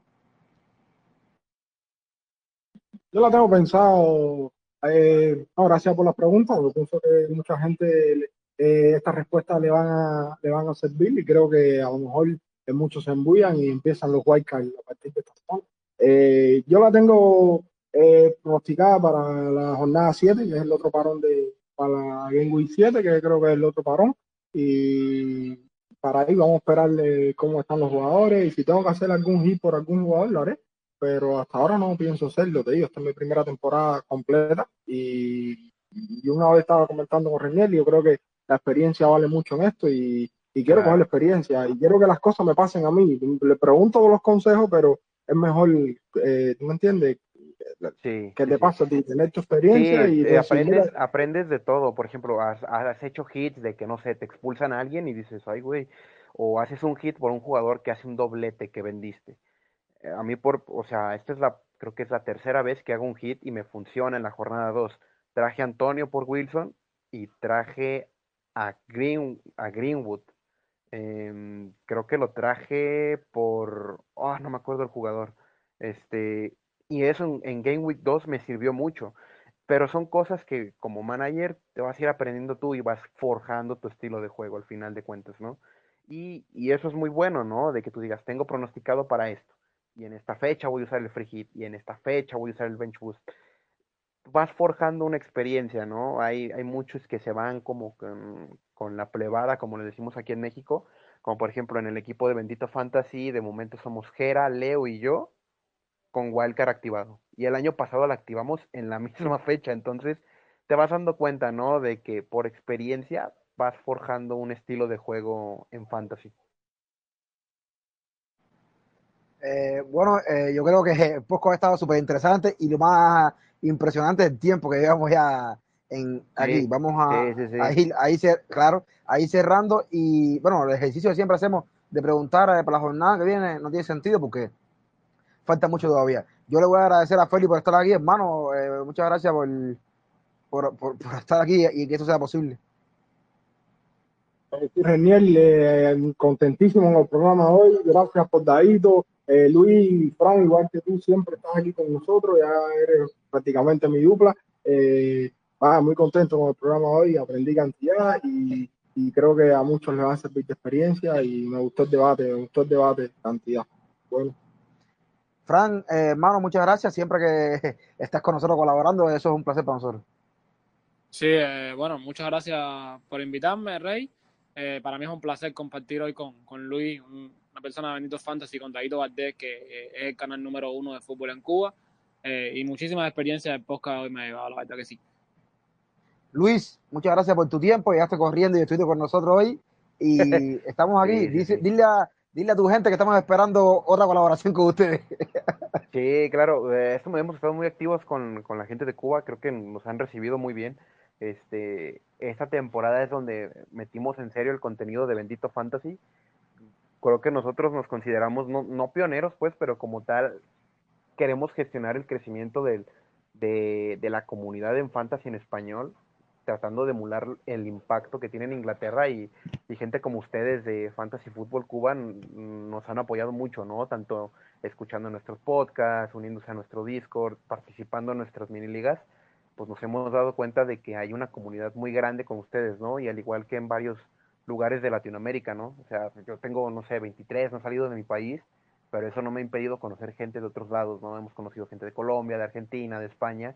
[SPEAKER 2] Yo la tengo pensado. Eh, gracias por las preguntas. Yo pienso que mucha gente eh, estas respuestas le van a le van a servir y creo que a lo mejor muchos se embullan y empiezan los wildcards a partir de esta semana. Eh, yo la tengo eh, pronosticada para la jornada 7, que es el otro parón de para la Game Week 7, que creo que es el otro parón. Y para ahí vamos a esperar cómo están los jugadores y si tengo que hacer algún hit por algún jugador, lo haré. Pero hasta ahora no pienso hacerlo, te digo, esta es mi primera temporada completa y, y una vez estaba comentando con Reniel yo creo que la experiencia vale mucho en esto y, y quiero coger la experiencia y quiero que las cosas me pasen a mí. Le pregunto los consejos, pero es mejor, eh, ¿tú me entiendes?
[SPEAKER 5] Sí,
[SPEAKER 2] ¿Qué
[SPEAKER 5] sí,
[SPEAKER 2] te
[SPEAKER 5] sí.
[SPEAKER 2] pasa a ti? Tener tu experiencia
[SPEAKER 5] Sí,
[SPEAKER 2] y
[SPEAKER 5] eh, aprendes, aprendes de todo. Por ejemplo, has, has hecho hits de que, no sé, te expulsan a alguien y dices, ay, güey. O haces un hit por un jugador que hace un doblete que vendiste. Eh, A mí, por, o sea, esta es la, creo que es la tercera vez que hago un hit y me funciona en la jornada 2. Traje a Antonio por Wilson y traje a, Green, a Greenwood. Em, creo que lo traje por, ah, no me acuerdo el jugador. Este, y eso en, en Game Week 2 me sirvió mucho. Pero son cosas que como manager te vas a ir aprendiendo tú y vas forjando tu estilo de juego al final de cuentas, ¿no? Y, y eso es muy bueno, ¿no? De que tú digas, tengo pronosticado para esto. Y en esta fecha voy a usar el free hit. Y en esta fecha voy a usar el bench boost. Vas forjando una experiencia, ¿no? Hay, hay muchos que se van como con, con la plebada, como le decimos aquí en México. Como por ejemplo en el equipo de Bendito Fantasy, de momento somos Jera, Leo y yo con Wildcard activado. Y el año pasado la activamos en la misma fecha. Entonces te vas dando cuenta, ¿no? De que por experiencia vas forjando un estilo de juego en fantasy.
[SPEAKER 1] Eh, bueno, eh, yo creo que el podcast ha estado súper interesante y lo más impresionante es el tiempo que llevamos ya en aquí.
[SPEAKER 5] Sí,
[SPEAKER 1] Vamos a,
[SPEAKER 5] sí, sí, sí.
[SPEAKER 1] a ir, ahí, claro, ahí cerrando y bueno, el ejercicio que siempre hacemos de preguntar eh, para la jornada que viene no tiene sentido porque falta mucho todavía. Yo le voy a agradecer a Feli por estar aquí, hermano. eh, muchas gracias por, por, por, por estar aquí y que esto sea posible.
[SPEAKER 2] Reniel, eh, contentísimo en el programa hoy. Gracias por Daito. Eh, Luis, Fran, igual que tú, siempre estás aquí con nosotros. Ya eres prácticamente mi dupla. Eh, ah, muy contento con el programa hoy. Aprendí cantidad y, y creo que a muchos les va a servir de experiencia. Y me gustó el debate, me gustó el debate, cantidad. Bueno,
[SPEAKER 1] Fran, eh, hermano, muchas gracias. Siempre que estás con nosotros colaborando, eso es un placer para nosotros.
[SPEAKER 3] Sí, eh, bueno, muchas gracias por invitarme, Rey. Eh, para mí es un placer compartir hoy con, con Luis, un- una persona de Benito Fantasy, con Daito Valdés, que eh, es el canal número uno de fútbol en Cuba. Eh, y muchísimas experiencias del podcast hoy me ha llevado, la verdad que sí.
[SPEAKER 1] Luis, muchas gracias por tu tiempo. Llegaste corriendo y estuviste con nosotros hoy. Y estamos aquí.
[SPEAKER 5] Sí, sí,
[SPEAKER 1] Dice,
[SPEAKER 5] sí.
[SPEAKER 1] Dile, a, dile a tu gente que estamos esperando otra colaboración con ustedes.
[SPEAKER 5] Sí, Sí, claro, eh, esto hemos estado muy activos con, con la gente de Cuba, creo que nos han recibido muy bien. Este, esta temporada es donde metimos en serio el contenido de Bendito Fantasy. Creo que nosotros nos consideramos no, no pioneros, pues, pero como tal queremos gestionar el crecimiento del, de, de la comunidad en fantasy en español tratando de emular el impacto que tiene en Inglaterra y, gente como ustedes de Fantasy Football Cuba nos han apoyado mucho, ¿no? Tanto escuchando nuestros podcasts, uniéndose a nuestro Discord, participando en nuestras mini ligas, pues nos hemos dado cuenta de que hay una comunidad muy grande con ustedes, ¿no? Y al igual que en varios lugares de Latinoamérica, ¿no? O sea, yo tengo, no sé, 23, no he salido de mi país, pero eso no me ha impedido conocer gente de otros lados, ¿no? Hemos conocido gente de Colombia, de Argentina, de España,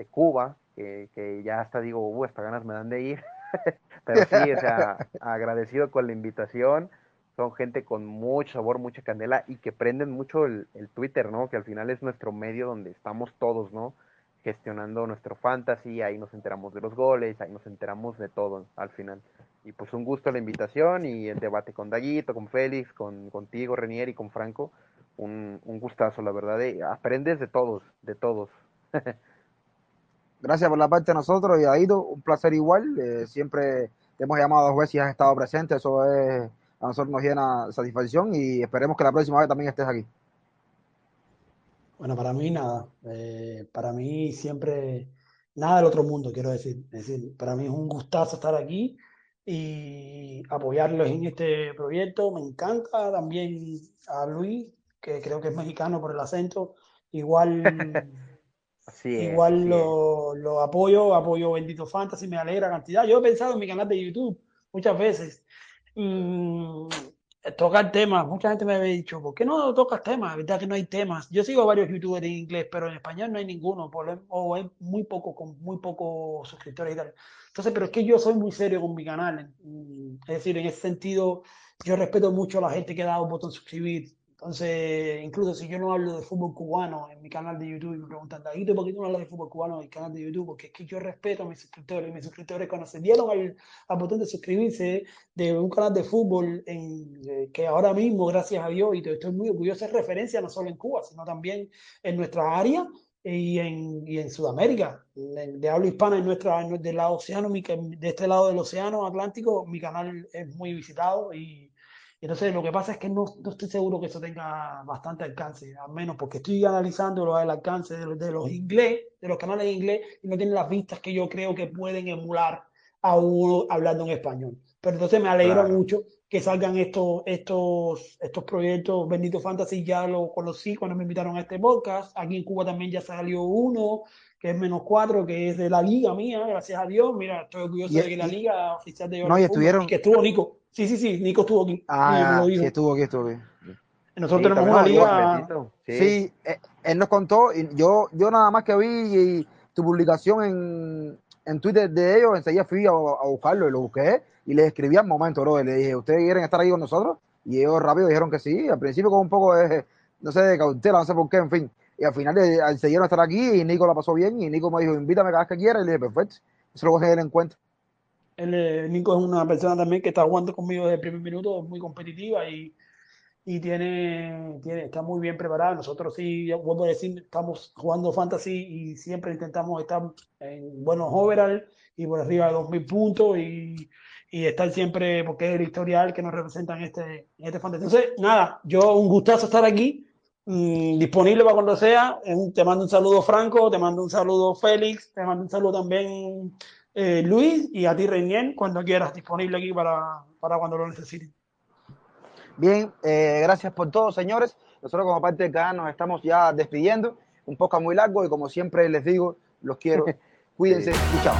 [SPEAKER 5] de Cuba, que, ya hasta digo, uh, hasta ganas me dan de ir. Pero sí, o sea, agradecido con la invitación. Son gente con mucho sabor, mucha candela y que prenden mucho el, Twitter, ¿no? Que al final es nuestro medio donde estamos todos, ¿no? Gestionando nuestro fantasy, ahí nos enteramos de los goles, ahí nos enteramos de todo al final. Y pues un gusto la invitación y el debate con Daguito, con Félix, con contigo, Renier y con Franco. Un, un gustazo, la verdad. aprendes de todos, de todos.
[SPEAKER 1] Gracias por la parte de nosotros y Aido, un placer igual. Eh, siempre te hemos llamado dos veces y has estado presente. Eso es, a nosotros nos llena satisfacción y esperemos que la próxima vez también estés aquí.
[SPEAKER 4] Bueno, para mí nada. Eh, para mí siempre nada del otro mundo, quiero decir. Es decir, para mí es un gustazo estar aquí y apoyarlos en este proyecto. Me encanta también a Luis, que creo que es mexicano por el acento. Igual Igual lo, apoyo, apoyo Bendito Fantasy, me alegra cantidad. Yo he pensado en mi canal de YouTube muchas veces. Mm, tocar temas, mucha gente me había dicho, ¿por qué no tocas temas? verdad que no hay temas. Yo sigo varios youtubers en inglés, pero en español no hay ninguno, o hay muy poco, con muy pocos suscriptores y tal. Entonces, pero es que yo soy muy serio con mi canal. Es decir, en ese sentido, yo respeto mucho a la gente que dado un botón suscribir, entonces, incluso si yo no hablo de fútbol cubano en mi canal de YouTube y me preguntan, Daguito, ¿por qué tú no hablas de fútbol cubano en el canal de YouTube? Porque es que yo respeto a mis suscriptores. Y mis suscriptores cuando se dieron al, botón de suscribirse de un canal de fútbol en, eh, que ahora mismo, gracias a Dios, y estoy muy orgulloso, es referencia no solo en Cuba, sino también en nuestra área y en, y en Sudamérica. De habla hispana en nuestra, del lado océano, de este lado del océano Atlántico, mi canal es muy visitado y entonces lo que pasa es que no, no, estoy seguro que eso tenga bastante alcance, al menos porque estoy analizando lo del alcance de, de los inglés, de los canales de inglés, y no tienen las vistas que yo creo que pueden emular a uno hablando en español. Pero entonces me alegro mucho que salgan estos, estos, estos proyectos. Bendito Fantasy ya lo conocí cuando me invitaron a este podcast. Aquí en Cuba también ya salió uno, que es menos cuatro, que es de la liga mía, gracias a Dios. Mira, estoy orgulloso de que la liga oficial de
[SPEAKER 1] no, y estuvieron...
[SPEAKER 4] que estuvo Nico. Sí, sí, sí, Nico estuvo aquí.
[SPEAKER 1] Ah, sí, estuvo aquí, estuvo aquí.
[SPEAKER 4] Nosotros tenemos una liga.
[SPEAKER 1] Sí, eh, él nos contó, y yo, yo nada más que vi tu publicación en, en Twitter de ellos, enseguida fui a, buscarlo y lo busqué y le escribí al momento, bro. le dije, ¿ustedes quieren estar ahí con nosotros? Y ellos rápido dijeron que sí. Al principio con un poco de, no sé, de cautela, no sé por qué, en fin. Y al final decidieron estar aquí y Nico la pasó bien y Nico me dijo, invítame cada vez que quieras. Y le dije, perfecto, eso lo voy a tener en cuenta.
[SPEAKER 4] Eh, Nico es una persona también que está jugando conmigo desde el primer minuto, muy competitiva y, y tiene, tiene, está muy bien preparada. Nosotros sí, vuelvo a decir, estamos jugando fantasy y siempre intentamos estar en buenos overall y por arriba de 2.000 puntos y, y estar siempre, porque es el historial que nos representa en este, en este fantasy. Entonces, nada, yo un gustazo estar aquí, mm, disponible para cuando sea. Te mando un saludo Franco, te mando un saludo Félix, te mando un saludo también eh, Luis y a ti, Reinier, cuando quieras, disponible aquí para, para cuando lo necesiten.
[SPEAKER 1] Bien, eh, gracias por todo, señores. Nosotros como parte de canal nos estamos ya despidiendo. Un poco muy largo y como siempre les digo, los quiero. Cuídense y chao.